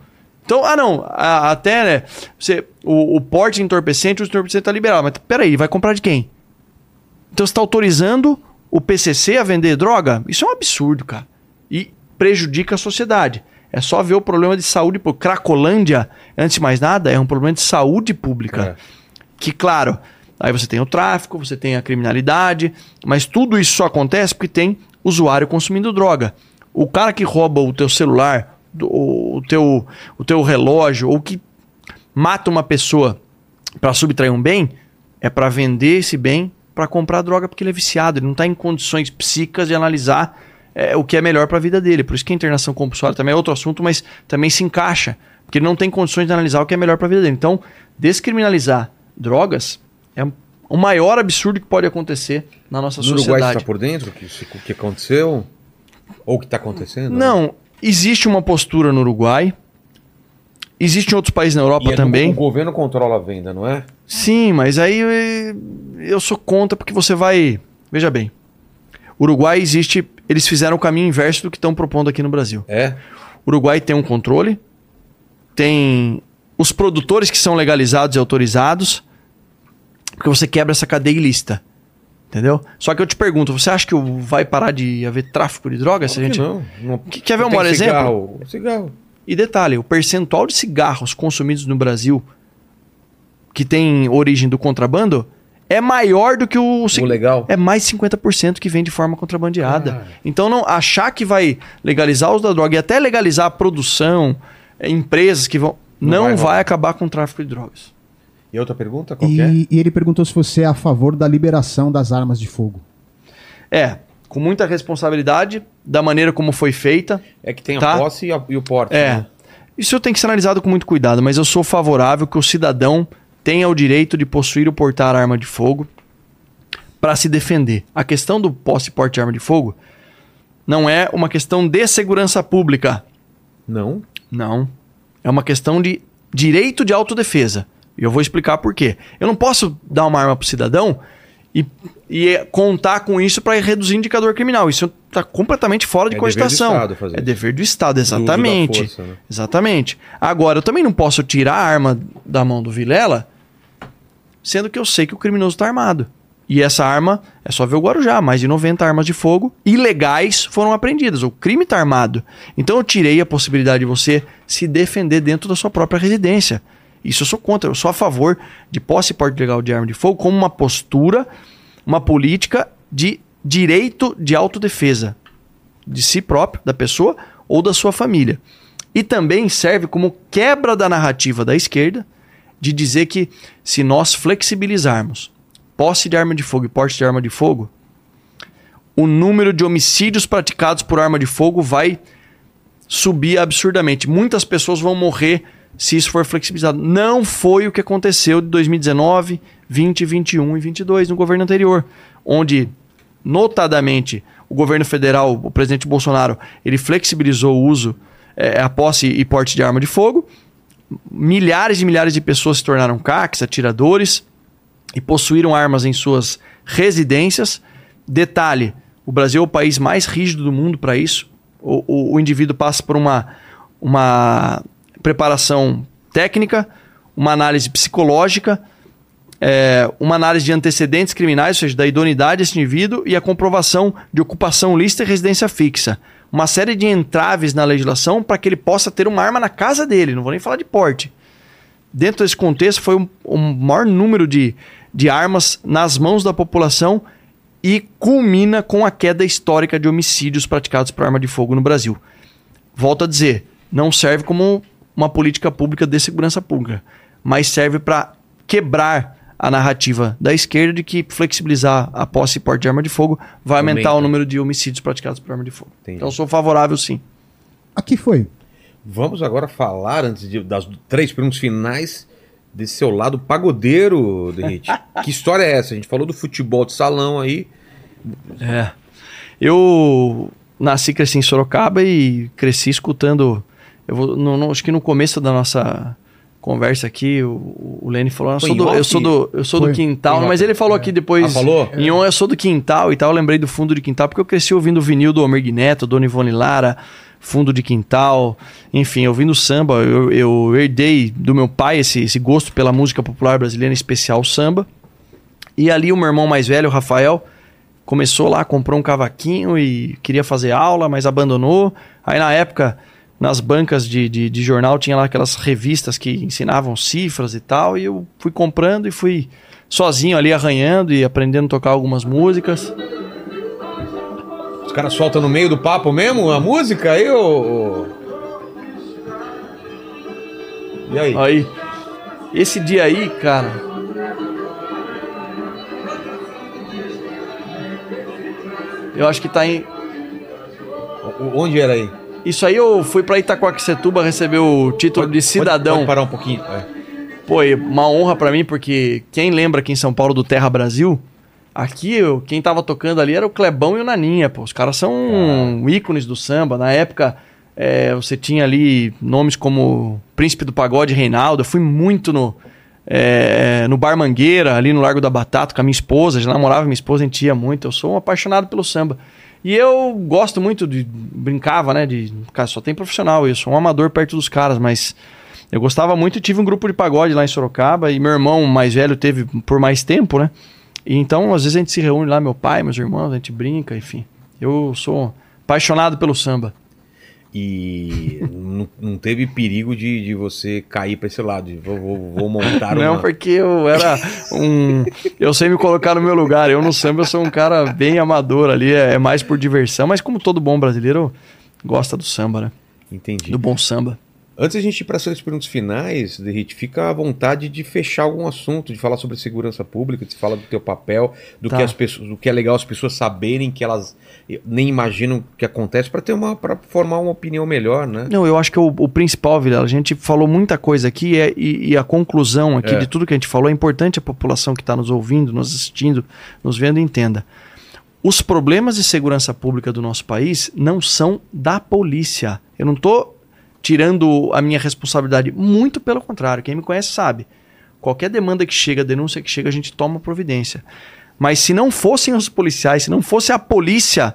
C: Então, ah não, a- até, né, você, o, o porte de entorpecente, o entorpecente tá liberado, mas peraí, vai comprar de quem? Então você está autorizando o PCC a vender droga? Isso é um absurdo, cara. E prejudica a sociedade. É só ver o problema de saúde pública. Cracolândia, antes de mais nada, é um problema de saúde pública. Que, claro, aí você tem o tráfico, você tem a criminalidade, mas tudo isso só acontece porque tem usuário consumindo droga. O cara que rouba o teu celular, o teu, o teu relógio, ou que mata uma pessoa para subtrair um bem, é para vender esse bem para comprar droga porque ele é viciado, ele não está em condições psíquicas de analisar é, o que é melhor para a vida dele. Por isso que a internação compulsória também é outro assunto, mas também se encaixa, porque ele não tem condições de analisar o que é melhor para a vida dele. Então, descriminalizar drogas é o maior absurdo que pode acontecer na nossa
A: No Uruguai você
C: sociedade.
A: está por dentro? que isso- O que aconteceu? Ou o que está acontecendo?
C: Não, existe uma postura no Uruguai. Existe em outros países na Europa
A: é do-
C: também.
A: O governo controla a venda, não é?
C: Sim, mas aí eh, eu sou contra porque você vai. Veja bem. Uruguai existe. Eles fizeram o caminho inverso do que estão propondo aqui no Brasil.
A: É.
C: Uruguai tem um controle, tem os produtores que são legalizados e autorizados, porque você quebra essa cadeia ilícita. Entendeu? Só que eu te pergunto, você acha que vai parar de haver tráfico de drogas? Se a gente...
A: não? não
C: Que- quer ver um maior exemplo?
A: cigarro, Cigarro.
C: E detalhe, o percentual de cigarros consumidos no Brasil que tem origem do contrabando é maior do que o,
A: O legal.
C: é mais de 50% que vem de forma contrabandeada.
A: Cara.
C: Então não achar que vai legalizar o uso da droga e até legalizar a produção, é, empresas que vão
A: Não
C: não,
A: vai
C: vai, acabar com o tráfico de drogas.
A: E outra pergunta? Qual é?
B: E, e ele perguntou se você é a favor da liberação das armas de fogo.
C: É, com muita responsabilidade da maneira como foi feita.
A: É que tem a
C: Tá.
A: posse e, a- e o porte.
C: É.
A: né?
C: Isso tem que ser analisado com muito cuidado, mas eu sou favorável que o cidadão tenha o direito de possuir ou portar arma de fogo para se defender. A questão do posse e porte de arma de fogo não é uma questão de segurança pública.
A: Não?
C: Não. É uma questão de direito de autodefesa. E eu vou explicar por quê. Eu não posso dar uma arma pro cidadão e, e contar com isso para reduzir o indicador criminal. Isso está completamente fora de
A: É dever do
C: cogitação.
A: Estado fazer
C: é dever do Estado,
A: Do
C: exatamente.
A: força, né?
C: Exatamente. Agora, eu também não posso tirar a arma da mão do Vilela, sendo que eu sei que o criminoso está armado. E essa arma, é só ver o Guarujá, mais de 90 armas de fogo ilegais foram apreendidas. O crime está armado. Então eu tirei a possibilidade de você se defender dentro da sua própria residência. Isso eu sou contra. Eu sou a favor de posse e porte legal de arma de fogo como uma postura, uma política de direito de autodefesa de si próprio, da pessoa ou da sua família. E também serve como quebra da narrativa da esquerda de dizer que se nós flexibilizarmos posse de arma de fogo e porte de arma de fogo, o número de homicídios praticados por arma de fogo vai subir absurdamente. Muitas pessoas vão morrer se isso for flexibilizado. Não foi o que aconteceu de 2019, 20, 21 e 22 no governo anterior, onde notadamente o governo federal, o presidente Bolsonaro, ele flexibilizou o uso, eh, a posse e porte de arma de fogo. Milhares e milhares de pessoas se tornaram CACs, atiradores, e possuíram armas em suas residências. Detalhe: o Brasil é o país mais rígido do mundo para isso. O, o, o indivíduo passa por uma, uma preparação técnica, uma análise psicológica, é, uma análise de antecedentes criminais, ou seja, da idoneidade desse indivíduo, e a comprovação de ocupação lícita e residência fixa. Uma série de entraves na legislação para que ele possa ter uma arma na casa dele, não vou nem falar de porte. Dentro desse contexto, foi o um, um maior número de, de armas nas mãos da população e culmina com a queda histórica de homicídios praticados por arma de fogo no Brasil. Volto a dizer, não serve como uma política pública de segurança pública, mas serve para quebrar a narrativa da esquerda de que flexibilizar a posse e porte de arma de fogo vai aumentar
A: Aumenta.
C: o número de homicídios praticados por arma de fogo.
A: Entendi.
C: Então eu sou favorável sim.
B: Aqui foi.
A: Vamos agora falar, antes de- das três perguntas finais, desse seu lado pagodeiro, Derrite. que história é essa? A gente falou do futebol de salão aí.
C: É. Eu nasci, cresci em Sorocaba e cresci escutando. Eu vou, no- no- acho que no começo da nossa conversa aqui, o, o Lene falou: eu
A: Foi
C: sou, do, eu sou do, eu sou do quintal, mas ele falou aqui depois.
A: Ah, falou?
C: Em on, eu sou do quintal e tal. Eu lembrei do fundo de quintal, porque eu cresci ouvindo o vinil do Homer Neto, Dona Ivone Lara, fundo de quintal, enfim, ouvindo samba. Eu, eu herdei do meu pai esse, esse gosto pela música popular brasileira, em especial samba. E ali o meu irmão mais velho, o Rafael, começou lá, comprou um cavaquinho e queria fazer aula, mas abandonou. Aí na época, nas bancas de, de, de jornal, tinha lá aquelas revistas que ensinavam cifras e tal, e eu fui comprando e fui sozinho ali arranhando e aprendendo a tocar algumas músicas.
A: Os caras soltam no meio do papo mesmo a música aí, ô. E aí?
C: Aí, esse dia aí, cara. Eu acho que tá em.
A: Onde era aí?
C: Isso aí eu fui pra Itacoaquecetuba receber o título de cidadão.
A: Pode, pode parar um pouquinho. É.
C: Pô, uma honra pra mim, porque quem lembra aqui em São Paulo do Terra Brasil, aqui eu- quem tava tocando ali era o Clebão e o Naninha, pô. Os caras são ícones do samba. Na época, é, você tinha ali nomes como Príncipe do Pagode Reinaldo. Eu fui muito no, é, no Bar Mangueira, ali no Largo da Batata, com a minha esposa. Já namorava minha esposa, a gente ia muito. Eu sou um apaixonado pelo samba. E eu gosto muito de. Brincava, né? De. Cara, só tem profissional. Sou um amador perto dos caras, mas. Eu gostava muito e tive um grupo de pagode lá em Sorocaba. E meu irmão mais velho teve por mais tempo, né? E então, às vezes a gente se reúne lá, meu pai, meus irmãos, a gente brinca, enfim. Eu sou apaixonado pelo samba.
A: E não, não teve perigo de, de você cair pra esse lado. de Vou, vou, vou montar
C: Não,
A: uma.
C: porque eu era um. Eu sei me colocar no meu lugar. Eu no samba eu sou um cara bem amador ali, é é mais por diversão, mas como todo bom brasileiro gosta do samba, né?
A: Entendi.
C: Do bom samba.
A: Antes a gente ir para as perguntas finais, Derrite, fica à vontade de fechar algum assunto, de falar sobre segurança pública, de falar do teu papel, do,
C: Tá.
A: que as pessoas, do que é legal as pessoas saberem que elas nem imaginam o que acontece para ter uma para formar uma opinião melhor, né?
C: Não, eu acho que o, o principal, Vilela, a gente falou muita coisa aqui é- e, e a conclusão aqui
A: É.
C: de tudo que a gente falou é importante a população que está nos ouvindo, nos assistindo, nos vendo entenda. Os problemas de segurança pública do nosso país não são da polícia. Eu não estou tirando a minha responsabilidade, muito pelo contrário. Quem me conhece sabe. Qualquer demanda que chega, denúncia que chega, a gente toma providência. Mas se não fossem os policiais, se não fosse a polícia,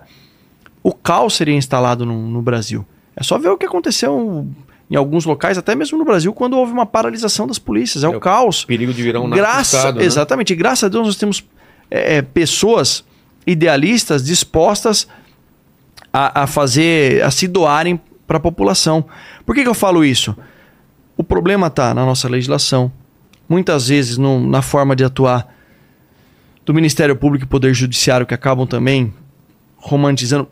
C: o caos seria instalado no, no Brasil. É só ver o que aconteceu em alguns locais, até mesmo no Brasil, quando houve uma paralisação das polícias. É,
A: É
C: o caos.
A: Perigo de virar um
C: Graça,
A: né?
C: Exatamente. Graças a Deus nós temos é, é, pessoas idealistas dispostas a, a fazer, a se doarem para a população. Por que, que eu falo isso? O problema está na nossa legislação, muitas vezes no- na forma de atuar do Ministério Público e Poder Judiciário, que acabam também romantizando.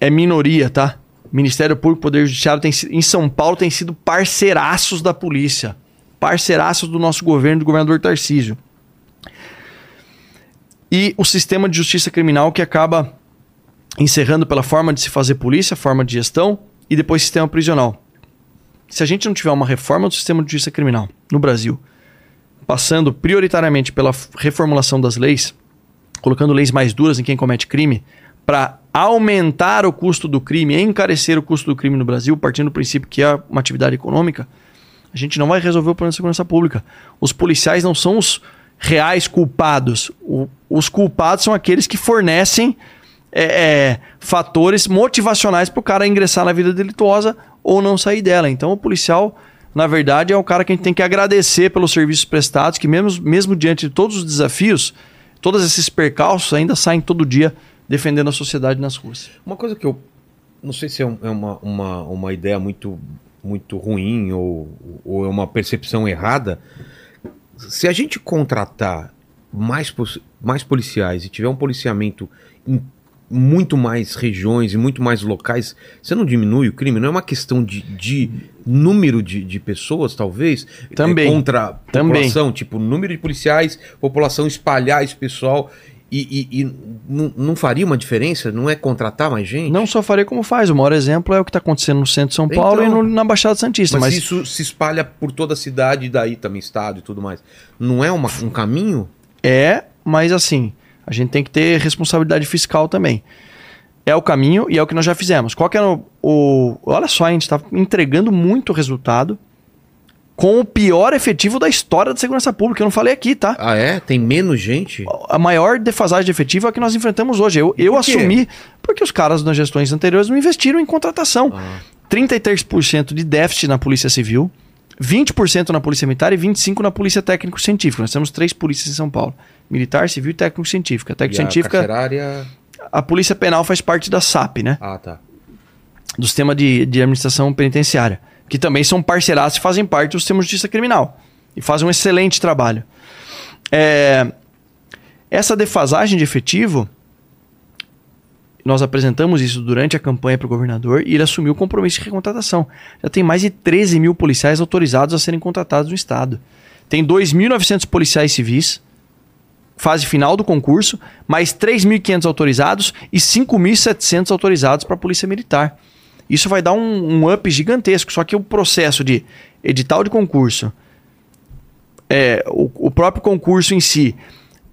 C: É minoria, tá? Ministério Público e Poder Judiciário tem, em São Paulo tem sido parceiraços da polícia. Parceiraços do nosso governo, do governador Tarcísio. E o sistema de justiça criminal que acaba encerrando pela forma de se fazer polícia, forma de gestão e depois sistema prisional. Se a gente não tiver uma reforma do sistema de justiça criminal no Brasil, passando prioritariamente pela reformulação das leis, colocando leis mais duras em quem comete crime, para aumentar o custo do crime, encarecer o custo do crime no Brasil, partindo do princípio que é uma atividade econômica, a gente não vai resolver o problema da segurança pública. Os policiais não são os reais culpados. O- os culpados são aqueles que fornecem é, é, fatores motivacionais para o cara ingressar na vida delituosa ou não sair dela. Então, o policial, na verdade, é o cara que a gente tem que agradecer pelos serviços prestados, que mesmo, mesmo diante de todos os desafios, todos esses percalços ainda saem todo dia defendendo a sociedade nas ruas.
A: Uma coisa que eu não sei se é, um- é uma, uma, uma ideia muito, muito ruim ou, ou é uma percepção errada. Se a gente contratar mais, mais policiais e tiver um policiamento em muito mais regiões e muito mais locais, você não diminui o crime? Não é uma questão de, de número de, de pessoas, talvez?
C: Também.
A: É, contra a
C: Também.
A: população, tipo, número de policiais, população espalhar esse pessoal. E, e- e não- faria uma diferença? Não é contratar mais gente?
C: Não só faria como faz. O maior exemplo é o que está acontecendo no centro de São Paulo
A: Então,
C: e no- na Baixada Santista.
A: Mas,
C: Mas,
A: isso se espalha por toda a cidade daí também estado e tudo mais. Não é uma- um caminho?
C: É, mas assim, a gente tem que ter responsabilidade fiscal também. É o caminho e é o que nós já fizemos. Qual que era o. o- olha só, a gente está entregando muito resultado com o pior efetivo da história da segurança pública. Eu não falei aqui, tá?
A: Ah, é? Tem menos gente?
C: A maior defasagem de efetivo é a que nós enfrentamos hoje. Eu, eu
A: por
C: assumi porque os caras nas gestões anteriores não investiram em contratação.
A: Ah.
C: 33% de déficit na Polícia Civil, 20% na Polícia Militar e 25% na Polícia Técnico-Científica. Nós temos três polícias em São Paulo: Militar, Civil e Técnico-Científica.
A: A
C: Técnico-Científica,
A: carcerária...
C: a Polícia Penal faz parte da SAP, né?
A: Ah, tá.
C: Do sistema de, de administração penitenciária. Que também são parceiraços e fazem parte do sistema de justiça criminal. E fazem um excelente trabalho. É, essa defasagem de efetivo, nós apresentamos isso durante a campanha para o governador e ele assumiu o compromisso de recontratação. Já tem mais de 13 mil policiais autorizados a serem contratados no Estado. Tem 2.900 policiais civis, fase final do concurso, mais 3.500 autorizados e 5.700 autorizados para a Polícia Militar. Isso vai dar um, um up gigantesco. Só que o processo de edital de concurso, é, o, o próprio concurso em si,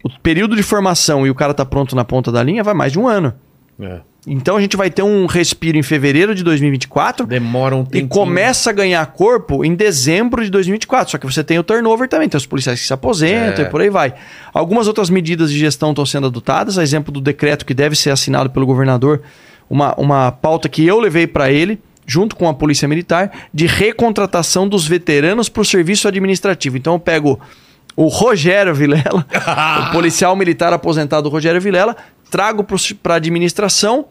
C: o período de formação e o cara tá pronto na ponta da linha vai mais de um ano.
A: É.
C: Então a gente vai ter um respiro em fevereiro de 2024
A: Demora um
C: e
A: tempo.
C: começa a ganhar corpo em dezembro de 2024. Só que você tem o turnover também, tem os policiais que se aposentam
A: É.
C: e por aí vai. Algumas outras medidas de gestão estão sendo adotadas, a exemplo do decreto que deve ser assinado pelo governador, uma, uma pauta que eu levei para ele, junto com a Polícia Militar, de recontratação dos veteranos para o serviço administrativo. Então eu pego o Rogério Vilela, o policial militar aposentado Rogério Vilela, trago para a administração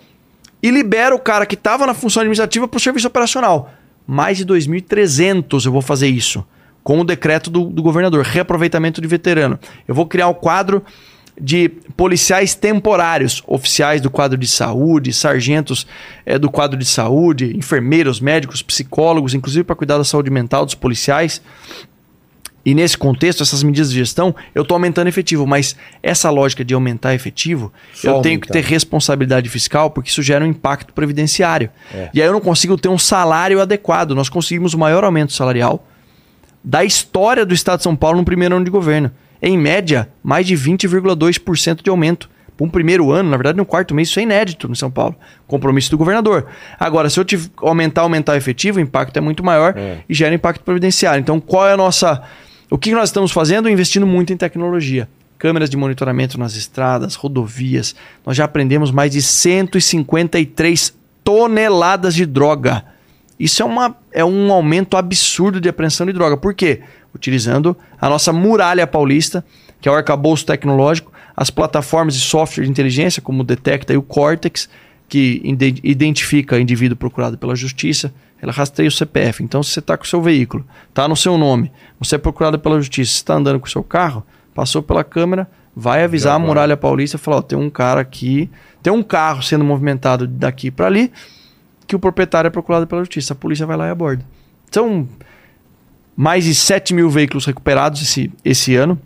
C: e libero o cara que estava na função administrativa para o serviço operacional. Mais de 2.300 eu vou fazer isso. Com o decreto do, do governador, reaproveitamento de veterano. Eu vou criar um quadro de policiais temporários, oficiais do quadro de saúde, sargentos é, do quadro de saúde, enfermeiros, médicos, psicólogos, inclusive para cuidar da saúde mental dos policiais. E nesse contexto, essas medidas de gestão, eu estou aumentando efetivo, mas essa lógica de aumentar efetivo,
A: Só
C: eu tenho que ter responsabilidade fiscal, porque isso gera um impacto previdenciário.
A: É.
C: E aí eu não consigo ter um salário adequado. Nós conseguimos o maior aumento salarial da história do Estado de São Paulo no primeiro ano de governo. Em média, mais de 20,2% de aumento. Para um primeiro ano, na verdade, no quarto mês, isso é inédito no São Paulo. Compromisso do governador. Agora, se eu tiv- aumentar, aumentar o efetivo, o impacto é muito maior
A: É.
C: e gera impacto previdenciário. Então, qual é a nossa. O que nós estamos fazendo? Investindo muito em tecnologia. Câmeras de monitoramento nas estradas, rodovias. Nós já aprendemos mais de 153 toneladas de droga. Isso é, uma, é um aumento absurdo de apreensão de droga. Por quê? Utilizando a nossa muralha paulista, que é o arcabouço tecnológico, as plataformas de software de inteligência, como o Detecta e o Cortex, que ide- identifica indivíduo procurado pela justiça, ela rastreia o CPF. Então, se você está com o seu veículo, está no seu nome, você é procurado pela justiça, você está andando com o seu carro, passou pela câmera, vai avisar
A: Já
C: a
A: vai.
C: muralha paulista e falar: ó, tem um cara aqui, tem um carro sendo movimentado daqui para ali, que o proprietário é procurado pela justiça. A polícia vai lá e aborda. São mais de 7 mil veículos recuperados esse, esse ano.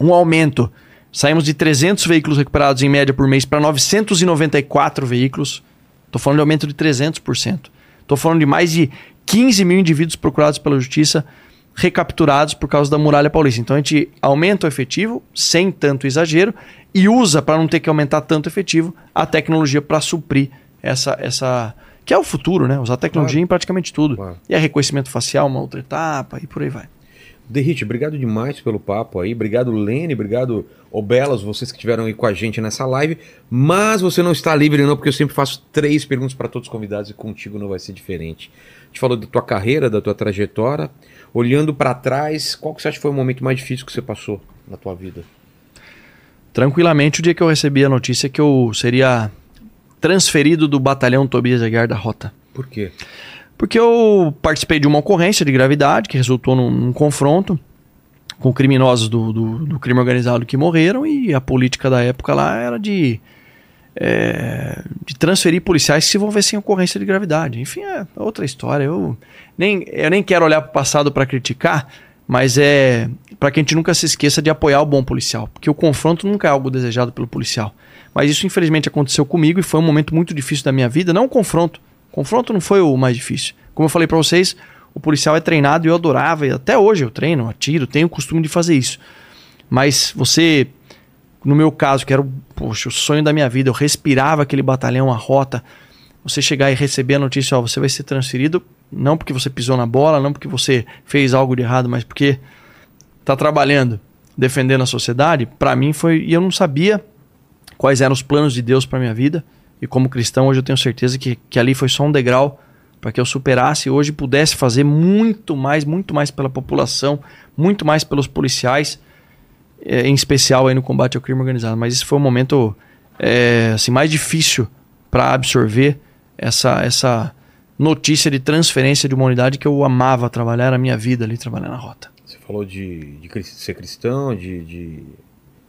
C: Um aumento. Saímos de 300 veículos recuperados em média por mês para 994 veículos. Estou falando de aumento de 300%. Estou falando de mais de 15 mil indivíduos procurados pela justiça recapturados por causa da muralha paulista. Então a gente aumenta o efetivo sem tanto exagero e usa, para não ter que aumentar tanto o efetivo, a tecnologia para suprir essa, essa. Que é o futuro, né? Usar tecnologia
A: Claro.
C: em praticamente tudo.
A: Claro.
C: E é reconhecimento facial, uma outra etapa, e por aí vai.
A: Derrite, obrigado demais pelo papo aí. Obrigado, Lene. Obrigado, Obelas, vocês que estiveram aí com a gente nessa live. Mas você não está livre, não, porque eu sempre faço três perguntas para todos os convidados e contigo não vai ser diferente. A gente falou da tua carreira, da tua trajetória. Olhando para trás, qual que você acha que foi o momento mais difícil que você passou na tua vida?
C: Tranquilamente, o dia que eu recebi a notícia que eu seria transferido do batalhão Tobias Aguiar da Rota.
A: Por quê?
C: Porque eu participei de uma ocorrência de gravidade que resultou num, num confronto com criminosos do, do, do crime organizado que morreram e a política da época lá era de, é, de transferir policiais que se envolvessem em ocorrência de gravidade. Enfim, é outra história. Eu nem, eu nem quero olhar para o passado para criticar, mas é para que a gente nunca se esqueça de apoiar o bom policial, porque o confronto nunca é algo desejado pelo policial. Mas isso infelizmente aconteceu comigo e foi um momento muito difícil da minha vida, não o confronto. Confronto não foi o mais difícil. Como eu falei para vocês, o policial é treinado e eu adorava, e até hoje eu treino, atiro, tenho o costume de fazer isso. Mas você, no meu caso, que era o, poxa, o sonho da minha vida, eu respirava aquele batalhão, a rota, você chegar e receber a notícia, ó, você vai ser transferido, não porque você pisou na bola, não porque você fez algo de errado, mas porque tá trabalhando, defendendo a sociedade, para mim foi, e eu não sabia quais eram os planos de Deus para minha vida, e como cristão hoje eu tenho certeza que, que ali foi só um degrau para que eu superasse e hoje pudesse fazer muito mais, muito mais pela população, muito mais pelos policiais, eh, em especial aí no combate ao crime organizado. Mas esse foi o momento eh, assim, mais difícil para absorver essa, essa notícia de transferência de uma unidade que eu amava trabalhar, era a minha vida ali, trabalhar na rota.
A: Você falou de, de ser cristão, de, de,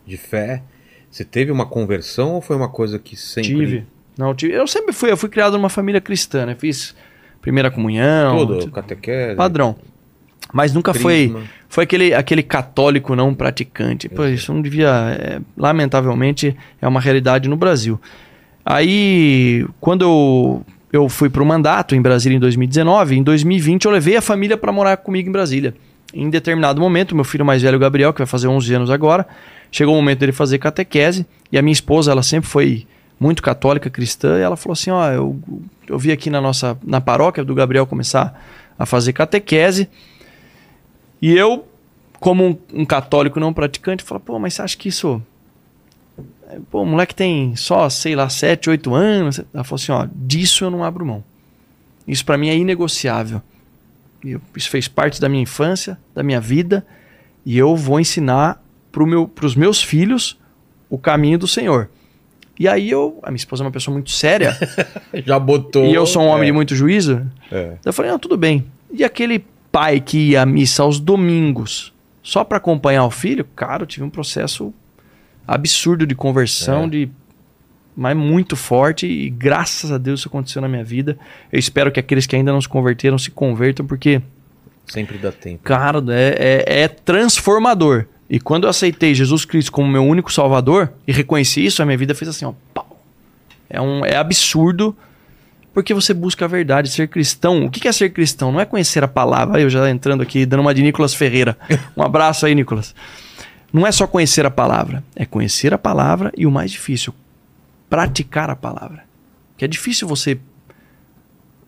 A: de fé. Você teve uma conversão ou foi uma coisa que sempre.
C: Tive. Não, tive. Eu sempre fui, eu fui criado numa família cristã, né? Fiz primeira comunhão,
A: Tudo, catequese.
C: padrão. Mas nunca foi
A: crisma.
C: foi aquele, aquele católico não praticante. Pô, isso não devia. é, lamentavelmente, é uma realidade no Brasil. Aí, quando eu, eu fui para o mandato em Brasília em 2019, em 2020 eu levei a família para morar comigo em Brasília. Em determinado momento, meu filho mais velho, Gabriel, que vai fazer 11 anos agora, chegou o momento dele fazer catequese. E a minha esposa, ela sempre foi muito católica, cristã, e ela falou assim: Ó, eu, eu vi aqui na nossa na paróquia do Gabriel começar a fazer catequese. E eu, como um, um católico não praticante, falo, pô, mas você acha que isso. Pô, o moleque tem só, sei lá, 7, 8 anos. Ela falou assim: ó, disso eu não abro mão. Isso para mim é inegociável. Isso fez parte da minha infância, da minha vida, e eu vou ensinar para meu, os meus filhos o caminho do Senhor. E aí eu, a minha esposa é uma pessoa muito séria,
A: Já botou.
C: e eu sou um homem
A: é,
C: de muito juízo,
A: é.
C: eu falei, não, tudo bem. E aquele pai que ia à missa aos domingos só para acompanhar o filho, cara, eu tive um processo absurdo de conversão,
A: É.
C: de mas muito forte e graças a Deus isso aconteceu na minha vida. Eu espero que aqueles que ainda não se converteram se convertam porque
A: Sempre dá tempo.
C: Cara, é, é, é transformador. E quando eu aceitei Jesus Cristo como meu único salvador e reconheci isso, a minha vida fez assim, ó. Pau. É, um, é absurdo porque você busca a verdade. Ser cristão, o que é ser cristão? Não é conhecer a palavra. Aí eu já entrando aqui, dando uma de Nicolas Ferreira. Um abraço aí, Nicolas. Não é só conhecer a palavra, é conhecer a palavra e o mais difícil, praticar a palavra. Que é difícil você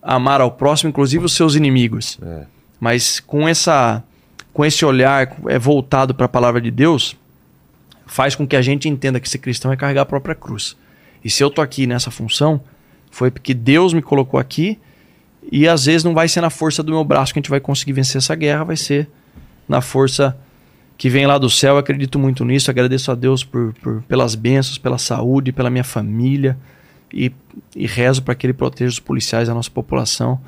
C: amar ao próximo, inclusive os seus inimigos
A: É.
C: mas com essa com esse olhar é voltado para a palavra de Deus faz com que a gente entenda que ser cristão é carregar a própria cruz. E se eu tô aqui nessa função, foi porque Deus me colocou aqui e às vezes não vai ser na força do meu braço que a gente vai conseguir vencer essa guerra, vai ser na força que vem lá do céu. Eu acredito muito nisso. Agradeço a Deus por, por- pelas bênçãos, pela saúde, pela minha família e, e rezo para que Ele proteja os policiais da nossa população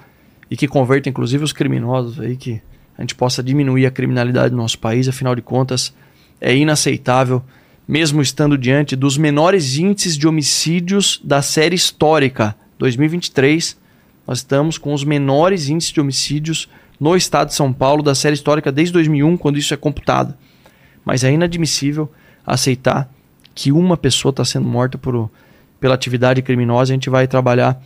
C: e que converta inclusive os criminosos aí, que a gente possa diminuir a criminalidade do nosso país. Afinal de contas, é inaceitável, mesmo estando diante dos menores índices de homicídios da série histórica 2023. Nós estamos com os menores índices de homicídios no estado de São Paulo da série histórica desde 2001, quando isso é computado. Mas é inadmissível aceitar que uma pessoa está sendo morta por, pela atividade criminosa. A gente vai trabalhar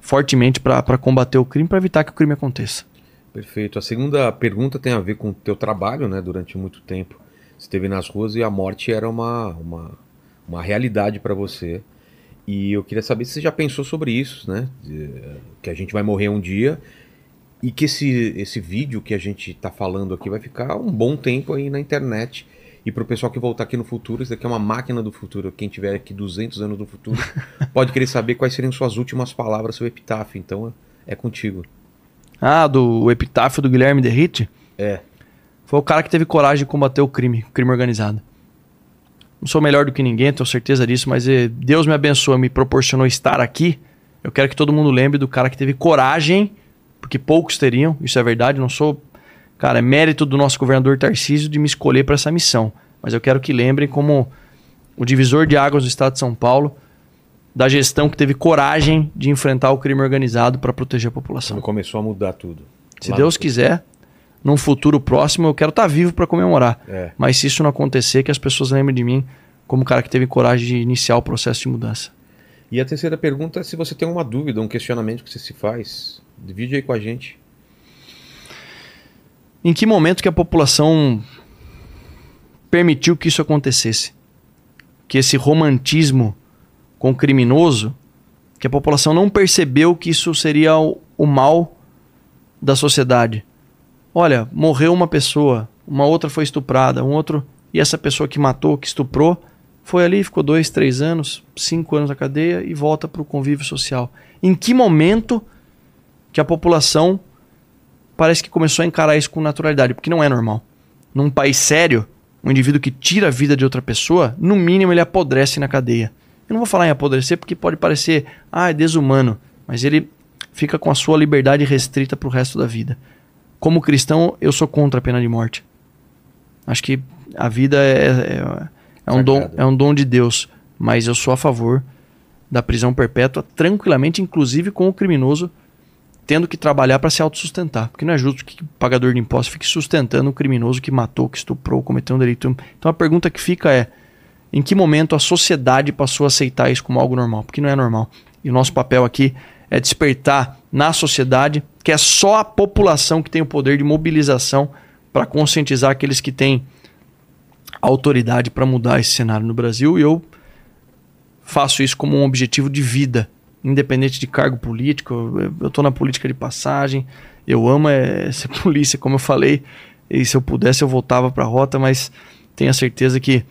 C: fortemente para combater o crime, para evitar que o crime aconteça.
A: Perfeito. A segunda pergunta tem a ver com o teu trabalho, né? Durante muito tempo. Você esteve nas ruas e a morte era uma, uma, uma realidade para você. E eu queria saber se você já pensou sobre isso, né? Que a gente vai morrer um dia e que esse, esse vídeo que a gente está falando aqui vai ficar um bom tempo aí na internet. E para o pessoal que voltar aqui no futuro, isso daqui é uma máquina do futuro. Quem tiver aqui 200 anos no futuro pode querer saber quais seriam suas últimas palavras, seu epitáfio. Então é contigo.
C: Ah, do epitáfio do Guilherme Derrite?
A: É.
C: Foi o cara que teve coragem de combater o crime, o crime organizado. Não sou melhor do que ninguém, tenho certeza disso, mas eh, Deus me abençoou, me proporcionou estar aqui. Eu quero que todo mundo lembre do cara que teve coragem, porque poucos teriam, isso é verdade, não sou. Cara, é mérito do nosso governador Tarcísio de me escolher para essa missão. Mas eu quero que lembrem como o divisor de águas do estado de São Paulo, da gestão que teve coragem de enfrentar o crime organizado para proteger a população.
A: Quando começou a mudar tudo.
C: Se Deus quiser, num futuro próximo, eu quero estar vivo para comemorar.
A: É.
C: Mas se isso não acontecer, que as pessoas lembrem de mim como o cara que teve coragem de iniciar o processo de mudança.
A: E a terceira pergunta é se você tem uma dúvida, um questionamento que você se faz. Divide aí com a gente.
C: Em que momento que a população permitiu que isso acontecesse? Que esse romantismo com o criminoso, que a população não percebeu que isso seria o, o mal da sociedade. Olha, morreu uma pessoa, uma outra foi estuprada, um outro. E essa pessoa que matou, que estuprou, foi ali, ficou dois, três anos, cinco anos na cadeia e volta para o convívio social. Em que momento que a população parece que começou a encarar isso com naturalidade, porque não é normal. Num país sério, um indivíduo que tira a vida de outra pessoa, no mínimo ele apodrece na cadeia. Eu não vou falar em apodrecer porque pode parecer, ah, é desumano, mas ele fica com a sua liberdade restrita para o resto da vida. Como cristão, eu sou contra a pena de morte. Acho que a vida é, é, é um, dom, é um dom de Deus, mas eu sou a favor da prisão perpétua tranquilamente, inclusive com o criminoso tendo que trabalhar para se autossustentar. Porque não é justo que o pagador de impostos fique sustentando o criminoso que matou, que estuprou, cometeu um delito. Então a pergunta que fica é: em que momento a sociedade passou a aceitar isso como algo normal? Porque não é normal. E o nosso papel aqui é despertar na sociedade que é só a população que tem o poder de mobilização para conscientizar aqueles que têm autoridade para mudar esse cenário no Brasil. E eu faço isso como um objetivo de vida, independente de cargo político. Eu- estou na política de passagem, eu amo é, ser polícia, como eu falei. E se eu pudesse, eu voltava para a rota, mas tenho a certeza que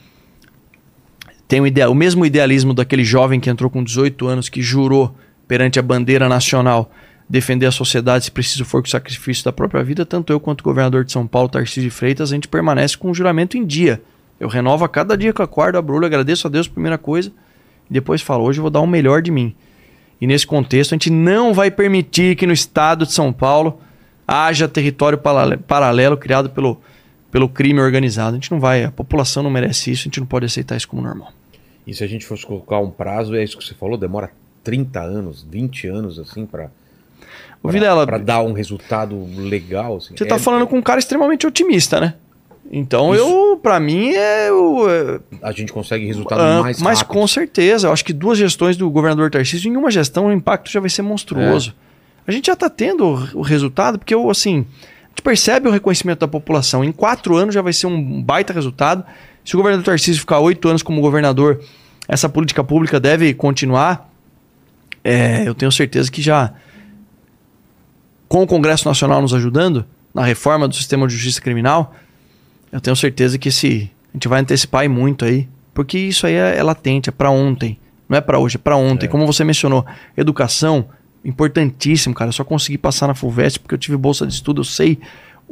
C: tem o, idea- o mesmo idealismo daquele jovem que entrou com 18 anos, que jurou perante a bandeira nacional defender a sociedade se preciso for com o sacrifício da própria vida, tanto eu quanto o governador de São Paulo, Tarcísio de Freitas, a gente permanece com o juramento em dia. Eu renovo a cada dia abro o olho, agradeço a Deus, primeira coisa, e depois falo, hoje eu vou dar o melhor de mim. E nesse contexto, a gente não vai permitir que no estado de São Paulo haja território parale- paralelo criado pelo pelo crime organizado. A gente não vai, a população não merece isso, a gente não pode aceitar isso como normal.
A: E se a gente fosse colocar um prazo, é isso que você falou, demora 30 anos, 20 anos, assim, pra,
C: Vilela,
A: pra dar um resultado legal, assim.
C: você tá
A: É-
C: falando com um cara extremamente otimista, né? Então
A: Isso.
C: eu, pra mim, é, o- é
A: A gente consegue resultado
C: Ah,
A: mais
C: mas
A: rápido.
C: com certeza, eu acho que duas gestões do governador Tarcísio, em uma gestão o impacto já vai ser monstruoso.
A: É.
C: A gente já está tendo o resultado, porque eu, assim, a gente percebe o reconhecimento da população. Em quatro anos já vai ser um baita resultado. Se o governador Tarcísio ficar oito anos como governador, essa política pública deve continuar. É, eu tenho certeza que já, com o Congresso Nacional nos ajudando na reforma do sistema de justiça criminal, eu tenho certeza que esse, a gente vai antecipar muito aí, porque isso aí é, é latente, é para ontem, não é para hoje, é para ontem. Como você mencionou, educação, importantíssimo, cara. Eu só consegui passar na Fulvestre porque eu tive bolsa de estudo, eu sei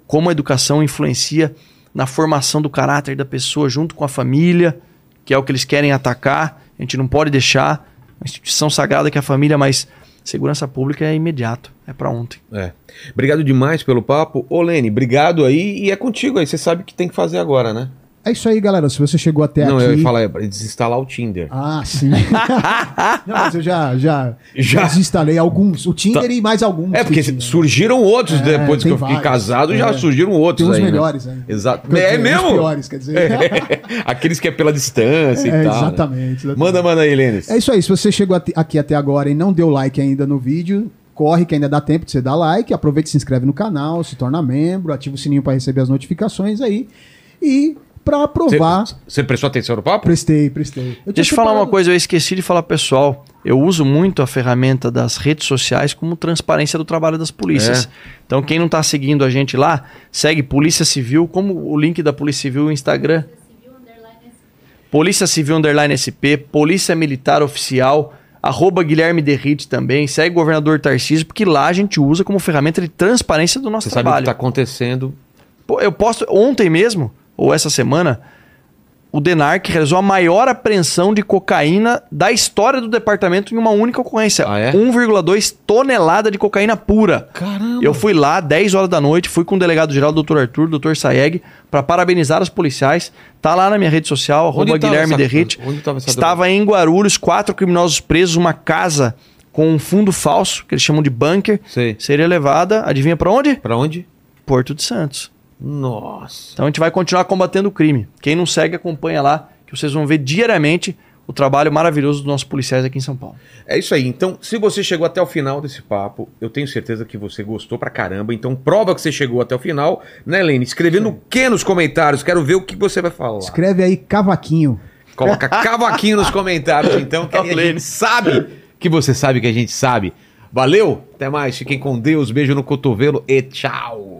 C: como a educação influencia na formação do caráter da pessoa junto com a família, que é o que eles querem atacar. A gente não pode deixar uma instituição sagrada que é a família, mas segurança pública é imediato, é para ontem.
A: É. Obrigado demais pelo papo. Ô, Lene, obrigado aí. E é contigo aí. Você sabe o que tem que fazer agora, né?
B: É isso aí, galera. Se você chegou até
A: Não,
B: aqui.
A: eu ia falar, é desinstalar o Tinder.
B: Ah, sim. Não, mas eu já, já,
A: Já?
B: já desinstalei alguns. O Tinder
A: Tá.
B: e mais alguns.
A: É, porque
B: que tinha.
A: surgiram outros
B: É,
A: depois que eu fiquei
B: vários.
A: casado, já
B: É.
A: surgiram outros
B: Tem uns
A: aí, né?
B: melhores ainda.
A: Exato. É mesmo?
B: Os piores, quer dizer.
A: Aqueles que é pela distância
B: É,
A: e tal. né?
B: exatamente, exatamente.
A: Manda, manda aí, Lênis.
B: É isso aí. Se você chegou aqui até agora e não deu like ainda no vídeo, corre que ainda dá tempo de você dar like. Aproveita e se inscreve no canal, se torna membro, ativa o sininho para receber as notificações aí. E para aprovar.
A: Você prestou atenção no papo?
B: Prestei, prestei. Eu
C: Deixa eu falar uma coisa, eu esqueci de falar pessoal. Eu uso muito a ferramenta das redes sociais como transparência do trabalho das polícias.
A: É.
C: Então, quem não está seguindo a gente lá, segue Polícia Civil, como o link da Polícia Civil no Instagram. Polícia Civil Underline SP, Polícia Militar Oficial, arroba Guilherme Derrite também, segue o governador Tarcísio, porque lá a gente usa como ferramenta de transparência do nosso
A: Você sabe o que
C: trabalho.
A: está acontecendo.
C: Pô, eu posto ontem mesmo, ou essa semana, o DENARC realizou a maior apreensão de cocaína da história do departamento em uma única ocorrência.
A: Ah, é?
C: 1,2 tonelada de cocaína pura.
A: Caramba.
C: Eu fui lá, 10 horas da noite, fui com o delegado-geral, doutor Arthur, doutor Saeg, para parabenizar os policiais. Tá lá na minha rede social, arroba Guilherme
A: essa-
C: Derrite. Estava em Guarulhos, quatro criminosos presos, uma casa com um fundo falso, que eles chamam de bunker.
A: Sei.
C: Seria levada, adivinha para onde?
A: Pra onde?
C: Porto de Santos.
A: Nossa.
C: Então a gente vai continuar combatendo o crime. Quem não segue, acompanha lá, que vocês vão ver diariamente o trabalho maravilhoso dos nossos policiais aqui em São Paulo.
A: É isso aí. Então, se você chegou até o final desse papo, eu tenho certeza que você gostou pra caramba. Então, prova que você chegou até o final, né, Lene? Escrevendo o que nos comentários? Quero ver o que você vai falar.
B: Escreve aí cavaquinho.
A: Coloca cavaquinho nos comentários, então, que aí a
C: Lene.
A: gente sabe que você sabe que a gente sabe. Valeu, até mais, fiquem com Deus, beijo no cotovelo e tchau.